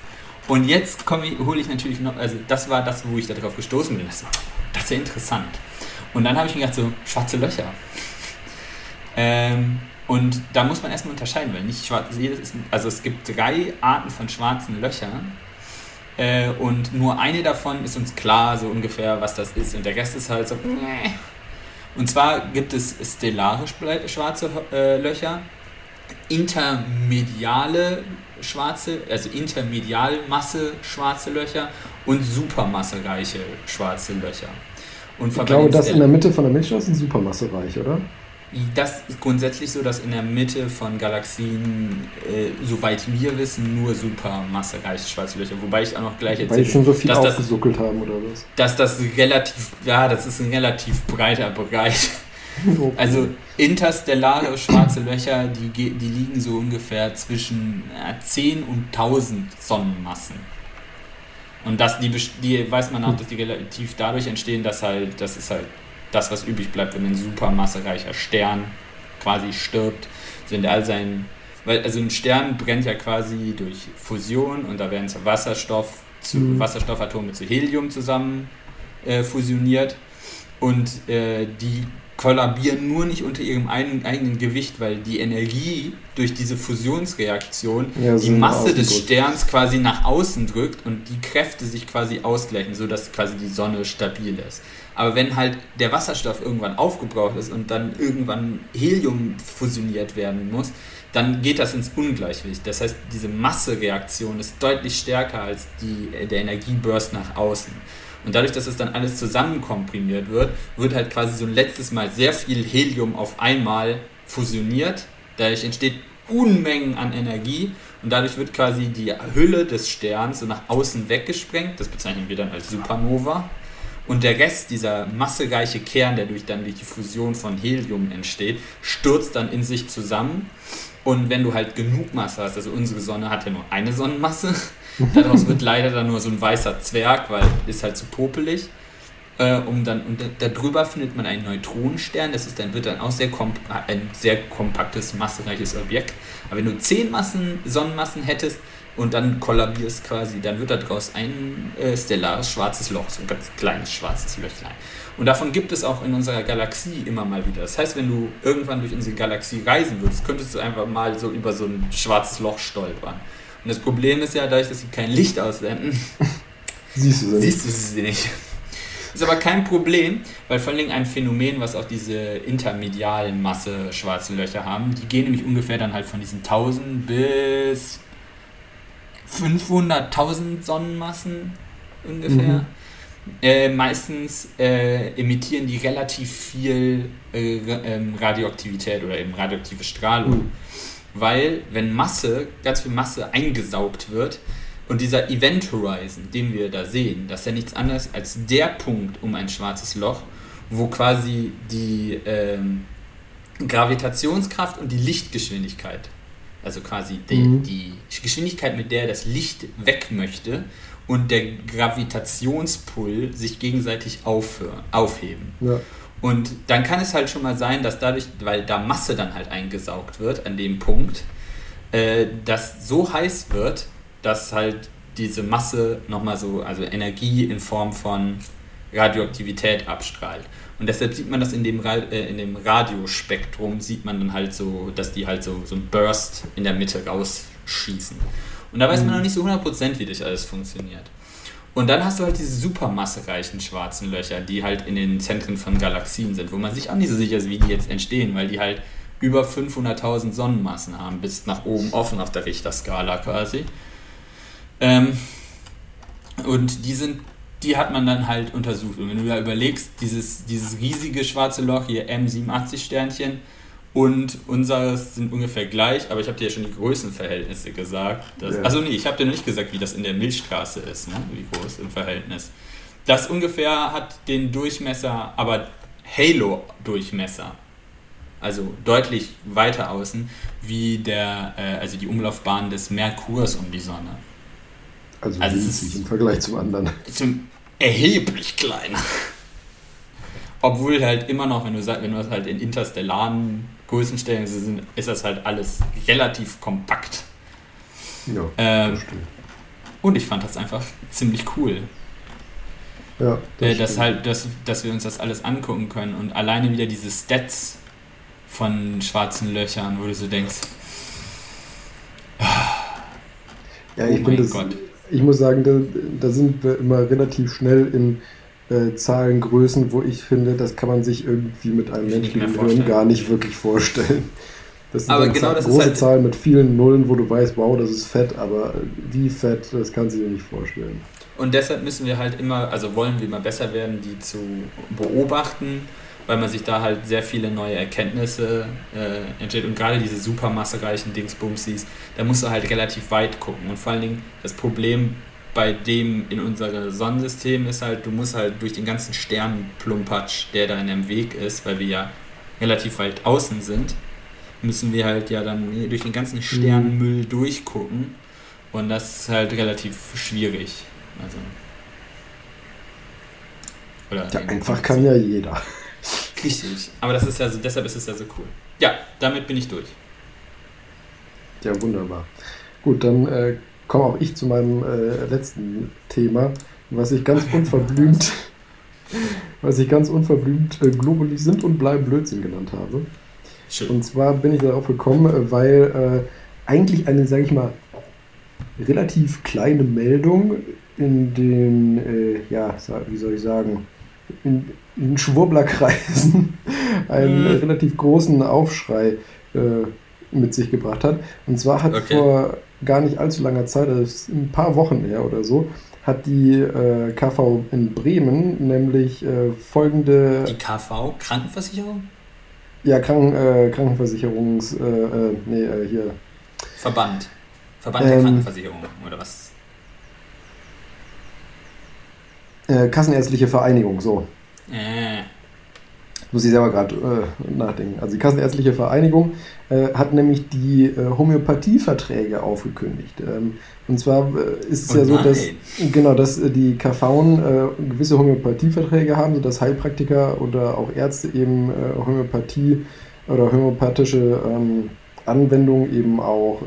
Und jetzt hole ich natürlich noch, also das war das, wo ich darauf gestoßen bin. Das, das ist ja interessant. Und dann habe ich mir gedacht, so, schwarze Löcher. Ähm, und da muss man erstmal unterscheiden, weil nicht schwarz, also es gibt drei Arten von schwarzen Löchern. Äh, und nur eine davon ist uns klar, so ungefähr, was das ist. Und der Rest ist halt so. Und zwar gibt es stellare schwarze äh, Löcher, intermediale schwarze, also intermedialmasse schwarze Löcher und supermassereiche schwarze Löcher. Und ich glaube, das in der Mitte von der Milchstraße ist supermassereich, oder? Das ist grundsätzlich so, dass in der Mitte von Galaxien, äh, soweit wir wissen, nur supermassereiche schwarze Löcher. Wobei ich auch noch gleich erzähle, Weil die schon so viel dass aufgesuckelt das, haben oder was? Dass das relativ, ja, das ist ein relativ breiter Bereich. Okay. Also interstellare schwarze Löcher, die, die liegen so ungefähr zwischen 10 und 1000 Sonnenmassen. Und das, die, die weiß man auch, dass die relativ dadurch entstehen, dass halt, das ist halt das, was übrig bleibt, wenn ein supermassereicher Stern quasi stirbt, sind all seinen, weil also ein Stern brennt ja quasi durch Fusion und da werden Wasserstoff zu, mhm. Wasserstoffatome zu Helium zusammen äh, fusioniert und äh, die kollabieren nur nicht unter ihrem eigenen Gewicht, weil die Energie durch diese Fusionsreaktion ja, die Masse des Sterns quasi nach außen drückt und die Kräfte sich quasi ausgleichen, sodass quasi die Sonne stabil ist. Aber wenn halt der Wasserstoff irgendwann aufgebraucht ist und dann irgendwann Helium fusioniert werden muss, dann geht das ins Ungleichgewicht. Das heißt, diese Massereaktion ist deutlich stärker als die, der Energieburst nach außen. Und dadurch, dass es dann alles zusammenkomprimiert wird, wird halt quasi so ein letztes Mal sehr viel Helium auf einmal fusioniert. Dadurch entsteht Unmengen an Energie und dadurch wird quasi die Hülle des Sterns so nach außen weggesprengt. Das bezeichnen wir dann als Supernova. Und der Rest, dieser massereiche Kern, der durch dann durch die Fusion von Helium entsteht, stürzt dann in sich zusammen. Und wenn du halt genug Masse hast, also unsere Sonne hat ja nur eine Sonnenmasse, daraus wird leider dann nur so ein weißer Zwerg, weil ist halt zu popelig. Äh, um dann, und darüber findet man einen Neutronenstern, das ist dann, wird dann auch sehr ein sehr kompaktes, massereiches Objekt. Aber wenn du zehn Massen, Sonnenmassen hättest, und dann kollabierst quasi, dann wird daraus ein äh, stellares schwarzes Loch, so ein ganz kleines schwarzes Löchlein. Und davon gibt es auch in unserer Galaxie immer mal wieder. Das heißt, wenn du irgendwann durch unsere Galaxie reisen würdest, könntest du einfach mal so über so ein schwarzes Loch stolpern. Und das Problem ist ja, dadurch, dass sie kein Licht aussenden, siehst du sie siehst nicht. Du sie nicht. Ist aber kein Problem, weil vor allem ein Phänomen, was auch diese intermedialen Masse schwarze Löcher haben, die gehen nämlich ungefähr dann halt von diesen 1000 bis 500.000 Sonnenmassen ungefähr. Mhm. Äh, meistens äh, emittieren die relativ viel äh, ähm, Radioaktivität oder eben radioaktive Strahlung. Mhm. Weil, wenn Masse, ganz viel Masse eingesaugt wird, und dieser Event Horizon, den wir da sehen, das ist ja nichts anderes als der Punkt um ein schwarzes Loch, wo quasi die ähm, Gravitationskraft und die Lichtgeschwindigkeit also quasi die, mhm. die Geschwindigkeit, mit der das Licht weg möchte und der Gravitationspull sich gegenseitig aufhören, aufheben. Ja. Und dann kann es halt schon mal sein, dass dadurch, weil da Masse dann halt eingesaugt wird an dem Punkt, äh, das so heiß wird, dass halt diese Masse nochmal so, also Energie in Form von Radioaktivität abstrahlt. Und deshalb sieht man das in dem, äh, in dem Radiospektrum, sieht man dann halt so, dass die halt so, so ein Burst in der Mitte rausschießen. Und da weiß man mhm. noch nicht so 100% wie das alles funktioniert. Und dann hast du halt diese supermassereichen schwarzen Löcher, die halt in den Zentren von Galaxien sind, wo man sich auch nicht so sicher ist, wie die jetzt entstehen, weil die halt über 500.000 Sonnenmassen haben, bis nach oben offen auf der Richterskala quasi. Ähm, und die sind die hat man dann halt untersucht. Und wenn du da überlegst, dieses, dieses riesige schwarze Loch hier, M87-Sternchen, und unseres sind ungefähr gleich, aber ich habe dir ja schon die Größenverhältnisse gesagt. Dass, ja. Also nee, ich habe dir noch nicht gesagt, wie das in der Milchstraße ist, ne? wie groß im Verhältnis. Das ungefähr hat den Durchmesser, aber Halo-Durchmesser. Also deutlich weiter außen, wie der, äh, also die Umlaufbahn des Merkurs um die Sonne. Also, also winzig im Vergleich zum anderen. Zum erheblich kleiner. Obwohl halt immer noch, wenn du, wenn du das halt in interstellaren Größenstellen sind, ist das halt alles relativ kompakt. Ja, ähm, stimmt. Und ich fand das einfach ziemlich cool. Ja, das äh, dass, halt, dass, dass wir uns das alles angucken können und alleine wieder diese Stats von schwarzen Löchern, wo du so denkst. Ja, ich oh bin das, Gott ich muss sagen, da, da, sind wir immer relativ schnell in äh, Zahlengrößen, wo ich finde, das kann man sich irgendwie mit einem menschlichen Hirn gar nicht wirklich vorstellen. Das sind aber genau das große halt Zahlen mit vielen Nullen, wo du weißt, wow, das ist fett, aber wie fett, das kannst du dir nicht vorstellen. Und deshalb müssen wir halt immer, also wollen wir immer besser werden, die zu beobachten weil man sich da halt sehr viele neue Erkenntnisse äh, entsteht und gerade diese supermassereichen Dingsbumsies, da musst du halt relativ weit gucken. Und vor allen Dingen das Problem bei dem in unserem Sonnensystem ist halt, du musst halt durch den ganzen Sternplumpatsch, der da in dem Weg ist, weil wir ja relativ weit außen sind, müssen wir halt ja dann durch den ganzen Sternmüll durchgucken. Und das ist halt relativ schwierig. Also, oder ja, einfach kann ja jeder. Richtig. Aber das ist ja so, deshalb ist es ja so cool. Ja, damit bin ich durch. Ja, wunderbar. Gut, dann äh, komme auch ich zu meinem äh, letzten Thema, was ich ganz unverblümt, was ich ganz unverblümt äh, Globally sind und bleiben Blödsinn genannt habe. Schön. Und zwar bin ich darauf gekommen, weil äh, eigentlich eine, sage ich mal, relativ kleine Meldung in den, äh, ja, wie soll ich sagen, in, in Schwurblerkreisen einen mhm. relativ großen Aufschrei äh, mit sich gebracht hat. Und zwar hat okay. vor gar nicht allzu langer Zeit, das ist ein paar Wochen her oder so, hat die äh, KV in Bremen nämlich äh, folgende. Die KV? Krankenversicherung? Ja, Kranken, äh, Krankenversicherungs. Äh, äh, nee, äh, hier. Verband. Verband der ähm, Krankenversicherung, oder was? Kassenärztliche Vereinigung, so. Äh. Muss ich selber gerade äh, nachdenken. Also die Kassenärztliche Vereinigung äh, hat nämlich die äh, Homöopathieverträge aufgekündigt. Ähm, und zwar äh, ist es oh ja so, dass, genau, dass äh, die KV äh, gewisse Homöopathieverträge haben, sodass Heilpraktiker oder auch Ärzte eben Homöopathie oder homöopathische ähm, Anwendungen eben auch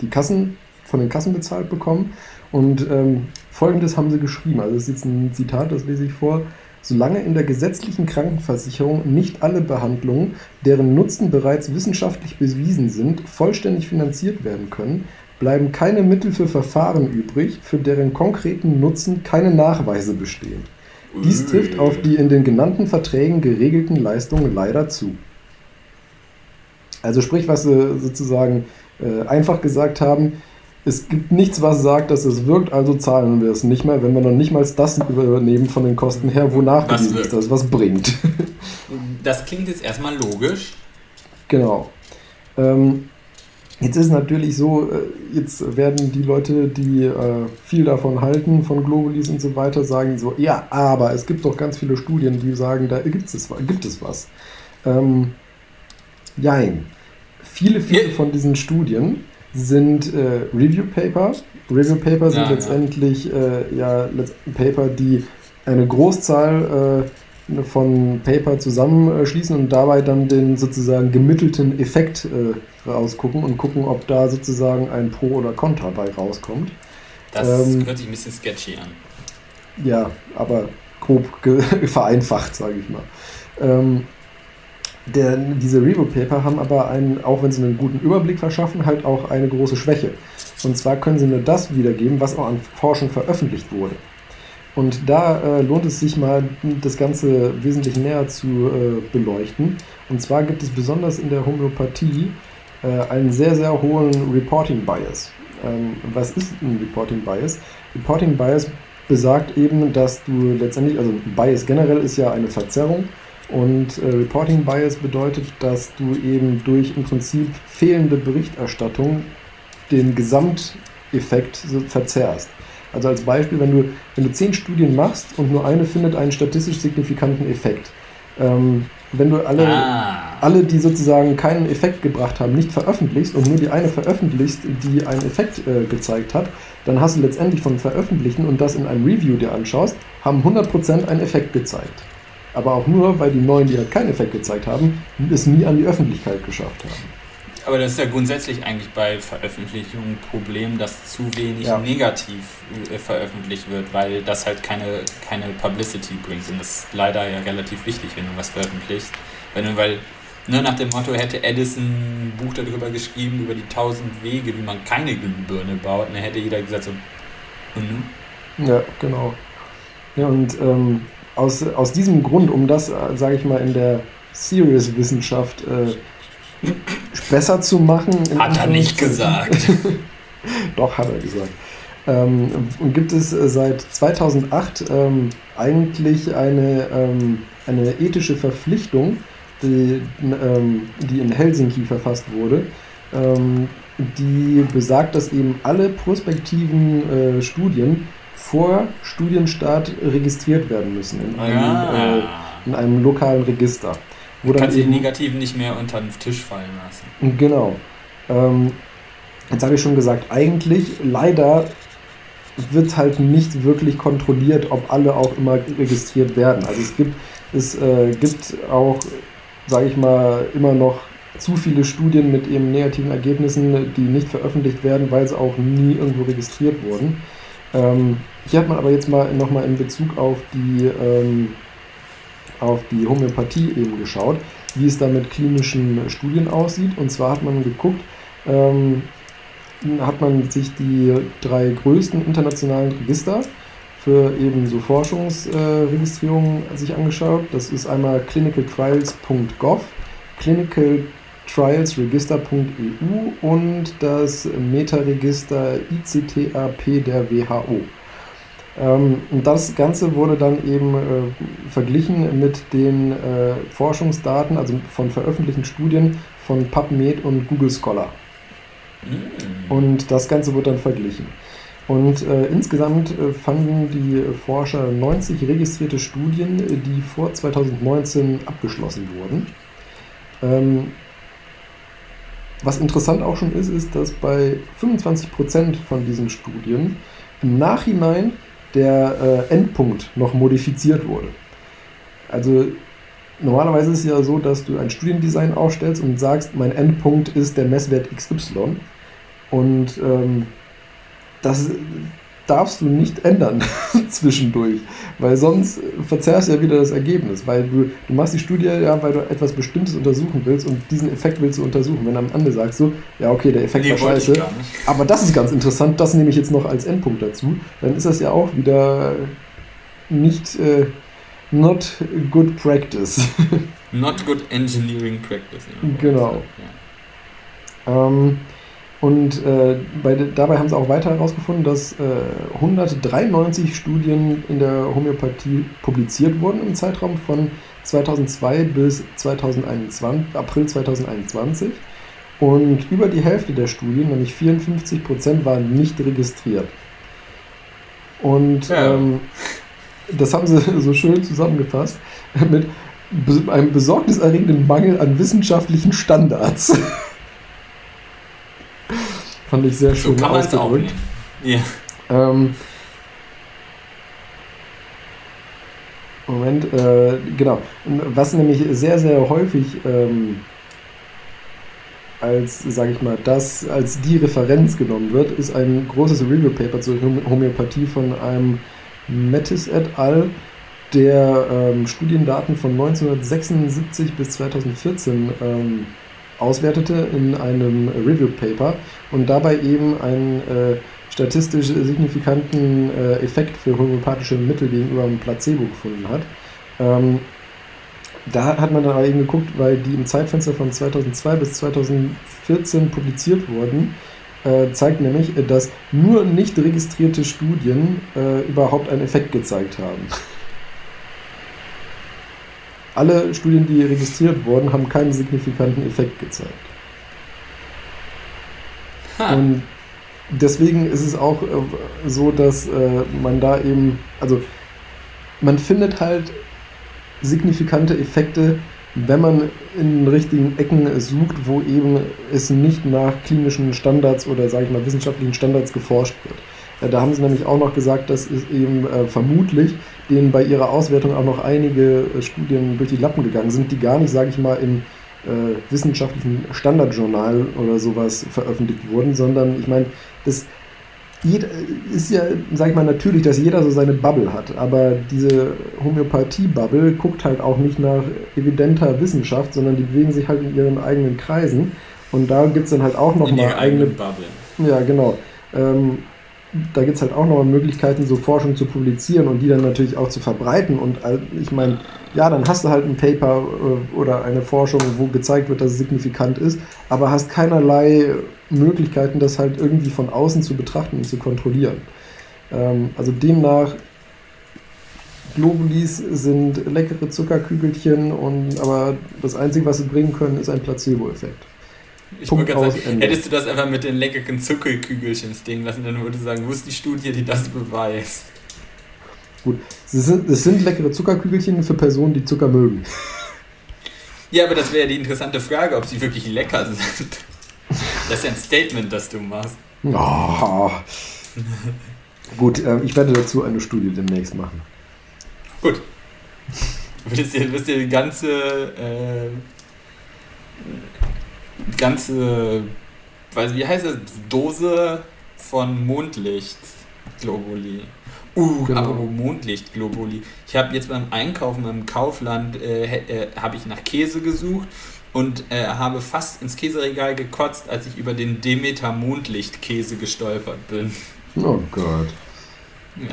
die Kassen von den Kassen bezahlt bekommen. Und ähm, folgendes haben sie geschrieben, also das ist jetzt ein Zitat, das lese ich vor. Solange in der gesetzlichen Krankenversicherung nicht alle Behandlungen, deren Nutzen bereits wissenschaftlich bewiesen sind, vollständig finanziert werden können, bleiben keine Mittel für Verfahren übrig, für deren konkreten Nutzen keine Nachweise bestehen. Dies trifft auf die in den genannten Verträgen geregelten Leistungen leider zu. Also sprich, was sie sozusagen äh, einfach gesagt haben, es gibt nichts, was sagt, dass es wirkt, also zahlen wir es nicht mehr, wenn wir noch nicht mal das übernehmen von den Kosten her, wonach was ist, dass es was bringt. Das klingt jetzt erstmal logisch. Genau. Ähm, jetzt ist es natürlich so, äh, jetzt werden die Leute, die äh, viel davon halten, von Globalis und so weiter, sagen so, ja, aber es gibt doch ganz viele Studien, die sagen, da gibt es, gibt es was. Ähm, jein. Viele, viele von diesen Studien sind äh, Review Paper. Review Paper sind ja, letztendlich ja. Äh, ja Paper, die eine Großzahl äh, von Paper zusammenschließen und dabei dann den sozusagen gemittelten Effekt äh, rausgucken und gucken, ob da sozusagen ein Pro oder Contra bei rauskommt. Das ähm, hört sich ein bisschen sketchy an. Ja, aber grob vereinfacht, sage ich mal. Ähm, der, diese Review-Paper haben aber einen, auch wenn sie einen guten Überblick verschaffen, halt auch eine große Schwäche. Und zwar können sie nur das wiedergeben, was auch an Forschung veröffentlicht wurde. Und da äh, lohnt es sich mal, das Ganze wesentlich näher zu äh, beleuchten. Und zwar gibt es besonders in der Homöopathie äh, einen sehr, sehr hohen Reporting Bias. Ähm, was ist ein Reporting Bias? Reporting Bias besagt eben, dass du letztendlich, also Bias generell ist ja eine Verzerrung und äh, Reporting Bias bedeutet, dass du eben durch im Prinzip fehlende Berichterstattung den Gesamteffekt so verzerrst. Also als Beispiel, wenn du, wenn du zehn Studien machst und nur eine findet einen statistisch signifikanten Effekt. Ähm, wenn du alle, ah. alle, die sozusagen keinen Effekt gebracht haben, nicht veröffentlichst und nur die eine veröffentlichst, die einen Effekt äh, gezeigt hat, dann hast du letztendlich vom Veröffentlichen und das in einem Review dir anschaust, haben 100% einen Effekt gezeigt aber auch nur, weil die neuen, die halt keinen Effekt gezeigt haben, es nie an die Öffentlichkeit geschafft haben. Aber das ist ja grundsätzlich eigentlich bei Veröffentlichungen ein Problem, dass zu wenig ja. negativ äh, veröffentlicht wird, weil das halt keine, keine Publicity bringt. Und das ist leider ja relativ wichtig, wenn du was veröffentlichst. Wenn du, weil ne, nach dem Motto hätte Edison ein Buch darüber geschrieben, über die tausend Wege, wie man keine Glühbirne baut, und dann hätte jeder gesagt so, und nun? Ja, genau. Ja, und ähm, aus, aus diesem Grund, um das, äh, sage ich mal, in der Serious-Wissenschaft äh, besser zu machen. Hat er nicht gesagt. Doch, hat er gesagt. ähm, und gibt es seit 2008 ähm, eigentlich eine, ähm, eine ethische Verpflichtung, die, ähm, die in Helsinki verfasst wurde, ähm, die besagt, dass eben alle prospektiven äh, Studien vor Studienstart registriert werden müssen in einem, Ah. äh, in einem lokalen Register. Wo Kannst du die eben- Negativen nicht mehr unter den Tisch fallen lassen. Genau. Ähm, jetzt habe ich schon gesagt, eigentlich leider wird halt nicht wirklich kontrolliert, ob alle auch immer registriert werden. Also es gibt, es äh, gibt auch, sage ich mal, immer noch zu viele Studien mit eben negativen Ergebnissen, die nicht veröffentlicht werden, weil sie auch nie irgendwo registriert wurden. Ähm, hier hat man aber jetzt mal nochmal in Bezug auf die, ähm, auf die Homöopathie eben geschaut, wie es da mit klinischen Studien aussieht. Und zwar hat man geguckt, ähm, hat man sich die drei größten internationalen Register für eben so Forschungsregistrierungen äh, sich angeschaut. Das ist einmal clinicaltrials.gov, clinicaltrialsregister.eu und das Metaregister ICTAP der WHO. Ähm, und das Ganze wurde dann eben äh, verglichen mit den äh, Forschungsdaten, also von veröffentlichten Studien von PubMed und Google Scholar. Mm. Und das Ganze wird dann verglichen. Und äh, insgesamt äh, fanden die Forscher 90 registrierte Studien, die vor 2019 abgeschlossen wurden. Ähm, was interessant auch schon ist, ist, dass bei 25% von diesen Studien im Nachhinein der äh, Endpunkt noch modifiziert wurde. Also normalerweise ist es ja so, dass du ein Studiendesign aufstellst und sagst, mein Endpunkt ist der Messwert XY. Und ähm, das darfst du nicht ändern zwischendurch, weil sonst verzerrst du ja wieder das Ergebnis, weil du, du machst die Studie ja, weil du etwas Bestimmtes untersuchen willst und diesen Effekt willst du untersuchen. Wenn am Ende sagst du, ja okay, der Effekt Nee, war scheiße, aber das ist ganz interessant, das nehme ich jetzt noch als Endpunkt dazu, dann ist das ja auch wieder nicht äh, not good practice. Not good engineering practice. ja. Genau. Ja. Ähm, und äh, bei, dabei haben sie auch weiter herausgefunden, dass äh, 193 Studien in der Homöopathie publiziert wurden im Zeitraum von 2002 bis 2021, April 2021. Und über die Hälfte der Studien, nämlich 54 Prozent, waren nicht registriert. Und Ja. ähm, das haben sie so schön zusammengefasst mit einem besorgniserregenden Mangel an wissenschaftlichen Standards. Fand ich sehr So schön auch ausgedrückt. Ja. Ähm, Moment, äh, genau. Was nämlich sehr, sehr häufig ähm, als, sage ich mal, das als die Referenz genommen wird, ist ein großes Review-Paper zur Homö- Homöopathie von einem Mattis et al., der ähm, Studiendaten von 1976 bis 2014 ähm, auswertete in einem Review-Paper und dabei eben einen äh, statistisch signifikanten äh, Effekt für homöopathische Mittel gegenüber einem Placebo gefunden hat. Ähm, da hat man dann aber eben geguckt, weil die im Zeitfenster von 2002 bis 2014 publiziert wurden, äh, zeigt nämlich, äh, dass nur nicht registrierte Studien äh, überhaupt einen Effekt gezeigt haben. Alle Studien, die registriert wurden, haben keinen signifikanten Effekt gezeigt. Ha. Und deswegen ist es auch äh, so, dass äh, man da eben, also man findet halt signifikante Effekte, wenn man in richtigen Ecken sucht, wo eben es nicht nach klinischen Standards oder sage ich mal wissenschaftlichen Standards geforscht wird. Äh, Da haben sie nämlich auch noch gesagt, dass es eben äh, vermutlich denen bei ihrer Auswertung auch noch einige äh, Studien durch die Lappen gegangen sind, die gar nicht, sage ich mal, im äh, wissenschaftlichen Standardjournal oder sowas veröffentlicht wurden, sondern ich meine, das jeder, ist ja, sag ich mal, natürlich, dass jeder so seine Bubble hat, aber diese Homöopathie-Bubble guckt halt auch nicht nach evidenter Wissenschaft, sondern die bewegen sich halt in ihren eigenen Kreisen und da gibt es dann halt auch In nochmal eigene Bubble. ja, genau. Ähm, da gibt es halt auch nochmal Möglichkeiten, so Forschung zu publizieren und die dann natürlich auch zu verbreiten. Und ich meine, ja, dann hast du halt ein Paper äh, oder eine Forschung, wo gezeigt wird, dass es signifikant ist, aber hast keinerlei Möglichkeiten, das halt irgendwie von außen zu betrachten und zu kontrollieren. Ähm, also demnach, Globulis sind leckere Zuckerkügelchen, und, aber das Einzige, was sie bringen können, ist ein Placebo-Effekt. Ich gerade sagen, hättest du das einfach mit den leckeren Zuckerkügelchen stehen lassen, dann würde ich sagen, wo ist die Studie, die das beweist? Gut, es sind, es sind leckere Zuckerkügelchen für Personen, die Zucker mögen. Ja, aber das wäre die interessante Frage, ob sie wirklich lecker sind. Das ist ja ein Statement, das du machst. Oh. Gut, äh, ich werde dazu eine Studie demnächst machen. Gut. Willst du, willst du die ganze, äh, ganze, weiß, wie heißt das, Dose von Mondlicht Globuli? Uh, genau. apropos Mondlicht Globuli. Ich habe jetzt beim Einkaufen im Kaufland, äh, äh, habe ich nach Käse gesucht und äh, habe fast ins Käseregal gekotzt, als ich über den Demeter Mondlichtkäse gestolpert bin. Oh Gott. Ja.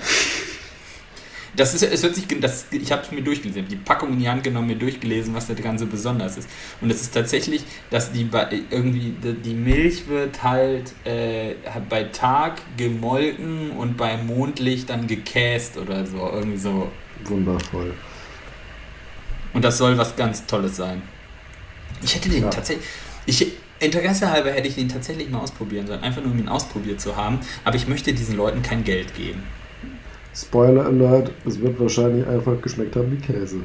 Das ist, es hört sich, das, ich habe es mir durchgelesen, die Packung in die Hand genommen, mir durchgelesen, was da Ganze besonders ist. Und es ist tatsächlich, dass die irgendwie die Milch wird halt äh, bei Tag gemolken und bei Mondlicht dann gekäst oder so, irgendwie so. Wundervoll. Und das soll was ganz Tolles sein. Ich hätte den ja. tatsächlich. Ich, Interesse halber hätte ich den tatsächlich mal ausprobieren sollen, einfach nur um ihn ausprobiert zu haben. Aber ich möchte diesen Leuten kein Geld geben. Spoiler Alert, es wird wahrscheinlich einfach geschmeckt haben wie Käse.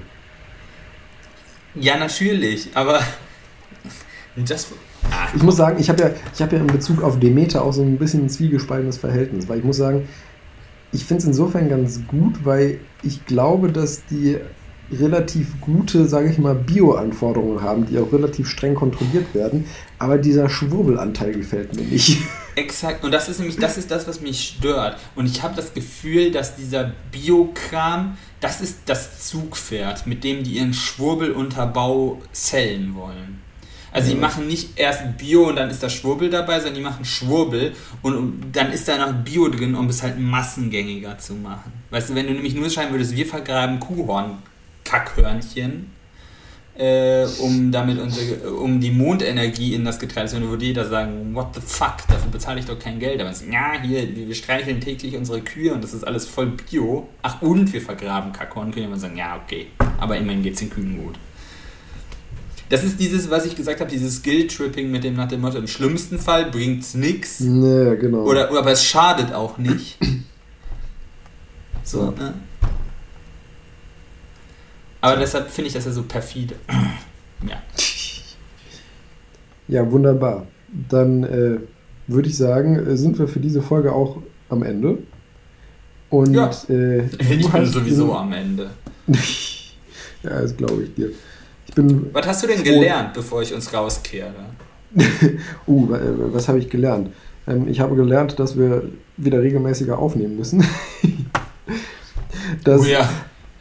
Ja, natürlich, aber ah. ich muss sagen, ich habe ja, hab ja in Bezug auf Demeter auch so ein bisschen ein zwiegespaltenes Verhältnis, weil ich muss sagen, ich finde es insofern ganz gut, weil ich glaube, dass die relativ gute, sage ich mal, Bio-Anforderungen haben, die auch relativ streng kontrolliert werden. Aber dieser Schwurbelanteil gefällt mir nicht. Exakt. Und das ist nämlich, das ist das, was mich stört. Und ich habe das Gefühl, dass dieser Biokram, das ist das Zugpferd, mit dem die ihren Schwurbelunterbau zählen wollen. Also die machen nicht erst Bio und dann ist da Schwurbel dabei, sondern die machen Schwurbel und dann ist da noch Bio drin, um es halt massengängiger zu machen. Weißt du, wenn du nämlich nur schreiben würdest, wir vergraben Kuhhorn Kackhörnchen, äh, um damit unsere, um die Mondenergie in das Getreide zu würde jeder sagen, what the fuck, dafür bezahle ich doch kein Geld. Aber es, ja, hier, wir streicheln täglich unsere Kühe und das ist alles voll Bio. Ach, und wir vergraben Kackhorn, können wir sagen, ja, okay. Aber immerhin geht es den Kühen gut. Das ist dieses, was ich gesagt habe, dieses Skill-Tripping mit dem nach dem Motto, im schlimmsten Fall bringt es nichts. Nee, genau. Oder, aber es schadet auch nicht. So, ja. ne? Aber deshalb finde ich das ja so perfide. ja. Ja, wunderbar. Dann äh, würde ich sagen, äh, sind wir für diese Folge auch am Ende. Und ja. äh, ich bin sowieso am Ende. ja, das glaube ich dir. Ich bin was hast du denn gelernt, bevor ich uns rauskehre? uh, was habe ich gelernt? Ähm, ich habe gelernt, dass wir wieder regelmäßiger aufnehmen müssen. dass, oh ja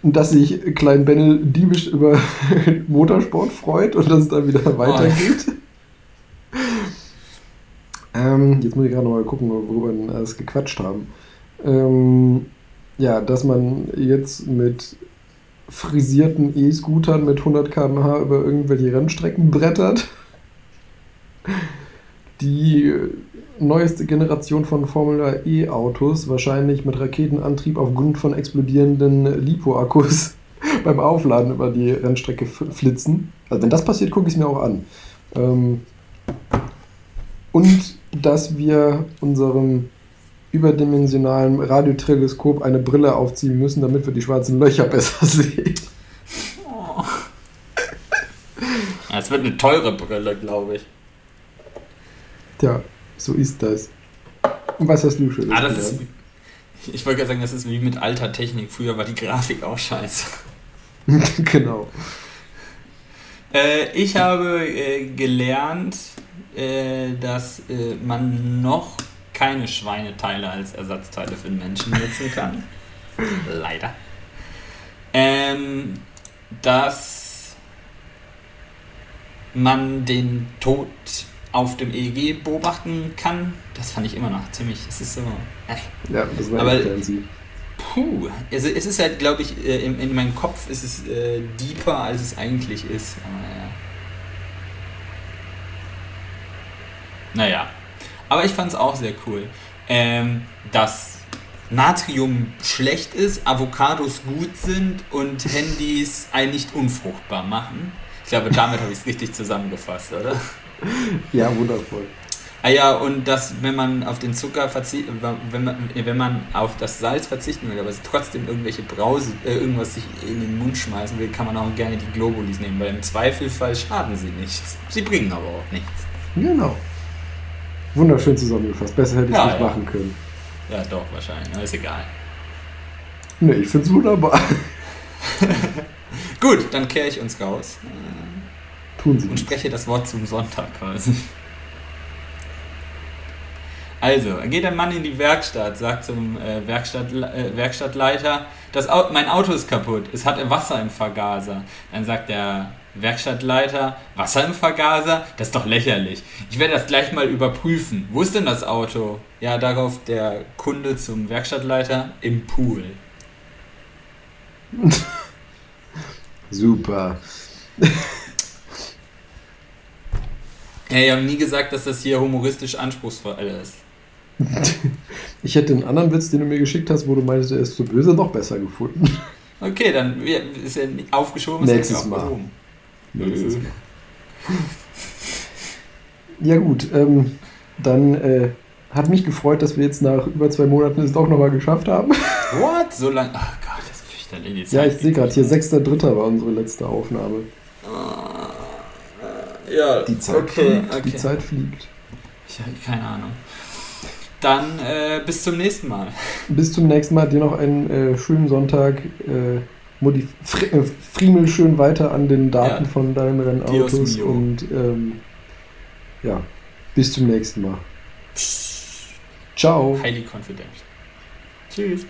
dass sich Klein Bennel diebisch über Motorsport freut und dass es dann wieder oh. weitergeht. Oh. ähm, jetzt muss ich gerade noch mal gucken, worüber wir alles gequatscht haben. Ähm, ja, dass man jetzt mit frisierten E-Scootern mit 100 km/h über irgendwelche Rennstrecken brettert. Die neueste Generation von Formula E-Autos, wahrscheinlich mit Raketenantrieb aufgrund von explodierenden Lipo-Akkus beim Aufladen über die Rennstrecke flitzen. Also wenn das passiert, gucke ich es mir auch an. Ähm und dass wir unserem überdimensionalen Radioteleskop eine Brille aufziehen müssen, damit wir die schwarzen Löcher besser sehen. Oh. Es wird eine teure Brille, glaube ich. Tja. So ist das. Und was hast du schon? Ah, das ist, ich wollte gerade sagen, das ist wie mit alter Technik. Früher war die Grafik auch scheiße. genau. Äh, ich habe äh, gelernt, äh, dass äh, man noch keine Schweineteile als Ersatzteile für den Menschen nutzen kann. Leider. Ähm, dass man den Tod auf dem EEG beobachten kann. Das fand ich immer noch ziemlich. Es ist so. Äh. Ja, das war aber, fancy. Puh, also es ist halt, glaube ich, äh, in, in, meinem Kopf ist es äh, deeper, als es eigentlich ist. Aber, ja. Naja. Aber ich fand es auch sehr cool, ähm, dass Natrium schlecht ist, Avocados gut sind und Handys einen nicht unfruchtbar machen. Ich glaube, damit habe ich es richtig zusammengefasst, oder? Ja, wundervoll. Ah ja, und dass, wenn man auf den Zucker verzichtet, wenn man, wenn man auf das Salz verzichten will, aber trotzdem irgendwelche Brause, äh, irgendwas sich in den Mund schmeißen will, kann man auch gerne die Globulis nehmen, weil im Zweifelfall schaden sie nichts. Sie bringen aber auch nichts. Genau. Wunderschön zusammengefasst. Besser hätte ich es Ja, nicht ja. machen können. Ja, doch, wahrscheinlich, aber ist egal. Nee, ich finde es wunderbar. Gut, dann kehre ich uns raus äh, Tun sie und spreche das Wort zum Sonntag quasi. Also, geht ein Mann in die Werkstatt, sagt zum äh, Werkstatt, äh, Werkstattleiter, das Au mein Auto ist kaputt, es hat Wasser im Vergaser. Dann sagt der Werkstattleiter, Wasser im Vergaser? Das ist doch lächerlich. Ich werde das gleich mal überprüfen. Wo ist denn das Auto? Ja, darauf der Kunde zum Werkstattleiter im Pool. Super. Hey, ich habe nie gesagt, dass das hier humoristisch anspruchsvoll ist. Ich hätte einen anderen Witz, den du mir geschickt hast, wo du meintest, er ist so böse, noch besser gefunden. Okay, dann ja, ist er aufgeschoben. ist Nächstes Mal. Nächstes Mal. Ja gut, ähm, dann äh, hat mich gefreut, dass wir jetzt nach über zwei Monaten es doch nochmal geschafft haben. What? So lang? Ach Gott, das ist fürchterlich. Ja, ich sehe gerade hier, nicht. 6.3. war unsere letzte Aufnahme. Ja, Die Zeit okay, fliegt, okay. die Zeit fliegt. Ich habe keine Ahnung. Dann äh, bis zum nächsten Mal. Bis zum nächsten Mal, dir noch einen äh, schönen Sonntag. Äh, Modi fr äh, friemel schön weiter an den Daten Ja. von deinen Rennautos und ähm, ja, bis zum nächsten Mal. Ciao. Highly confident. Tschüss.